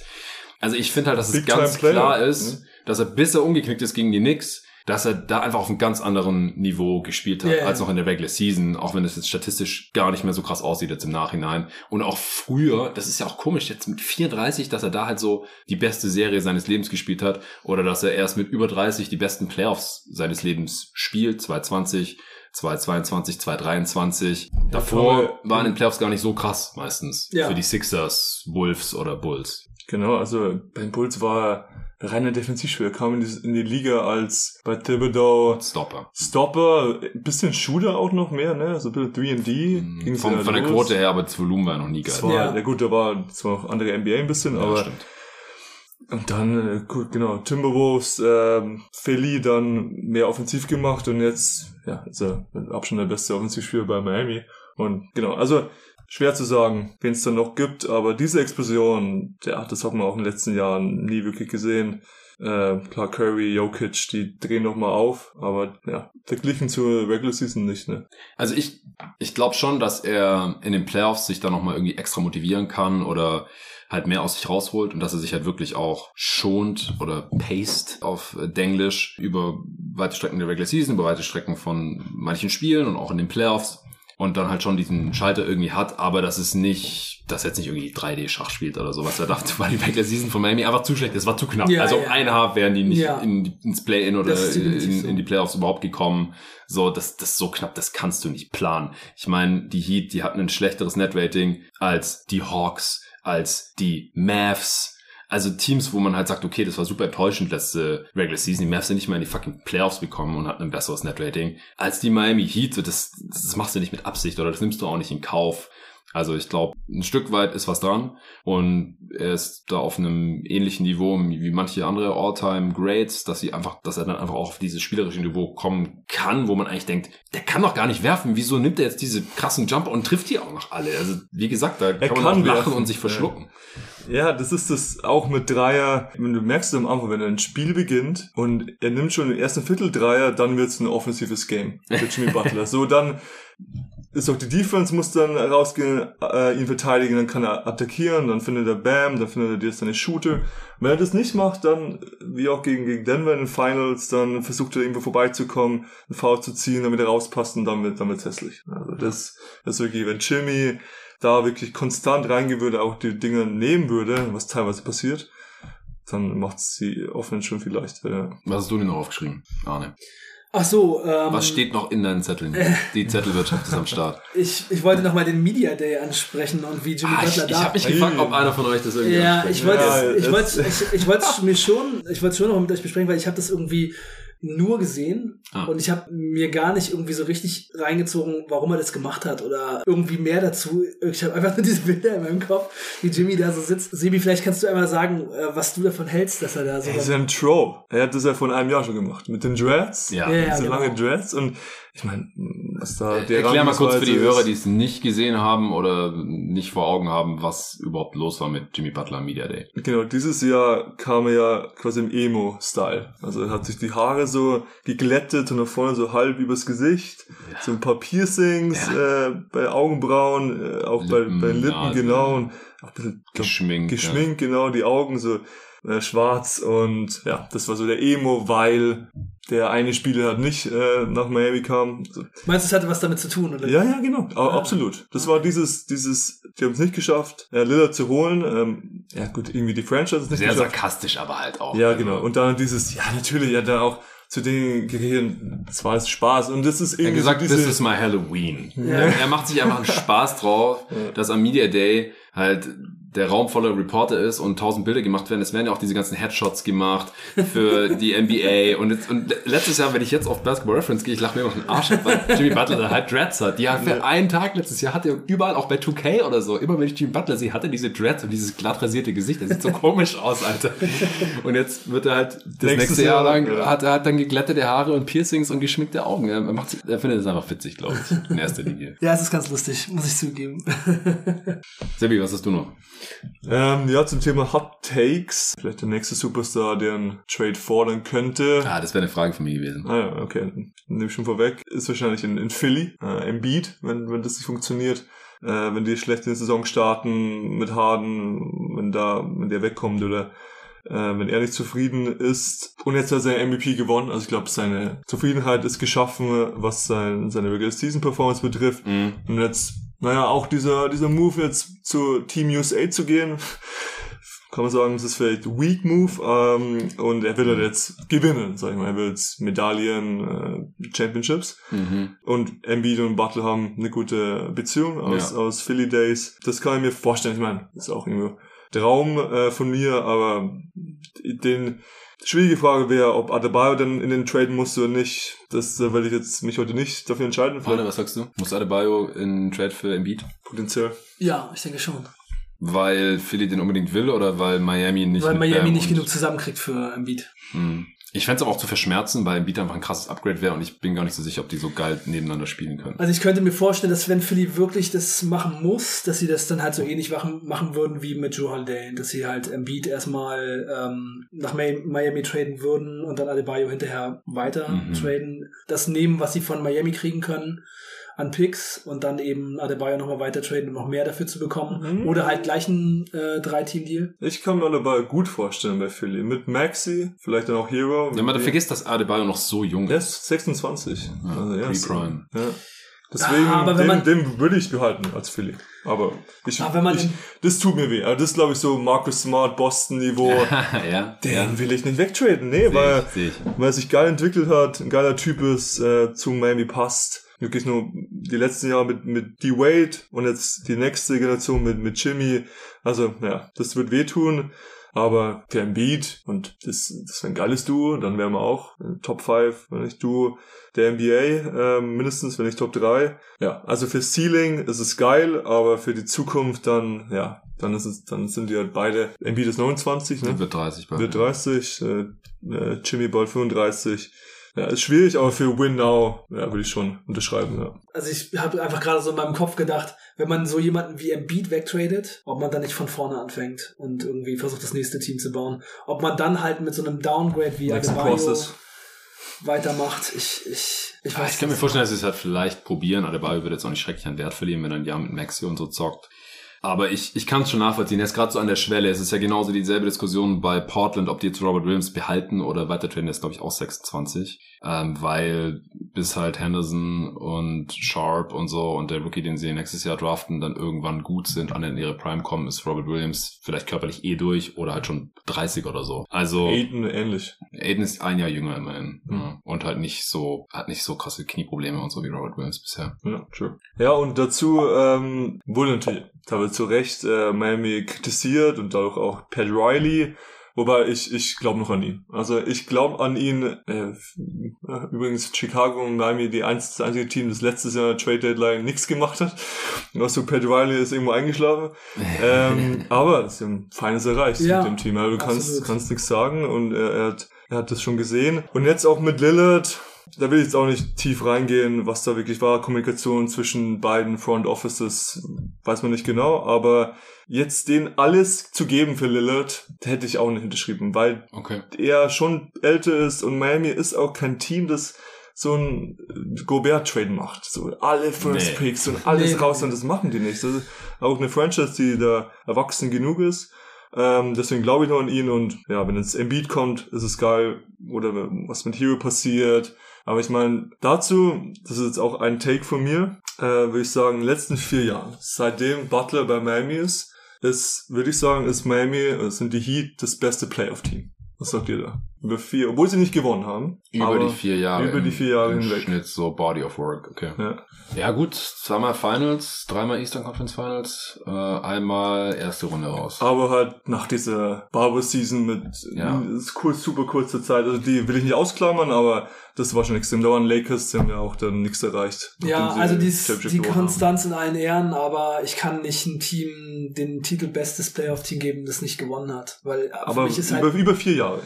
Also ich finde halt, dass es Big ganz time player, klar ist, ne? dass er bis er umgeknickt ist gegen die Knicks, dass er da einfach auf einem ganz anderen Niveau gespielt hat, ja. als noch in der Regular Season, auch wenn es jetzt statistisch gar nicht mehr so krass aussieht jetzt im Nachhinein. Und auch früher, das ist ja auch komisch, jetzt mit 34, dass er da halt so die beste Serie seines Lebens gespielt hat, oder dass er erst mit über 30 die besten Playoffs seines Lebens spielt, 2020, 2022, 2023. Davor waren in Playoffs gar nicht so krass meistens. Ja. Für die Sixers, Wolves oder Bulls. Genau, also bei den Bulls war reiner Defensivspieler, kam in die, in die Liga als bei Thibodeau Stopper. Stopper, ein bisschen Shooter auch noch mehr, ne? So ein bisschen 3&D. ging's Von, Mhm. von der. Quote her, aber das Volumen war noch nie geil. War, Ja. ja. gut, da war zwar noch andere NBA ein bisschen, Ja, aber stimmt. und dann, äh, gut, genau, Timberwolves, ähm, Philly dann mehr offensiv gemacht und jetzt, ja, ist er mit Abstand der beste Offensivspieler bei Miami. Und genau, also schwer zu sagen, wen es dann noch gibt, aber diese Explosion, ja, das hat man auch in den letzten Jahren nie wirklich gesehen. Äh, klar, Curry, Jokic, die drehen noch mal auf, aber ja, verglichen zur Regular Season nicht, ne? Also ich, ich glaube schon, dass er in den Playoffs sich da nochmal irgendwie extra motivieren kann oder halt mehr aus sich rausholt und dass er sich halt wirklich auch schont oder paced auf äh, Denglisch über weite Strecken der Regular Season, über weite Strecken von manchen Spielen und auch in den Playoffs und dann halt schon diesen Schalter irgendwie hat, aber das ist nicht, dass er jetzt nicht irgendwie 3D-Schach spielt oder sowas. Er dachte, weil die Regular Season von Miami einfach zu schlecht ist, war zu knapp. Ja, also ja. ein Haar wären die nicht Ja. in, ins Play-In oder in, so. in die Playoffs überhaupt gekommen. So, das, das ist so knapp, das kannst du nicht planen. Ich meine, die Heat, die hatten ein schlechteres Net-Rating als die Hawks, als die Mavs. Also Teams, wo man halt sagt, okay, das war super enttäuschend letzte Regular Season. Die Mavs sind nicht mal in die fucking Playoffs gekommen und hatten ein besseres Net-Rating als die Miami Heat. So, Das, das machst du nicht mit Absicht oder das nimmst du auch nicht in Kauf. Also ich glaube, ein Stück weit ist was dran und er ist da auf einem ähnlichen Niveau wie manche andere All-Time-Greats, dass sie einfach, dass er dann einfach auch auf dieses spielerische Niveau kommen kann, wo man eigentlich denkt, der kann doch gar nicht werfen. Wieso nimmt er jetzt diese krassen Jumper und trifft die auch noch alle? Also wie gesagt, da kann man kann lachen werfen. und sich verschlucken. Ja, das ist das auch mit Dreier. Du merkst es am Anfang, wenn ein Spiel beginnt und er nimmt schon den ersten Viertel Dreier, dann wird's ein offensives Game mit Jimmy Butler. So, dann ist auch die Defense muss dann rausgehen, äh, ihn verteidigen, dann kann er attackieren, dann findet er Bam, dann findet er dir seine Shooter. Wenn er das nicht macht, dann, wie auch gegen, gegen Denver in den Finals, dann versucht er irgendwo vorbeizukommen, einen Foul zu ziehen, damit er rauspasst und dann wird, dann wird's hässlich. Also das, das ist wirklich, wenn Jimmy da wirklich konstant reingehen würde, auch die Dinge nehmen würde, was teilweise passiert, dann macht's die Offense schon viel leichter. Ja. Was hast du denn noch aufgeschrieben, Arne? Ach so, ähm, Was steht noch in deinen Zetteln? Die Zettelwirtschaft ist am Start. ich, ich wollte noch mal den Media Day ansprechen und wie Jimmy Ah, ich Butler ich da. habe mich gefragt, ob einer von euch das irgendwie ja, anspricht. ich wollte Ja, ich wollte ich, ich wollte mir schon ich wollte schon noch mit euch besprechen, weil ich habe das irgendwie nur gesehen Ah. und ich habe mir gar nicht irgendwie so richtig reingezogen, warum er das gemacht hat oder irgendwie mehr dazu. Ich habe einfach nur diese Bilder in meinem Kopf, wie Jimmy da so sitzt. Sebi, vielleicht kannst du einmal sagen, äh, was du davon hältst, dass er da so. Er ist ja ein Troll. Er hat das ja vor einem Jahr schon gemacht. Mit den Dreads. Ja. Ja, ja, Diese genau. lange Dreads. Und ich meine, was da der Erklär mal kurz für die Hörer, die es nicht gesehen haben oder nicht vor Augen haben, was überhaupt los war mit Jimmy Butler Media Day. Genau, dieses Jahr kam er ja quasi im Emo-Style. Also er hat sich die Haare so geglättet und nach vorne so halb übers Gesicht. Ja. So ein paar Piercings ja. äh, bei Augenbrauen, äh, auch Lippen, bei, bei Lippen, Nase, genau. Und auch ein bisschen geschminkt. Geschminkt, ja. genau, die Augen so äh, schwarz und ja, das war so der Emo, weil der eine Spieler halt nicht äh, nach Miami kam. Meinst du, es hatte was damit zu tun, oder? Ja, ja, genau. Ah. Absolut. Das war dieses, dieses, die haben es nicht geschafft, äh, Lillard zu holen. Ähm, ja, gut, irgendwie die Franchise ist nicht Sehr geschafft. sarkastisch aber halt auch. Ja, genau. Und dann dieses, ja, natürlich, ja, da auch zu den Gehirn, das war es Spaß. Und das ist irgendwie. Er hat gesagt, so diese, this is my Halloween. Ja. Er macht sich einfach einen Spaß drauf, ja. dass am Media Day halt der Raum voller Reporter ist und tausend Bilder gemacht werden. Es werden ja auch diese ganzen Headshots gemacht für die NBA. Und, jetzt, und letztes Jahr, wenn ich jetzt auf Basketball Reference gehe, ich lache mir noch den Arsch ab, weil Jimmy Butler da halt Dreads hat. Die hat für einen Tag letztes Jahr hat er überall, auch bei 2K oder so, immer wenn ich Jimmy Butler sehe, hat er diese Dreads und dieses glatt rasierte Gesicht. Das sieht so komisch aus, Alter. Und jetzt wird er halt das Nächstes nächste Jahr lang, ja. hat er hat dann geglättete Haare und Piercings und geschminkte Augen. Er, macht, er findet es einfach witzig, glaube ich, in erster Linie. Ja, es ist ganz lustig, muss ich zugeben. Sebi, was hast du noch? Ähm, ja, zum Thema Hot Takes. Vielleicht der nächste Superstar, der einen Trade fordern könnte. Ah, das wäre eine Frage von mir gewesen. Ah ja, okay. Nehme ich schon vorweg. Ist wahrscheinlich in, in Philly, äh, Embiid, wenn, wenn das nicht funktioniert. Äh, wenn die schlecht in die Saison starten mit Harden, wenn da, wenn der wegkommt oder äh, wenn er nicht zufrieden ist. Und jetzt hat er seine MVP gewonnen. Also ich glaube, seine Zufriedenheit ist geschaffen, was sein, seine Regular Season Performance betrifft. Mhm. Und jetzt naja, auch dieser, dieser Move jetzt zu Team USA zu gehen, kann man sagen, es ist vielleicht Weak Move ähm, und er will halt jetzt gewinnen, sag ich mal. Er will jetzt Medaillen, äh, Championships mhm. und Embiid und Butler haben eine gute Beziehung aus, ja. aus Philly Days. Das kann ich mir vorstellen. Ich meine, ist auch irgendwie Traum äh, von mir, aber den Schwierige Frage wäre, ob Adebayo dann in den traden musste oder nicht. Das äh, werde ich jetzt mich heute nicht dafür entscheiden. Arne, was sagst du? Muss Adebayo in Trade für Embiid? Potenziell. Ja, ich denke schon. Weil Philly den unbedingt will oder weil Miami nicht Weil Miami nicht genug zusammenkriegt für Embiid. Hm. Ich fände es aber auch zu verschmerzen, weil Embiid einfach ein krasses Upgrade wäre und ich bin gar nicht so sicher, ob die so geil nebeneinander spielen können. Also ich könnte mir vorstellen, dass wenn Philly wirklich das machen muss, dass sie das dann halt so ähnlich machen, machen würden wie mit Joe Holiday, dass sie halt Embiid erstmal ähm, nach Miami traden würden und dann Adebayo hinterher weiter mhm. traden, das nehmen, was sie von Miami kriegen können an Picks und dann eben Adebayo nochmal weiter traden, um noch mehr dafür zu bekommen. Mhm. Oder halt gleich ein äh, Drei-Team-Deal. Ich kann mir Adebayo gut vorstellen bei Philly. Mit Maxi, vielleicht dann auch Hero. Ja, man vergisst, dass Adebayo noch so jung ist. Er ist 26. Ja, also, ja, Pre-Prime. Ja. Deswegen, ah, den, man, den würde ich behalten als Philly. Aber ich, aber wenn man ich das tut mir weh. Also das ist, glaube ich, so Marcus Smart, Boston-Niveau. ja, den ja. will ich nicht wegtraden. Nee, weil, ich, weil er sich geil entwickelt hat, ein geiler Typ ist, äh, zu Miami passt wirklich nur die letzten Jahre mit, mit D-Wade und jetzt die nächste Generation mit, mit Jimmy. Also, ja, das wird wehtun. Aber der Embiid und das, das wäre ein geiles Duo, dann wären wir auch Top 5, wenn nicht Duo der NBA, äh, mindestens, wenn nicht Top 3. Ja, also für Ceiling ist es geil, aber für die Zukunft dann, ja, dann ist es, dann sind die halt beide, Embiid ist 29, ne? Wird 30 bald. Wird 30, äh, äh, Jimmy bald 35. Ja, ist schwierig, aber für Win Now, ja, würde ich schon unterschreiben, ja. Also ich habe einfach gerade so in meinem Kopf gedacht, wenn man so jemanden wie Embiid wegtradet, ob man dann nicht von vorne anfängt und irgendwie versucht, das nächste Team zu bauen. Ob man dann halt mit so einem Downgrade wie Adebayo weitermacht. Ich, ich, ich weiß Ich kann mir vorstellen, dass sie es halt vielleicht probieren. Adebayo wird jetzt auch nicht schrecklich an Wert verlieren, wenn er ein Jahr mit Maxi und so zockt. Aber ich, ich kann es schon nachvollziehen. Er ist gerade so an der Schwelle. Es ist ja genauso dieselbe Diskussion bei Portland, ob die jetzt Robert Williams behalten oder weiter trainen. Der ist, glaube ich, auch 26 ähm, weil bis halt Henderson und Sharp und so und der Rookie, den sie nächstes Jahr draften, dann irgendwann gut sind, an in ihre Prime kommen, ist Robert Williams vielleicht körperlich eh durch oder halt schon 30 oder so. Also Aiden ähnlich. Aiden ist ein Jahr jünger immerhin mhm. ja, und halt nicht so hat nicht so krasse Knieprobleme und so wie Robert Williams bisher. Ja, true. Ja und dazu ähm, wurde natürlich teilweise zu Recht äh, Miami kritisiert und dadurch auch Pat Riley Wobei ich, ich glaube noch an ihn. Also ich glaube an ihn. Äh, übrigens Chicago und Miami die einz, das einzige Team, das letztes Jahr Trade Deadline nichts gemacht hat. Also Pat Riley ist irgendwo eingeschlafen. ähm, aber sie haben Feines erreicht ja, mit dem Team. Also du kannst, kannst nichts sagen und er, er hat er hat das schon gesehen. Und jetzt auch mit Lillard da will ich jetzt auch nicht tief reingehen, was da wirklich war. Kommunikation zwischen beiden Front Offices weiß man nicht genau, aber jetzt den alles zu geben für Lillard, hätte ich auch nicht unterschrieben, weil Okay. er schon älter ist und Miami ist auch kein Team, das so ein Gobert-Trade macht. So alle First Nee. Picks und alles Nee, raus nee. und das machen die nicht. Das ist auch eine Franchise, die da erwachsen genug ist. Ähm, deswegen glaube ich noch an ihn und ja, wenn jetzt Embiid kommt, ist es geil. Oder was mit Hero passiert. Aber ich meine, dazu, das ist jetzt auch ein Take von mir, äh, würde ich sagen, in den letzten vier Jahren, seitdem Butler bei Miami ist, ist, würde ich sagen, ist Miami, äh, sind die Heat das beste Playoff-Team. Was sagt ihr da? Über vier, obwohl sie nicht gewonnen haben. Über die vier Jahre. Über die im- vier Jahre im hinweg. Schnitt so Body of Work, okay. Ja. Ja gut, zweimal Finals, dreimal Eastern Conference Finals, äh, einmal erste Runde raus. Aber halt nach dieser Barber-Season mit Ja. ist cool, super kurzer Zeit, also die will ich nicht ausklammern, aber das war schon extrem. Da waren Lakers, die haben ja auch dann nichts erreicht. Ja, also dies, die gewonnen haben. Konstanz in allen Ehren, aber ich kann nicht ein Team den Titel bestes Playoff-Team geben, das nicht gewonnen hat. Weil für Aber mich ist halt, über, über vier Jahre.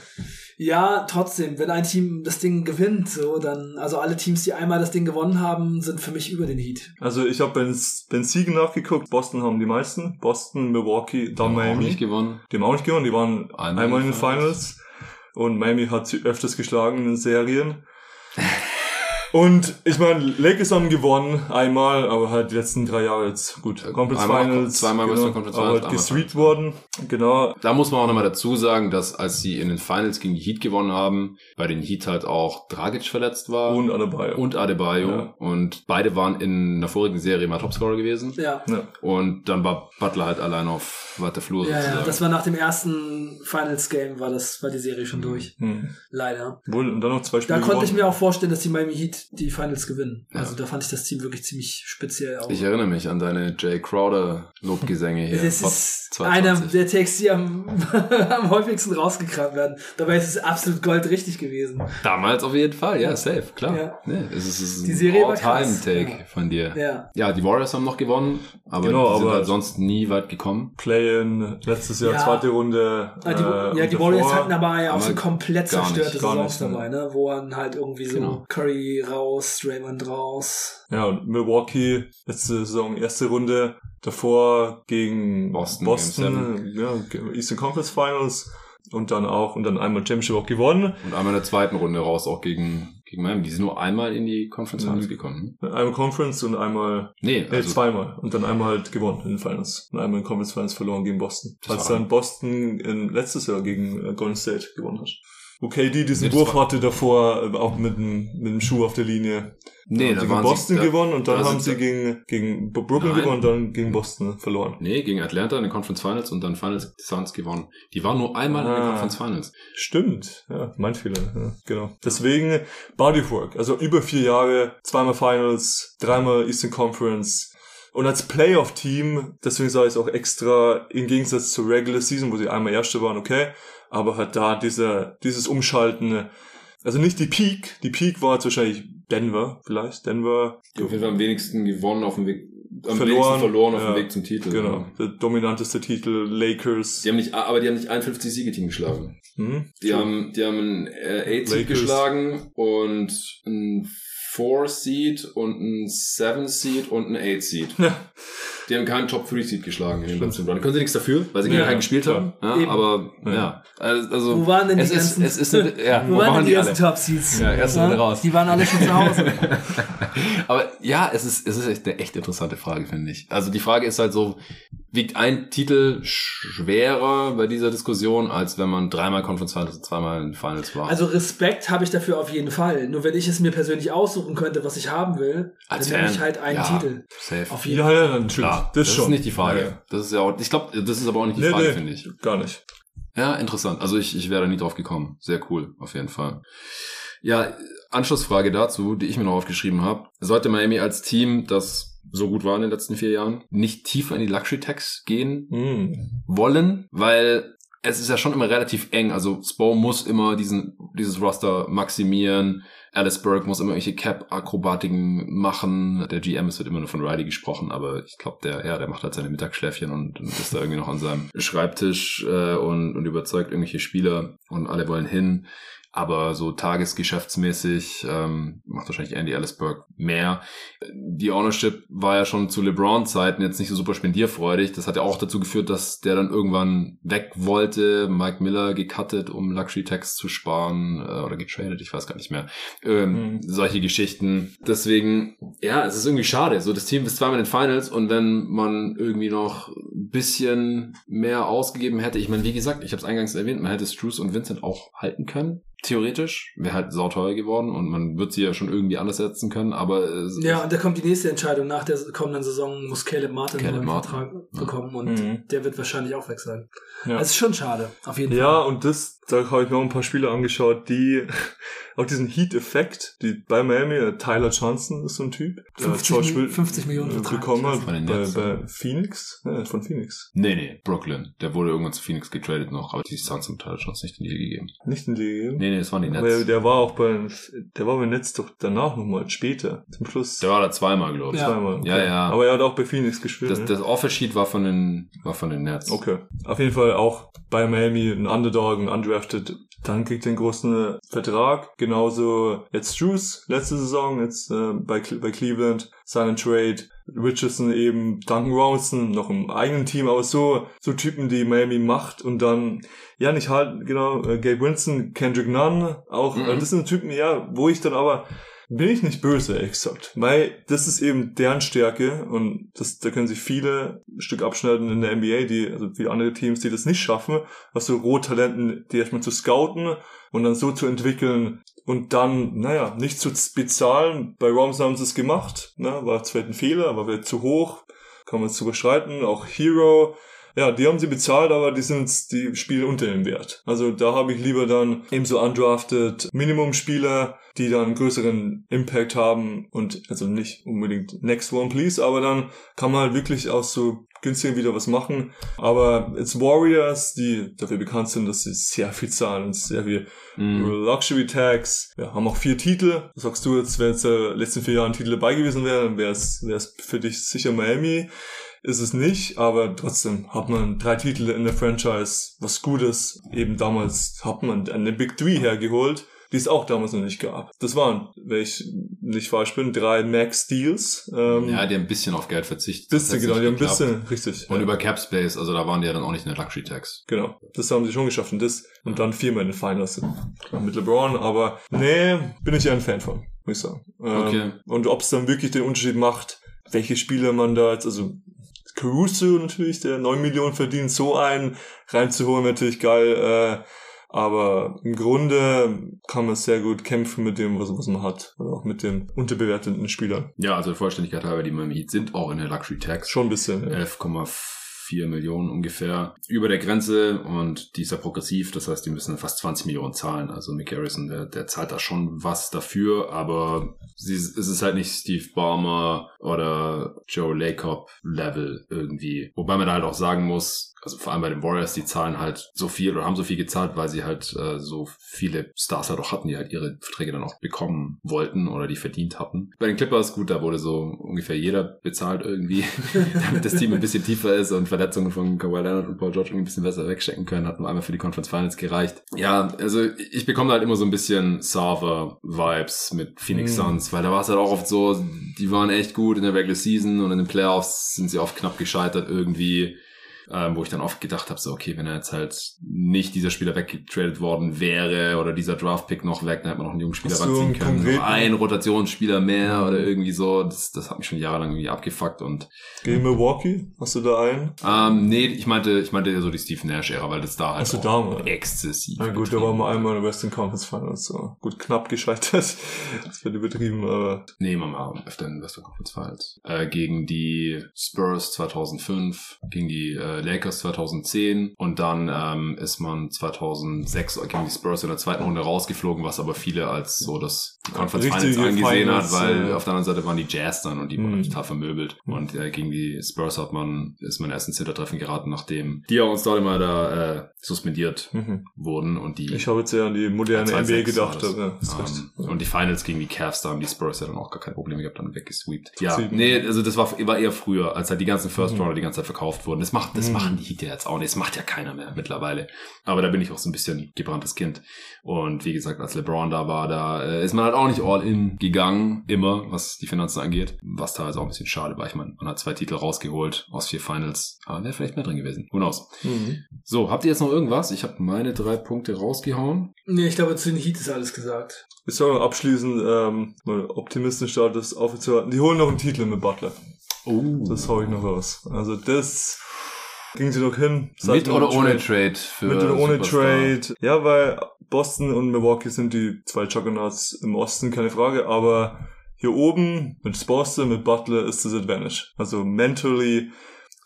Ja, trotzdem, wenn ein Team das Ding gewinnt, so, dann, also alle Teams, die einmal das Ding gewonnen haben, sind für mich über den Heat. Also ich habe bei den Siegen nachgeguckt, Boston haben die meisten, Boston, Milwaukee, dann Haben auch Miami. nicht gewonnen. Die haben auch nicht gewonnen, die waren Einmal einmal, in den den Finals. Und Miami hat sie öfters geschlagen in den Serien. Und ich meine, Lakers haben gewonnen einmal, aber halt die letzten drei Jahre jetzt gut. Conference Einmal- Finals, zweimal genau, Western Conference aber Finals, halt einmal gesweept Finals. worden. Genau. Da muss man auch nochmal dazu sagen, dass als sie in den Finals gegen die Heat gewonnen haben, bei den Heat halt auch Dragic verletzt war Und Adebayo. und Adebayo. Ja. Und beide waren in einer vorigen Serie mal Topscorer gewesen. Ja. Ja. Und dann war Butler halt allein auf weiter Flur Ja, sozusagen. ja, das war nach dem ersten Finals-Game, war das, war die Serie schon durch. Hm. Leider. Wohl, und dann noch zwei Da Spiele konnte ich gewonnen. mir auch vorstellen, dass die Miami Heat die Finals gewinnen. Ja. Also da fand ich das Team wirklich ziemlich speziell auch. ich erinnere mich an deine Jay Crowder Lobgesänge hier. das ist 22. einer der Takes, die am, am häufigsten rausgekramt werden. Dabei ist es absolut goldrichtig gewesen. Damals auf jeden Fall, ja, safe, klar. Ja. Nee, es ist, es ist Die Serie war krass. All-Time-Take Ja. von dir. Ja. Ja, die Warriors haben noch gewonnen, aber Genau, die sind aber- halt sonst nie weit gekommen. Play-in, letztes Jahr, Ja. zweite Runde. Ja, die, äh, ja, die davor- Warriors hatten aber ja auch aber so komplett zerstörte Saisons ne. dabei, ne? Wo dann halt irgendwie so Genau. Curry raus, Draymond raus. Ja, und Milwaukee, letzte Saison, erste Runde. Davor gegen Boston, Boston ja, Eastern Conference Finals. Und dann auch, und dann einmal Championship auch gewonnen. Und einmal in der zweiten Runde raus, auch gegen, gegen Miami. Die sind nur einmal in die Conference Finals Mhm. gekommen. Einmal Conference und einmal, Nee, äh, also, zweimal. Und dann einmal halt gewonnen in den Finals. Und einmal in Conference Finals verloren gegen Boston. Als dann Boston in, letztes Jahr gegen äh, Golden State gewonnen hat. Wo KD diesen Nee, Wurf hatte davor, äh, auch mit dem, mit dem Schuh auf der Linie. nee, haben da sie waren gegen Boston sie, da, gewonnen und dann da haben sie gegen, gegen Brooklyn Nein. gewonnen und dann gegen Boston verloren. Nee, gegen Atlanta in den Conference Finals und dann Finals die Suns gewonnen. Die waren nur einmal in den Ah. Conference Finals. Stimmt, ja, mein Fehler, ja, genau. Deswegen Bodywork, also über vier Jahre, zweimal Finals, dreimal Eastern Conference. Und als Playoff-Team, deswegen sage ich es auch extra, im Gegensatz zur Regular Season, wo sie einmal Erste waren, okay, aber halt da dieser, dieses Umschalten, also nicht die Peak, die Peak war jetzt wahrscheinlich Denver, vielleicht, Denver, Die auf jeden Fall am wenigsten gewonnen auf dem Weg, am Verloren, wenigsten verloren auf ja, dem Weg zum Titel. genau, der dominanteste Titel, Lakers. Die haben nicht, aber die haben nicht ein 50-Siege-Team geschlagen. Hm? Die haben, die haben ein äh, 8-Seed Lakers. geschlagen und ein 4-Seed und ein 7-Seed und ein 8-Seed. Die haben keinen Top-3-Seed geschlagen in den letzten Run. Können sie nichts dafür, weil sie gegen Ja, keinen gespielt haben. Ja, Eben. aber Ja. ja. Also, Wo waren denn die es ist, ganzen- es ist, eine, ja, Wo waren denn die alle? ersten Top-Seeds? Ja, erste Runde raus. Die waren alle schon zu Hause. Aber ja, es ist, es ist echt eine echt interessante Frage, finde ich. Also die Frage ist halt so, wiegt ein Titel schwerer bei dieser Diskussion, als wenn man dreimal Conference Finals und zweimal in Finals war? Also Respekt habe ich dafür auf jeden Fall. Nur wenn ich es mir persönlich aussuchen könnte, was ich haben will, Als dann nehme ich halt einen ja, Titel. Safe. Auf jeden Ja, ja, natürlich. Klar, das, das, schon. ist nicht die Frage. Ja, ja. Das ist ja auch, ich glaube, das ist aber auch nicht die Nee, Frage, nee. finde ich. Gar nicht. Ja, interessant. Also ich, ich wäre da nie drauf gekommen. Sehr cool, auf jeden Fall. Ja, Anschlussfrage dazu, die ich mir noch aufgeschrieben habe. Sollte Miami als Team, das so gut war in den letzten vier Jahren, nicht tiefer in die Luxury Tax gehen Hm. wollen? Weil es ist ja schon immer relativ eng. Also Spo muss immer diesen, dieses Roster maximieren. Alice Burke muss immer irgendwelche Cap-Akrobatiken machen. Der GM, es wird immer nur von Riley gesprochen, aber ich glaube, der, ja, der macht halt seine Mittagsschläfchen und, und ist da irgendwie noch an seinem Schreibtisch äh, und, und überzeugt irgendwelche Spieler und alle wollen hin. Aber so tagesgeschäftsmäßig ähm, macht wahrscheinlich Andy Ellisberg mehr. Die Ownership war ja schon zu LeBron-Zeiten jetzt nicht so super spendierfreudig. Das hat ja auch dazu geführt, dass der dann irgendwann weg wollte. Mike Miller gecuttet, um Luxury Tax zu sparen äh, oder getradet, ich weiß gar nicht mehr. Ähm, mhm. Solche Geschichten. Deswegen, ja, es ist irgendwie schade. So, das Team ist zweimal in den Finals und wenn man irgendwie noch ein bisschen mehr ausgegeben hätte, ich meine, wie gesagt, ich habe es eingangs erwähnt, man hätte Struce und Vincent auch halten können theoretisch. Wäre halt sauteuer geworden und man wird sie ja schon irgendwie anders setzen können, aber... ja, und da kommt die nächste Entscheidung. Nach der kommenden Saison muss Caleb Martin Caleb einen Martin. Vertrag ja. bekommen und mhm. der wird wahrscheinlich auch weg sein. Ja. Das ist schon schade, auf jeden ja, Fall. Ja, und das, da habe ich mir auch ein paar Spiele angeschaut, die auch diesen Heat-Effekt, die bei Miami, äh, Tyler Johnson ist so ein Typ, 50, George Will 50 Millionen äh, bekommen hat bei, bei Phoenix, ja, von Phoenix. Nee, nee, Brooklyn. Der wurde irgendwann zu Phoenix getradet noch, aber die Suns haben Tyler Johnson nicht in die Liga gegeben. Nicht in die Liga gegeben? Nee, nee, das waren die Nets. Aber der war auch bei, der war bei Nets doch danach nochmal, später, zum Schluss. Der war da zweimal, glaube ich. Ja. Zweimal. Okay. Ja, ja. Aber er hat auch bei Phoenix gespielt. Das, ne? das Offer-Sheet war von den, war von den Nets. Okay. Auf jeden Fall auch bei Miami ein Underdog, ein Undrafted dann kriegt er einen großen Vertrag. Genauso jetzt Juice letzte Saison, jetzt äh, bei, bei Cleveland, Silent Trade. Richardson eben, Duncan Robinson noch im eigenen Team, aber so, so Typen, die Miami macht und dann, ja, nicht halt, genau, äh, Gabe Winston, Kendrick Nunn, auch, mhm. äh, das sind Typen, ja, wo ich dann aber, bin ich nicht böse, gesagt. Weil das ist eben deren Stärke und das, da können sich viele Stück abschneiden in der NBA, die, also viele andere Teams, die das nicht schaffen, was so Rohtalenten, die erstmal zu scouten und dann so zu entwickeln und dann, naja, nicht zu bezahlen. Bei Roms haben sie es gemacht, ne? war zwar ein Fehler, aber wäre zu hoch, kann man es überschreiten. Auch Hero, ja, die haben sie bezahlt, aber die sind, die spielen unter dem Wert. Also da habe ich lieber dann eben so undrafted Minimum-Spieler, die dann größeren Impact haben und also nicht unbedingt Next One Please, aber dann kann man halt wirklich auch so günstig wieder was machen. Aber jetzt Warriors, die dafür bekannt sind, dass sie sehr viel zahlen und sehr viel mm. Luxury Tags, ja, haben auch vier Titel. Sagst du jetzt, wenn jetzt der letzten vier Jahren Titel dabei gewesen wäre, dann wäre es für dich sicher Miami ist es nicht, aber trotzdem hat man drei Titel in der Franchise, was Gutes. Eben damals hat man eine Big Three hergeholt, die es auch damals noch nicht gab. Das waren, wenn ich nicht falsch bin, drei Max Deals. Ähm, ja, die haben ein bisschen auf Geld verzichtet. Bisschen, genau, die haben ein bisschen, richtig. Und ja. über Cap Space, also da waren die ja dann auch nicht in der Luxury Tax. Genau, das haben sie schon geschafft und das und dann viermal in den Finals mit LeBron, aber nee, bin ich ja ein Fan von, muss ich sagen. Ähm, okay. Und ob es dann wirklich den Unterschied macht, welche Spieler man da jetzt, also Caruso natürlich, der 9 Millionen verdient, so einen reinzuholen, natürlich geil. Äh, aber im Grunde kann man sehr gut kämpfen mit dem, was, was man hat. Oder auch mit den unterbewerteten Spielern. Ja, also Vollständigkeit halber, die Miami Heat sind auch in der Luxury Tax. Schon ein bisschen. Ja. 11,4 Millionen ungefähr über der Grenze und die ist ja progressiv, das heißt, die müssen fast 20 Millionen zahlen. Also Mick Harrison, der, der zahlt da schon was dafür, aber sie, es ist halt nicht Steve Ballmer oder Joe Lacob Level irgendwie. Wobei man da halt auch sagen muss, also vor allem bei den Warriors, die zahlen halt so viel oder haben so viel gezahlt, weil sie halt äh, so viele Stars halt auch hatten, die halt ihre Verträge dann auch bekommen wollten oder die verdient hatten. Bei den Clippers, gut, da wurde so ungefähr jeder bezahlt irgendwie, damit das Team ein bisschen tiefer ist und Verletzungen von Kawhi Leonard und Paul George irgendwie ein bisschen besser wegstecken können, hat nur einmal für die Conference Finals gereicht. Ja, also ich bekomme halt immer so ein bisschen Server-Vibes mit Phoenix mm. Suns, weil da war es halt auch oft so, die waren echt gut in der Regular Season und in den Playoffs sind sie oft knapp gescheitert irgendwie ähm, wo ich dann oft gedacht habe, so okay, wenn er jetzt halt nicht dieser Spieler weggetradet worden wäre oder dieser Draft-Pick noch weg, dann hätte man noch einen jungen Spieler ranziehen können. Noch ein Rotationsspieler mehr oder irgendwie so. Das, das hat mich schon jahrelang irgendwie abgefuckt und Gegen Milwaukee? Hast du da einen? Ähm, nee, ich meinte, ich meinte so die Steve Nash-Ära, weil das da halt Hast auch exzessiv. Na gut, da war mal einmal in der Western Conference Finals so. Gut, knapp gescheitert. das wird übertrieben, aber. Nee, man war öfter in Western Conference Finals. Äh, gegen die Spurs 2005, gegen die äh, äh, Lakers 2010 und dann ähm, ist man 2006 gegen die Spurs in der zweiten Runde rausgeflogen, was aber viele als so das Conference Richtige Finals angesehen Finals, hat, weil ja. auf der anderen Seite waren die Jazz dann und die wurden Mhm. total vermöbelt. Und äh, gegen die Spurs hat man, ist man erst ins Hintertreffen geraten, nachdem die ja uns dort immer da äh, suspendiert Mhm. wurden und die Ich habe jetzt eher an die moderne 2-6 NBA gedacht. das. Ja, recht. ähm, und die Finals gegen die Cavs, da haben die Spurs ja dann auch gar keine Probleme gehabt, dann weggesweept. Ja, Sieben. nee, also das war, war eher früher, als halt die ganzen First Mhm. Rounder die ganze Zeit verkauft wurden. Das macht, das Mhm. machen die Heat ja jetzt auch nicht. Das macht ja keiner mehr mittlerweile. Aber da bin ich auch so ein bisschen gebranntes Kind. Und wie gesagt, als LeBron da war, da äh, ist man halt auch nicht all in gegangen, immer, was die Finanzen angeht. Was teilweise auch ein bisschen schade war. Ich meine, man hat zwei Titel rausgeholt aus vier Finals. Aber wäre vielleicht mehr drin gewesen. Who knows? Mhm. So, habt ihr jetzt noch irgendwas? Ich habe meine drei Punkte rausgehauen. Nee, ich glaube, zu den Heat ist alles gesagt. Ich sage noch abschließend, ähm, mal optimistisch da das aufzuhalten. Die holen noch einen Titel mit Butler. Oh. Das hau ich noch raus. Also das ging sie noch hin. Mit oder ohne Trade. Trade für Mit oder ohne Superstar? Trade. Ja, weil Boston und Milwaukee sind die zwei Juggernauts im Osten, keine Frage. Aber hier oben mit Boston, mit Butler ist das Advantage. Also mentally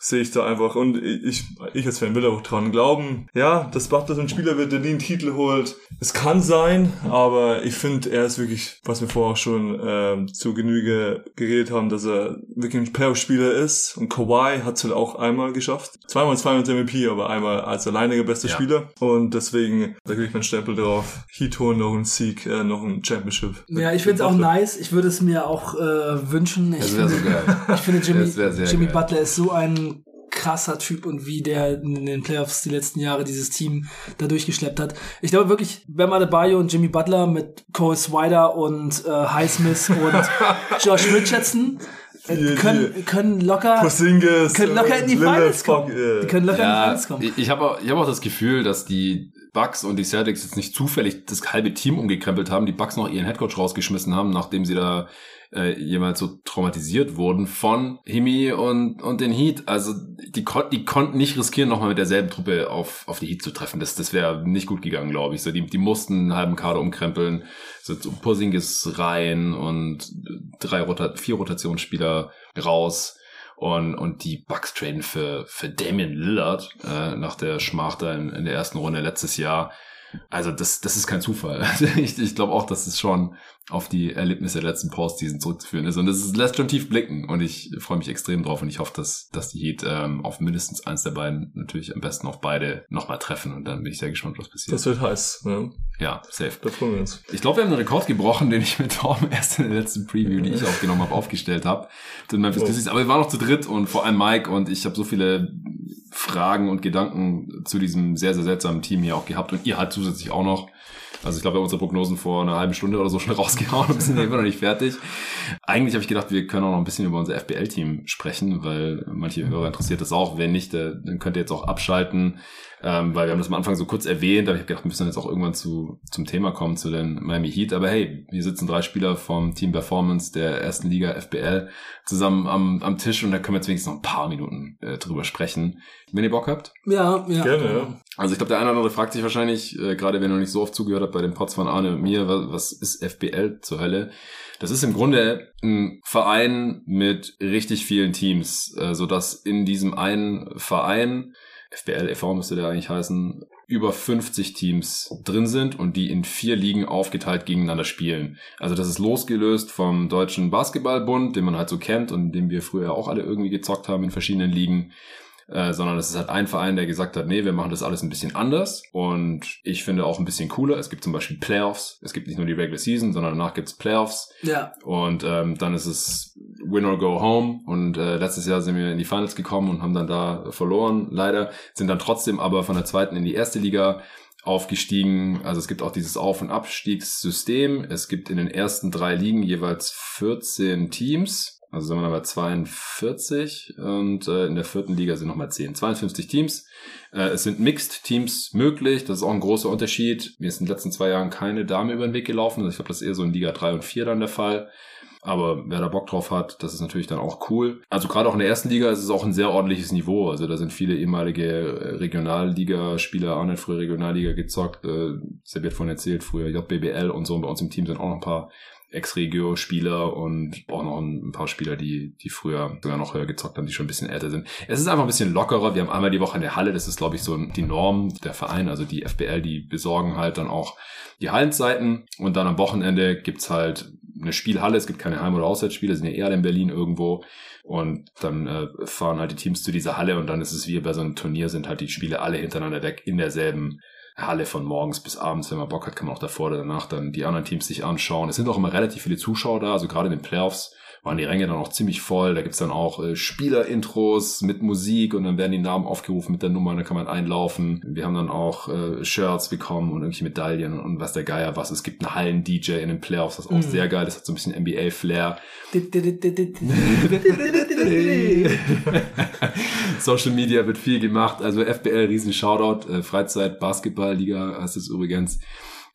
sehe ich da einfach und ich, ich als Fan will auch dran glauben, ja, dass Butler so ein Spieler wird, der nie einen Titel holt. Es kann sein, aber ich finde, er ist wirklich, was wir vorher auch schon ähm, zu Genüge geredet haben, dass er wirklich ein Playoff-Spieler ist und Kawhi hat es halt auch einmal geschafft. Zweimal zweimal MVP, aber einmal als alleiniger bester Ja. Spieler und deswegen, da kriege ich meinen Stempel drauf. Heat holen noch einen Sieg, äh, noch ein Championship. Ja, ich finde es auch nice. Ich würde es mir auch äh, wünschen. Ich Das wäre so finde, geil. ich finde Jimmy, Das wär sehr Jimmy geil. Butler ist so ein krasser Typ und wie der in den Playoffs die letzten Jahre dieses Team da durchgeschleppt hat. Ich glaube wirklich, Bam Adebayo und Jimmy Butler mit Cole Swider und äh, Highsmith und Josh Richardson äh, Die- können, können locker Porzingis, können locker in die Finals kommen. Die können locker in die Ja, Finals kommen. ich, ich habe auch, ich hab auch das Gefühl, dass die Bucks und die Celtics jetzt nicht zufällig das halbe Team umgekrempelt haben, die Bucks noch ihren Headcoach rausgeschmissen haben, nachdem sie da äh, jemals so traumatisiert wurden von Himi und, und den Heat. Also die, kon die konnten nicht riskieren, nochmal mit derselben Truppe auf, auf die Heat zu treffen. Das, das wäre nicht gut gegangen, glaube ich. So, die, die mussten einen halben Kader umkrempeln, so, so Porzingis rein und drei Rota vier Rotationsspieler raus. Und, und die Bucks traden für, für Damian Lillard äh, nach der Schmach da in, in der ersten Runde letztes Jahr. Also das, das ist kein Zufall. Ich ich glaube auch, dass es schon auf die Erlebnisse der letzten Postseason zurückzuführen ist. Und das ist, lässt schon tief blicken. Und ich freue mich extrem drauf und ich hoffe, dass, dass die Heat ähm, auf mindestens eins der beiden, natürlich am besten auf beide, nochmal treffen. Und dann bin ich sehr gespannt, was passiert. Das wird heiß. Ne? ja, safe. Da freuen wir uns. Ich glaube, wir haben einen Rekord gebrochen, den ich mit Tom erst in der letzten Preview, die ich aufgenommen habe, aufgestellt habe. Den Memphis Oh. Grizzlies. Aber wir waren noch zu dritt und vor allem Mike und ich habe so viele Fragen und Gedanken zu diesem sehr, sehr seltsamen Team hier auch gehabt und ihr halt zusätzlich auch noch. Also ich glaube, wir haben unsere Prognosen vor einer halben Stunde oder so schon rausgehauen und sind immer noch nicht fertig. Eigentlich habe ich gedacht, wir können auch noch ein bisschen über unser FBL-Team sprechen, weil manche Hörer interessiert das auch. Wenn nicht, äh, dann könnt ihr jetzt auch abschalten, ähm, weil wir haben das am Anfang so kurz erwähnt, aber ich habe gedacht, wir müssen jetzt auch irgendwann zu, zum Thema kommen, zu den Miami Heat. Aber hey, hier sitzen drei Spieler vom Team Performance der ersten Liga FBL zusammen am, am Tisch und da können wir jetzt wenigstens noch ein paar Minuten äh, drüber sprechen. Wenn ihr Bock habt. Ja, ja. Gerne, ja. Also ich glaube, der eine oder andere fragt sich wahrscheinlich, äh, gerade wenn ihr noch nicht so oft zugehört habt bei den Pots von Arne und mir, was, was ist FBL zur Hölle? Das ist im Grunde ein Verein mit richtig vielen Teams, äh, so dass in diesem einen Verein, FBL e.V. müsste der eigentlich heißen, über 50 Teams drin sind und die in vier Ligen aufgeteilt gegeneinander spielen. Also das ist losgelöst vom Deutschen Basketballbund, den man halt so kennt und den wir früher auch alle irgendwie gezockt haben in verschiedenen Ligen äh, sondern es ist halt ein Verein, der gesagt hat, nee, wir machen das alles ein bisschen anders und ich finde auch ein bisschen cooler. Es gibt zum Beispiel Playoffs, es gibt nicht nur die Regular Season, sondern danach gibt's Playoffs Ja, und ähm, dann ist es Win or Go Home und äh, letztes Jahr sind wir in die Finals gekommen und haben dann da verloren, leider, sind dann trotzdem aber von der zweiten in die erste Liga aufgestiegen. Also es gibt auch dieses Auf- und Abstiegssystem. Es gibt in den ersten drei Ligen jeweils 14 Teams. Also sind wir dann bei 42 und äh, in der vierten Liga sind nochmal 10. 52 Teams. Äh, es sind Mixed-Teams möglich. Das ist auch ein großer Unterschied. Mir ist in den letzten zwei Jahren keine Dame über den Weg gelaufen. Also ich glaube, das ist eher so in Liga 3 und 4 dann der Fall. Aber wer da Bock drauf hat, das ist natürlich dann auch cool. Also gerade auch in der ersten Liga ist es auch ein sehr ordentliches Niveau. Also da sind viele ehemalige äh, Regionalliga-Spieler, auch nicht früher Regionalliga gezockt. Äh, Sepp hat vorhin erzählt, früher JBBL und so. Und bei uns im Team sind auch noch ein paar Ex-Regio-Spieler und auch noch ein paar Spieler, die, die früher sogar noch höher gezockt haben, die schon ein bisschen älter sind. Es ist einfach ein bisschen lockerer. Wir haben einmal die Woche in der Halle, das ist, glaube ich, so die Norm der Verein, also die FBL, die besorgen halt dann auch die Hallenzeiten. Und dann am Wochenende gibt's halt eine Spielhalle, es gibt keine Heim- oder Auswärtsspiele, sind ja eher in Berlin irgendwo. Und dann äh, fahren halt die Teams zu dieser Halle. Und dann ist es wie bei so einem Turnier, sind halt die Spiele alle hintereinander weg in derselben Halle von morgens bis abends. Wenn man Bock hat, kann man auch davor oder danach dann die anderen Teams sich anschauen. Es sind auch immer relativ viele Zuschauer da, also gerade in den Playoffs waren die Ränge dann auch ziemlich voll. Da gibt's dann auch äh, Spielerintros mit Musik und dann werden die Namen aufgerufen mit der Nummer und dann kann man einlaufen. Wir haben dann auch äh, Shirts bekommen und irgendwelche Medaillen und was der Geier was. Es gibt einen Hallen-DJ in den Playoffs, das ist auch mhm. sehr geil. Das hat so ein bisschen NBA-Flair. Social Media wird viel gemacht. Also FBL, riesen Shoutout. Äh, Freizeit, Basketball-Liga heißt es übrigens.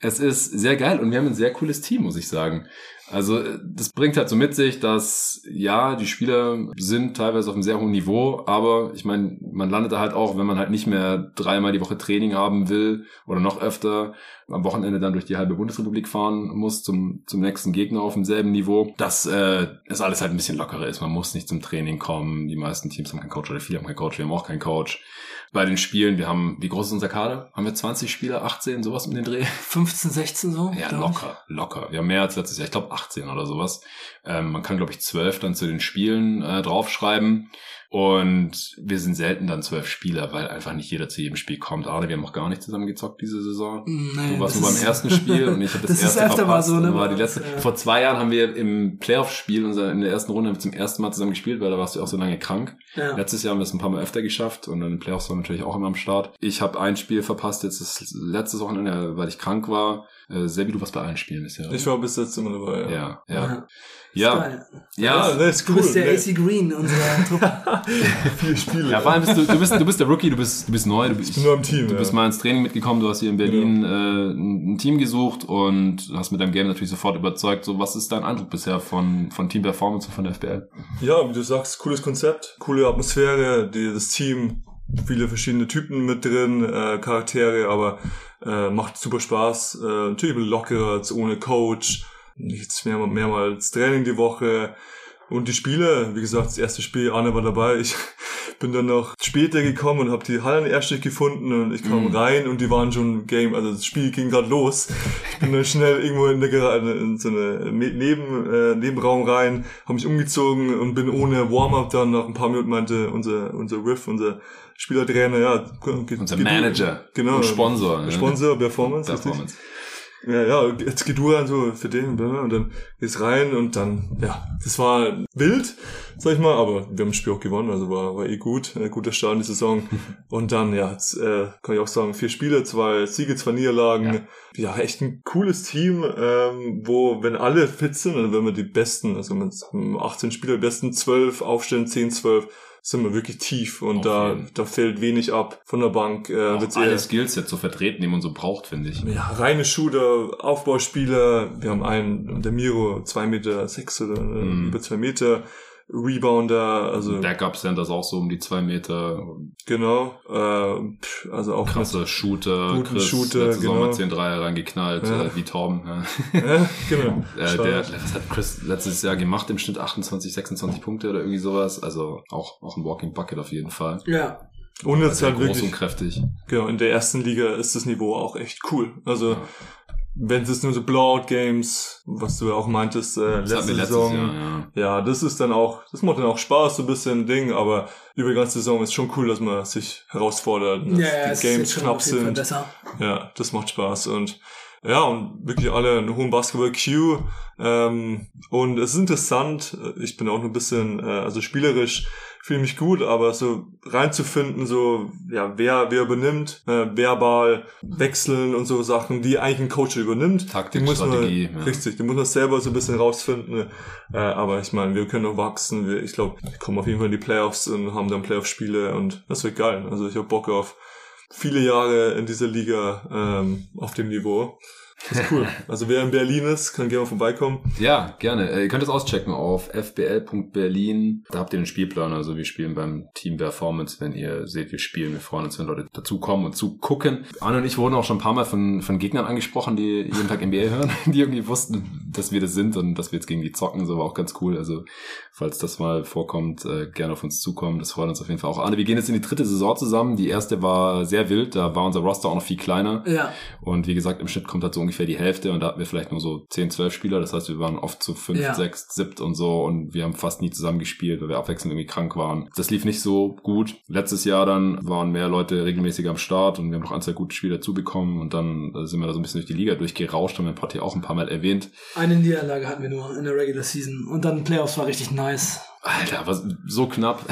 Es ist sehr geil und wir haben ein sehr cooles Team, muss ich sagen. Also das bringt halt so mit sich, dass ja, die Spieler sind teilweise auf einem sehr hohen Niveau, aber ich meine, man landet da halt auch, wenn man halt nicht mehr dreimal die Woche Training haben will oder noch öfter am Wochenende dann durch die halbe Bundesrepublik fahren muss zum, zum nächsten Gegner auf demselben Niveau, dass äh, es alles halt ein bisschen lockerer ist. Man muss nicht zum Training kommen. Die meisten Teams haben keinen Coach oder viele haben keinen Coach, wir haben auch keinen Coach bei den Spielen. Wir haben, wie groß ist unser Kader? Haben wir 20 Spieler, 18, sowas um den Dreh? 15, 16 so? Ja, locker, ich. locker. Wir haben mehr als letztes Jahr. Ich glaube 18 oder sowas. Ähm, man kann, glaube ich, 12 dann zu den Spielen äh, draufschreiben. Und wir sind selten dann zwölf Spieler, weil einfach nicht jeder zu jedem Spiel kommt. Arne, wir haben auch gar nicht zusammen gezockt diese Saison. Nee, du warst nur beim ersten Spiel und ich habe das, das erste öfter verpasst. War so, ne? war die letzte. Ja. Vor zwei Jahren haben wir im Playoff-Spiel, in der ersten Runde zum ersten Mal zusammen gespielt, weil da warst du auch so lange krank. Ja. Letztes Jahr haben wir es ein paar Mal öfter geschafft und dann in Playoffs war natürlich auch immer am Start. Ich habe ein Spiel verpasst, jetzt ist letztes Wochenende, weil ich krank war. Äh, Sebi, du warst bei allen Spielen bisher. Ich war bis jetzt immer dabei. Ja, ja. ja. Ja, ja, ja, das ist cool. Du bist der AC Green unserer Truppe. Vier Spiele. Ja, vor allem bist du, du bist, du bist der Rookie, du bist, du bist neu. Du bist, ich bin nur im Team. Du ja. bist mal ins Training mitgekommen, du hast hier in Berlin genau. äh, ein Team gesucht und hast mit deinem Game natürlich sofort überzeugt. So, was ist dein Eindruck bisher von, von Team Performance und von der FBL? Ja, wie du sagst, cooles Konzept, coole Atmosphäre, die, das Team, viele verschiedene Typen mit drin, äh, Charaktere, aber äh, macht super Spaß. Äh, natürlich lockerer, ohne Coach nichts mehr, mehrmals Training die Woche. Und die Spiele, wie gesagt, das erste Spiel, Arne war dabei. Ich bin dann noch später gekommen und habe die Hallen erst gefunden und ich kam mm. rein und die waren schon Game, also das Spiel ging gerade los. Ich bin dann schnell irgendwo in, der, in so eine Neben, äh, Nebenraum rein, habe mich umgezogen und bin ohne Warm-up dann nach ein paar Minuten meinte unser unser Riff, unser Spielertrainer, ja, unser Manager, genau, und Sponsor, Sponsor, Performance, Performance. Richtig. Ja, ja, jetzt geht du dann so für den, und dann geht's rein und dann, ja, das war wild, sag ich mal, aber wir haben das Spiel auch gewonnen, also war, war eh gut, äh, guter Start in die Saison. Und dann, ja, jetzt, äh, kann ich auch sagen, vier Spiele, zwei Siege, zwei Niederlagen, ja, ja echt ein cooles Team, ähm, wo, wenn alle fit sind, also wenn wir die besten, also wenn wir 18 Spieler, die besten 12 aufstellen, 10, 12, sind wir wirklich tief und da, da fällt wenig ab von der Bank. Äh, Auch alle eher, so vertreten, die man so braucht, finde ich. Ja, reine Shooter, Aufbauspieler. Wir haben einen, der Miro, zwei Meter sechs oder mm. über zwei Meter. Rebounder, also Backup Centers auch so um die zwei Meter. Genau, äh, also auch krasser Shooter, guten Chris, Shooter, letzte genau. Sommer 10 Dreier reingeknallt, ja. äh, wie Torben. Ja, ja genau. äh, der, was hat Chris letztes Jahr gemacht? Im Schnitt 28, 26 Punkte oder irgendwie sowas. Also auch auch ein Walking Bucket auf jeden Fall. Ja. Und jetzt halt groß wirklich, und kräftig. Genau, in der ersten Liga ist das Niveau auch echt cool. Also ja wenn es nur so Blowout-Games, was du ja auch meintest, äh, letzte Saison, Jahr, ja. ja. das ist dann auch, das macht dann auch Spaß, so ein bisschen Ding, aber über die ganze Saison ist schon cool, dass man sich herausfordert, dass ja, die Games knapp sind. Ja, das macht Spaß und ja, und wirklich alle einen hohen Basketball-Q. Ähm, und es ist interessant, ich bin auch ein bisschen, äh, also spielerisch, fühle mich gut, aber so reinzufinden, so, ja, wer, wer übernimmt, äh, verbal wechseln und so Sachen, die eigentlich ein Coach übernimmt. Taktik, die muss man, Strategie. Ja. Richtig, die muss man selber so ein bisschen rausfinden. Äh, aber ich meine, wir können noch wachsen. Wir, ich glaube, wir kommen auf jeden Fall in die Playoffs und haben dann Playoff-Spiele und das wird geil. Also ich habe Bock auf viele Jahre in dieser Liga ähm, auf dem Niveau. Das ist cool. Also wer in Berlin ist, kann gerne vorbeikommen. Ja, gerne. Äh, ihr könnt es auschecken auf fbl.berlin. Da habt ihr den Spielplan. Also wir spielen beim Team Performance, wenn ihr seht, wir spielen. Wir freuen uns, wenn Leute dazukommen und zugucken. Arne und ich wurden auch schon ein paar Mal von, von Gegnern angesprochen, die jeden Tag NBA hören, die irgendwie wussten, dass wir das sind und dass wir jetzt gegen die zocken, so war auch ganz cool. Also falls das mal vorkommt, äh, gerne auf uns zukommen. Das freut uns auf jeden Fall auch. Arne, wir gehen jetzt in die dritte Saison zusammen. Die erste war sehr wild, da war unser Roster auch noch viel kleiner. Ja. Und wie gesagt, im Schnitt kommt halt so ungefähr die Hälfte und da hatten wir vielleicht nur so 10, 12 Spieler. Das heißt, wir waren oft zu 5, Ja. 6, 7 und so und wir haben fast nie zusammen gespielt, weil wir abwechselnd irgendwie krank waren. Das lief nicht so gut. Letztes Jahr dann waren mehr Leute regelmäßig am Start und wir haben noch ein, zwei gute Spieler dazu bekommen und dann äh, sind wir da so ein bisschen durch die Liga durchgerauscht, haben wir Pott hier auch ein paar Mal erwähnt. Eine Niederlage hatten wir nur in der Regular Season. Und dann Playoffs war richtig nice. Alter, was so knapp.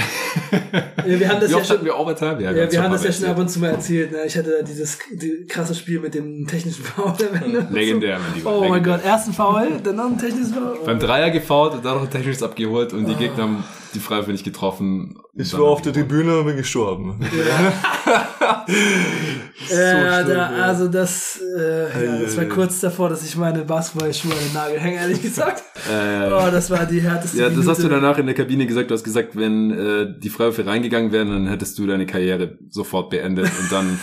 Ja, wir haben das Wie ja schon, wir Overtime? ja, ganz wir haben das ja schon ab und zu mal erzählt. Ne? Ich hatte dieses die, krasse Spiel mit dem technischen Foul am Ende. Legendär, mein Lieber. Oh mein legendär. Gott, ersten Foul, dann noch ein technisches Foul. Beim Dreier gefault und dann noch ein technisches abgeholt und die Gegner haben die Freiwillig getroffen. Ich war auf der. Tribüne und bin gestorben. Ja, schlimm, da, also das, äh, ja, das war kurz davor, dass ich meine Basketballschuhe an den Nagel hänge, ehrlich gesagt. Äh, Oh, das war die härteste Ja, das Minute. hast du danach in der Kabine gesagt. Du hast gesagt, wenn äh, die Freiwürfe reingegangen wären, dann hättest du deine Karriere sofort beendet. Und dann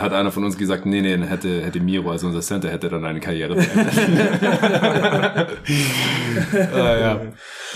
hat einer von uns gesagt, nee, nee, dann hätte, hätte Miro, also unser Center, hätte dann deine Karriere beendet. ah, ja.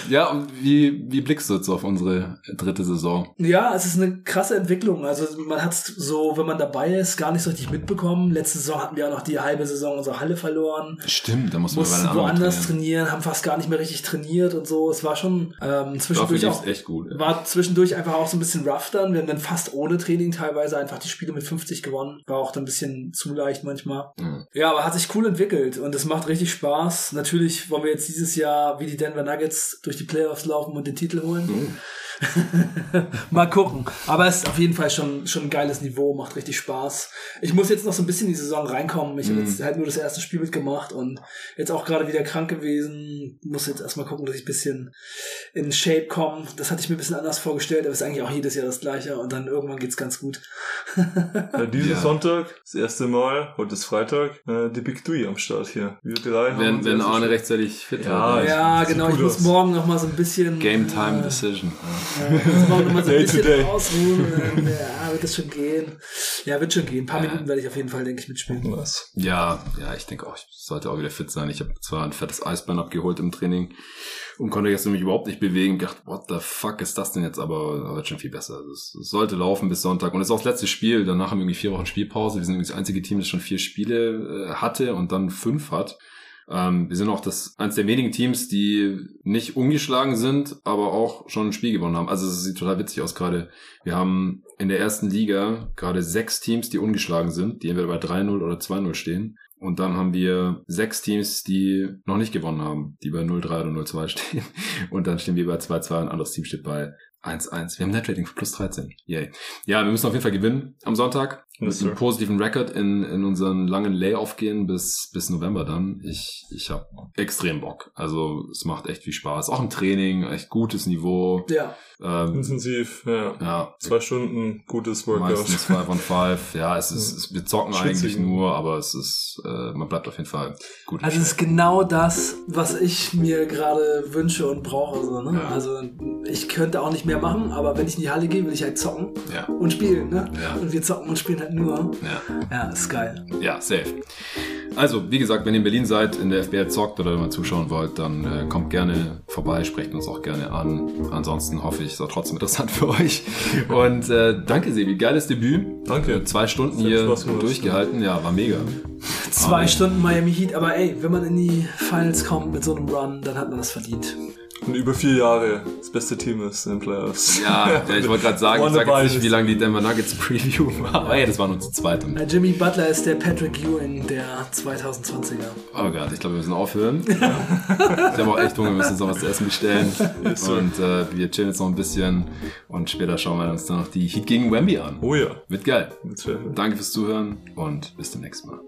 Ja, und wie, wie blickst du jetzt auf unsere dritte Saison? Ja, es ist eine krasse Entwicklung. Also man hat so, wenn man dabei ist, gar nicht so richtig mitbekommen. Letzte Saison hatten wir auch noch die halbe Saison unsere Halle verloren. Stimmt, da muss man Mussten woanders trainieren, haben fast gar nicht mehr richtig trainiert und so. Es war schon ähm, zwischendurch auch, echt gut. Ja. war zwischendurch einfach auch so ein bisschen rough dann. Wir haben dann fast ohne Training teilweise einfach die Spiele mit 50 gewonnen. War auch dann ein bisschen zu leicht manchmal. Ja. Ja, aber hat sich cool entwickelt und es macht richtig Spaß. Natürlich wollen wir jetzt dieses Jahr wie die Denver Nuggets durch die Playoffs laufen und den Titel holen. Mhm. Mal gucken. Aber es ist auf jeden Fall schon, schon ein geiles Niveau, macht richtig Spaß. Ich muss jetzt noch so ein bisschen in die Saison reinkommen. Ich habe Mhm. jetzt halt nur das erste Spiel mitgemacht und jetzt auch gerade wieder krank gewesen. Muss jetzt erstmal gucken, dass ich ein bisschen in Shape komme. Das hatte ich mir ein bisschen anders vorgestellt, aber es ist eigentlich auch jedes Jahr das gleiche und dann irgendwann geht's ganz gut. Ja, diesen Ja. Sonntag, das erste Mal, heute ist Freitag, äh, die Big Three am Start hier. Wir drei haben Wenn, wenn Arne rechtzeitig fit Ja, wird. Ja, genau. Ich muss morgen noch mal so ein bisschen Game Time äh, Decision. Ja, jetzt brauchen wir mal so ein bisschen to day. ausruhen. dann, Ja, wird das schon gehen. Ja, wird schon gehen. Ein paar Ja. Minuten werde ich auf jeden Fall, denke ich, mitspielen. Was? Ja, ja, ich denke auch, ich sollte auch wieder fit sein. Ich habe zwar ein fettes Eisbein abgeholt im Training und konnte jetzt mich überhaupt nicht bewegen. Ich dachte, what the fuck ist das denn jetzt? Aber wird schon viel besser. Also Es, es sollte laufen bis Sonntag. Und es ist auch das letzte Spiel. Danach haben wir irgendwie vier Wochen Spielpause. Wir sind irgendwie das einzige Team, das schon vier Spiele äh, hatte und dann fünf hat. Ähm, wir sind auch das eines der wenigen Teams, die nicht ungeschlagen sind, aber auch schon ein Spiel gewonnen haben. Also es sieht total witzig aus gerade. Wir haben in der ersten Liga gerade sechs Teams, die ungeschlagen sind, die entweder bei 3-0 oder 2-0 stehen. Und dann haben wir sechs Teams, die noch nicht gewonnen haben, die bei 0-3 oder 0-2 stehen. Und dann stehen wir bei 2-2, ein anderes Team steht bei 1-1. Wir haben Netrating plus 13. Yay. Ja, wir müssen auf jeden Fall gewinnen am Sonntag. Yes, mit einem sir. positiven Record in, in unseren langen Layoff gehen bis, bis November dann. Ich, ich habe extrem Bock. Also es macht echt viel Spaß. Auch im Training, echt gutes Niveau. Ja. Ähm, Intensiv, ja. ja, Zwei Stunden, gutes Workout. meistens 5 on 5. Ja, es ist, es, wir zocken Schwitzig. eigentlich nur, aber es ist, äh, man bleibt auf jeden Fall gut. Also es ist genau das, was ich mir gerade wünsche und brauche. So, ne? Ja. Also ich könnte auch nicht mehr machen, aber wenn ich in die Halle gehe, will ich halt zocken ja, und spielen. Ne? Ja. Und wir zocken und spielen halt nur. ja. Ja, ist geil. Ja, safe. Also, wie gesagt, wenn ihr in Berlin seid, in der FBL zockt oder mal zuschauen wollt, dann äh, kommt gerne vorbei, sprecht uns auch gerne an. Ansonsten hoffe ich, es war trotzdem interessant für euch. Und äh, danke, Sebi. Geiles Debüt. Danke. Zwei Stunden hier durchgehalten. Ja, war mega. Zwei Aber- Stunden Miami Heat, aber ey, wenn man in die Finals kommt mit so einem Run, dann hat man das verdient. Und über vier Jahre das beste Team ist in den Playoffs. Ja, ja ich wollte gerade sagen, ich sage jetzt nicht, wie lange die Denver Nuggets Preview war. Aber ey, das war nur zu zweit. Jimmy Butler ist der Patrick Ewing der 2020er. oh Gott, ich glaube, wir müssen aufhören. ich habe auch echt Hunger, wir müssen uns noch was zu essen bestellen. Und äh, wir chillen jetzt noch ein bisschen. Und später schauen wir uns dann noch die Heat gegen Wemby an. Oh ja. Wird geil. Danke fürs Zuhören und bis zum nächsten Mal.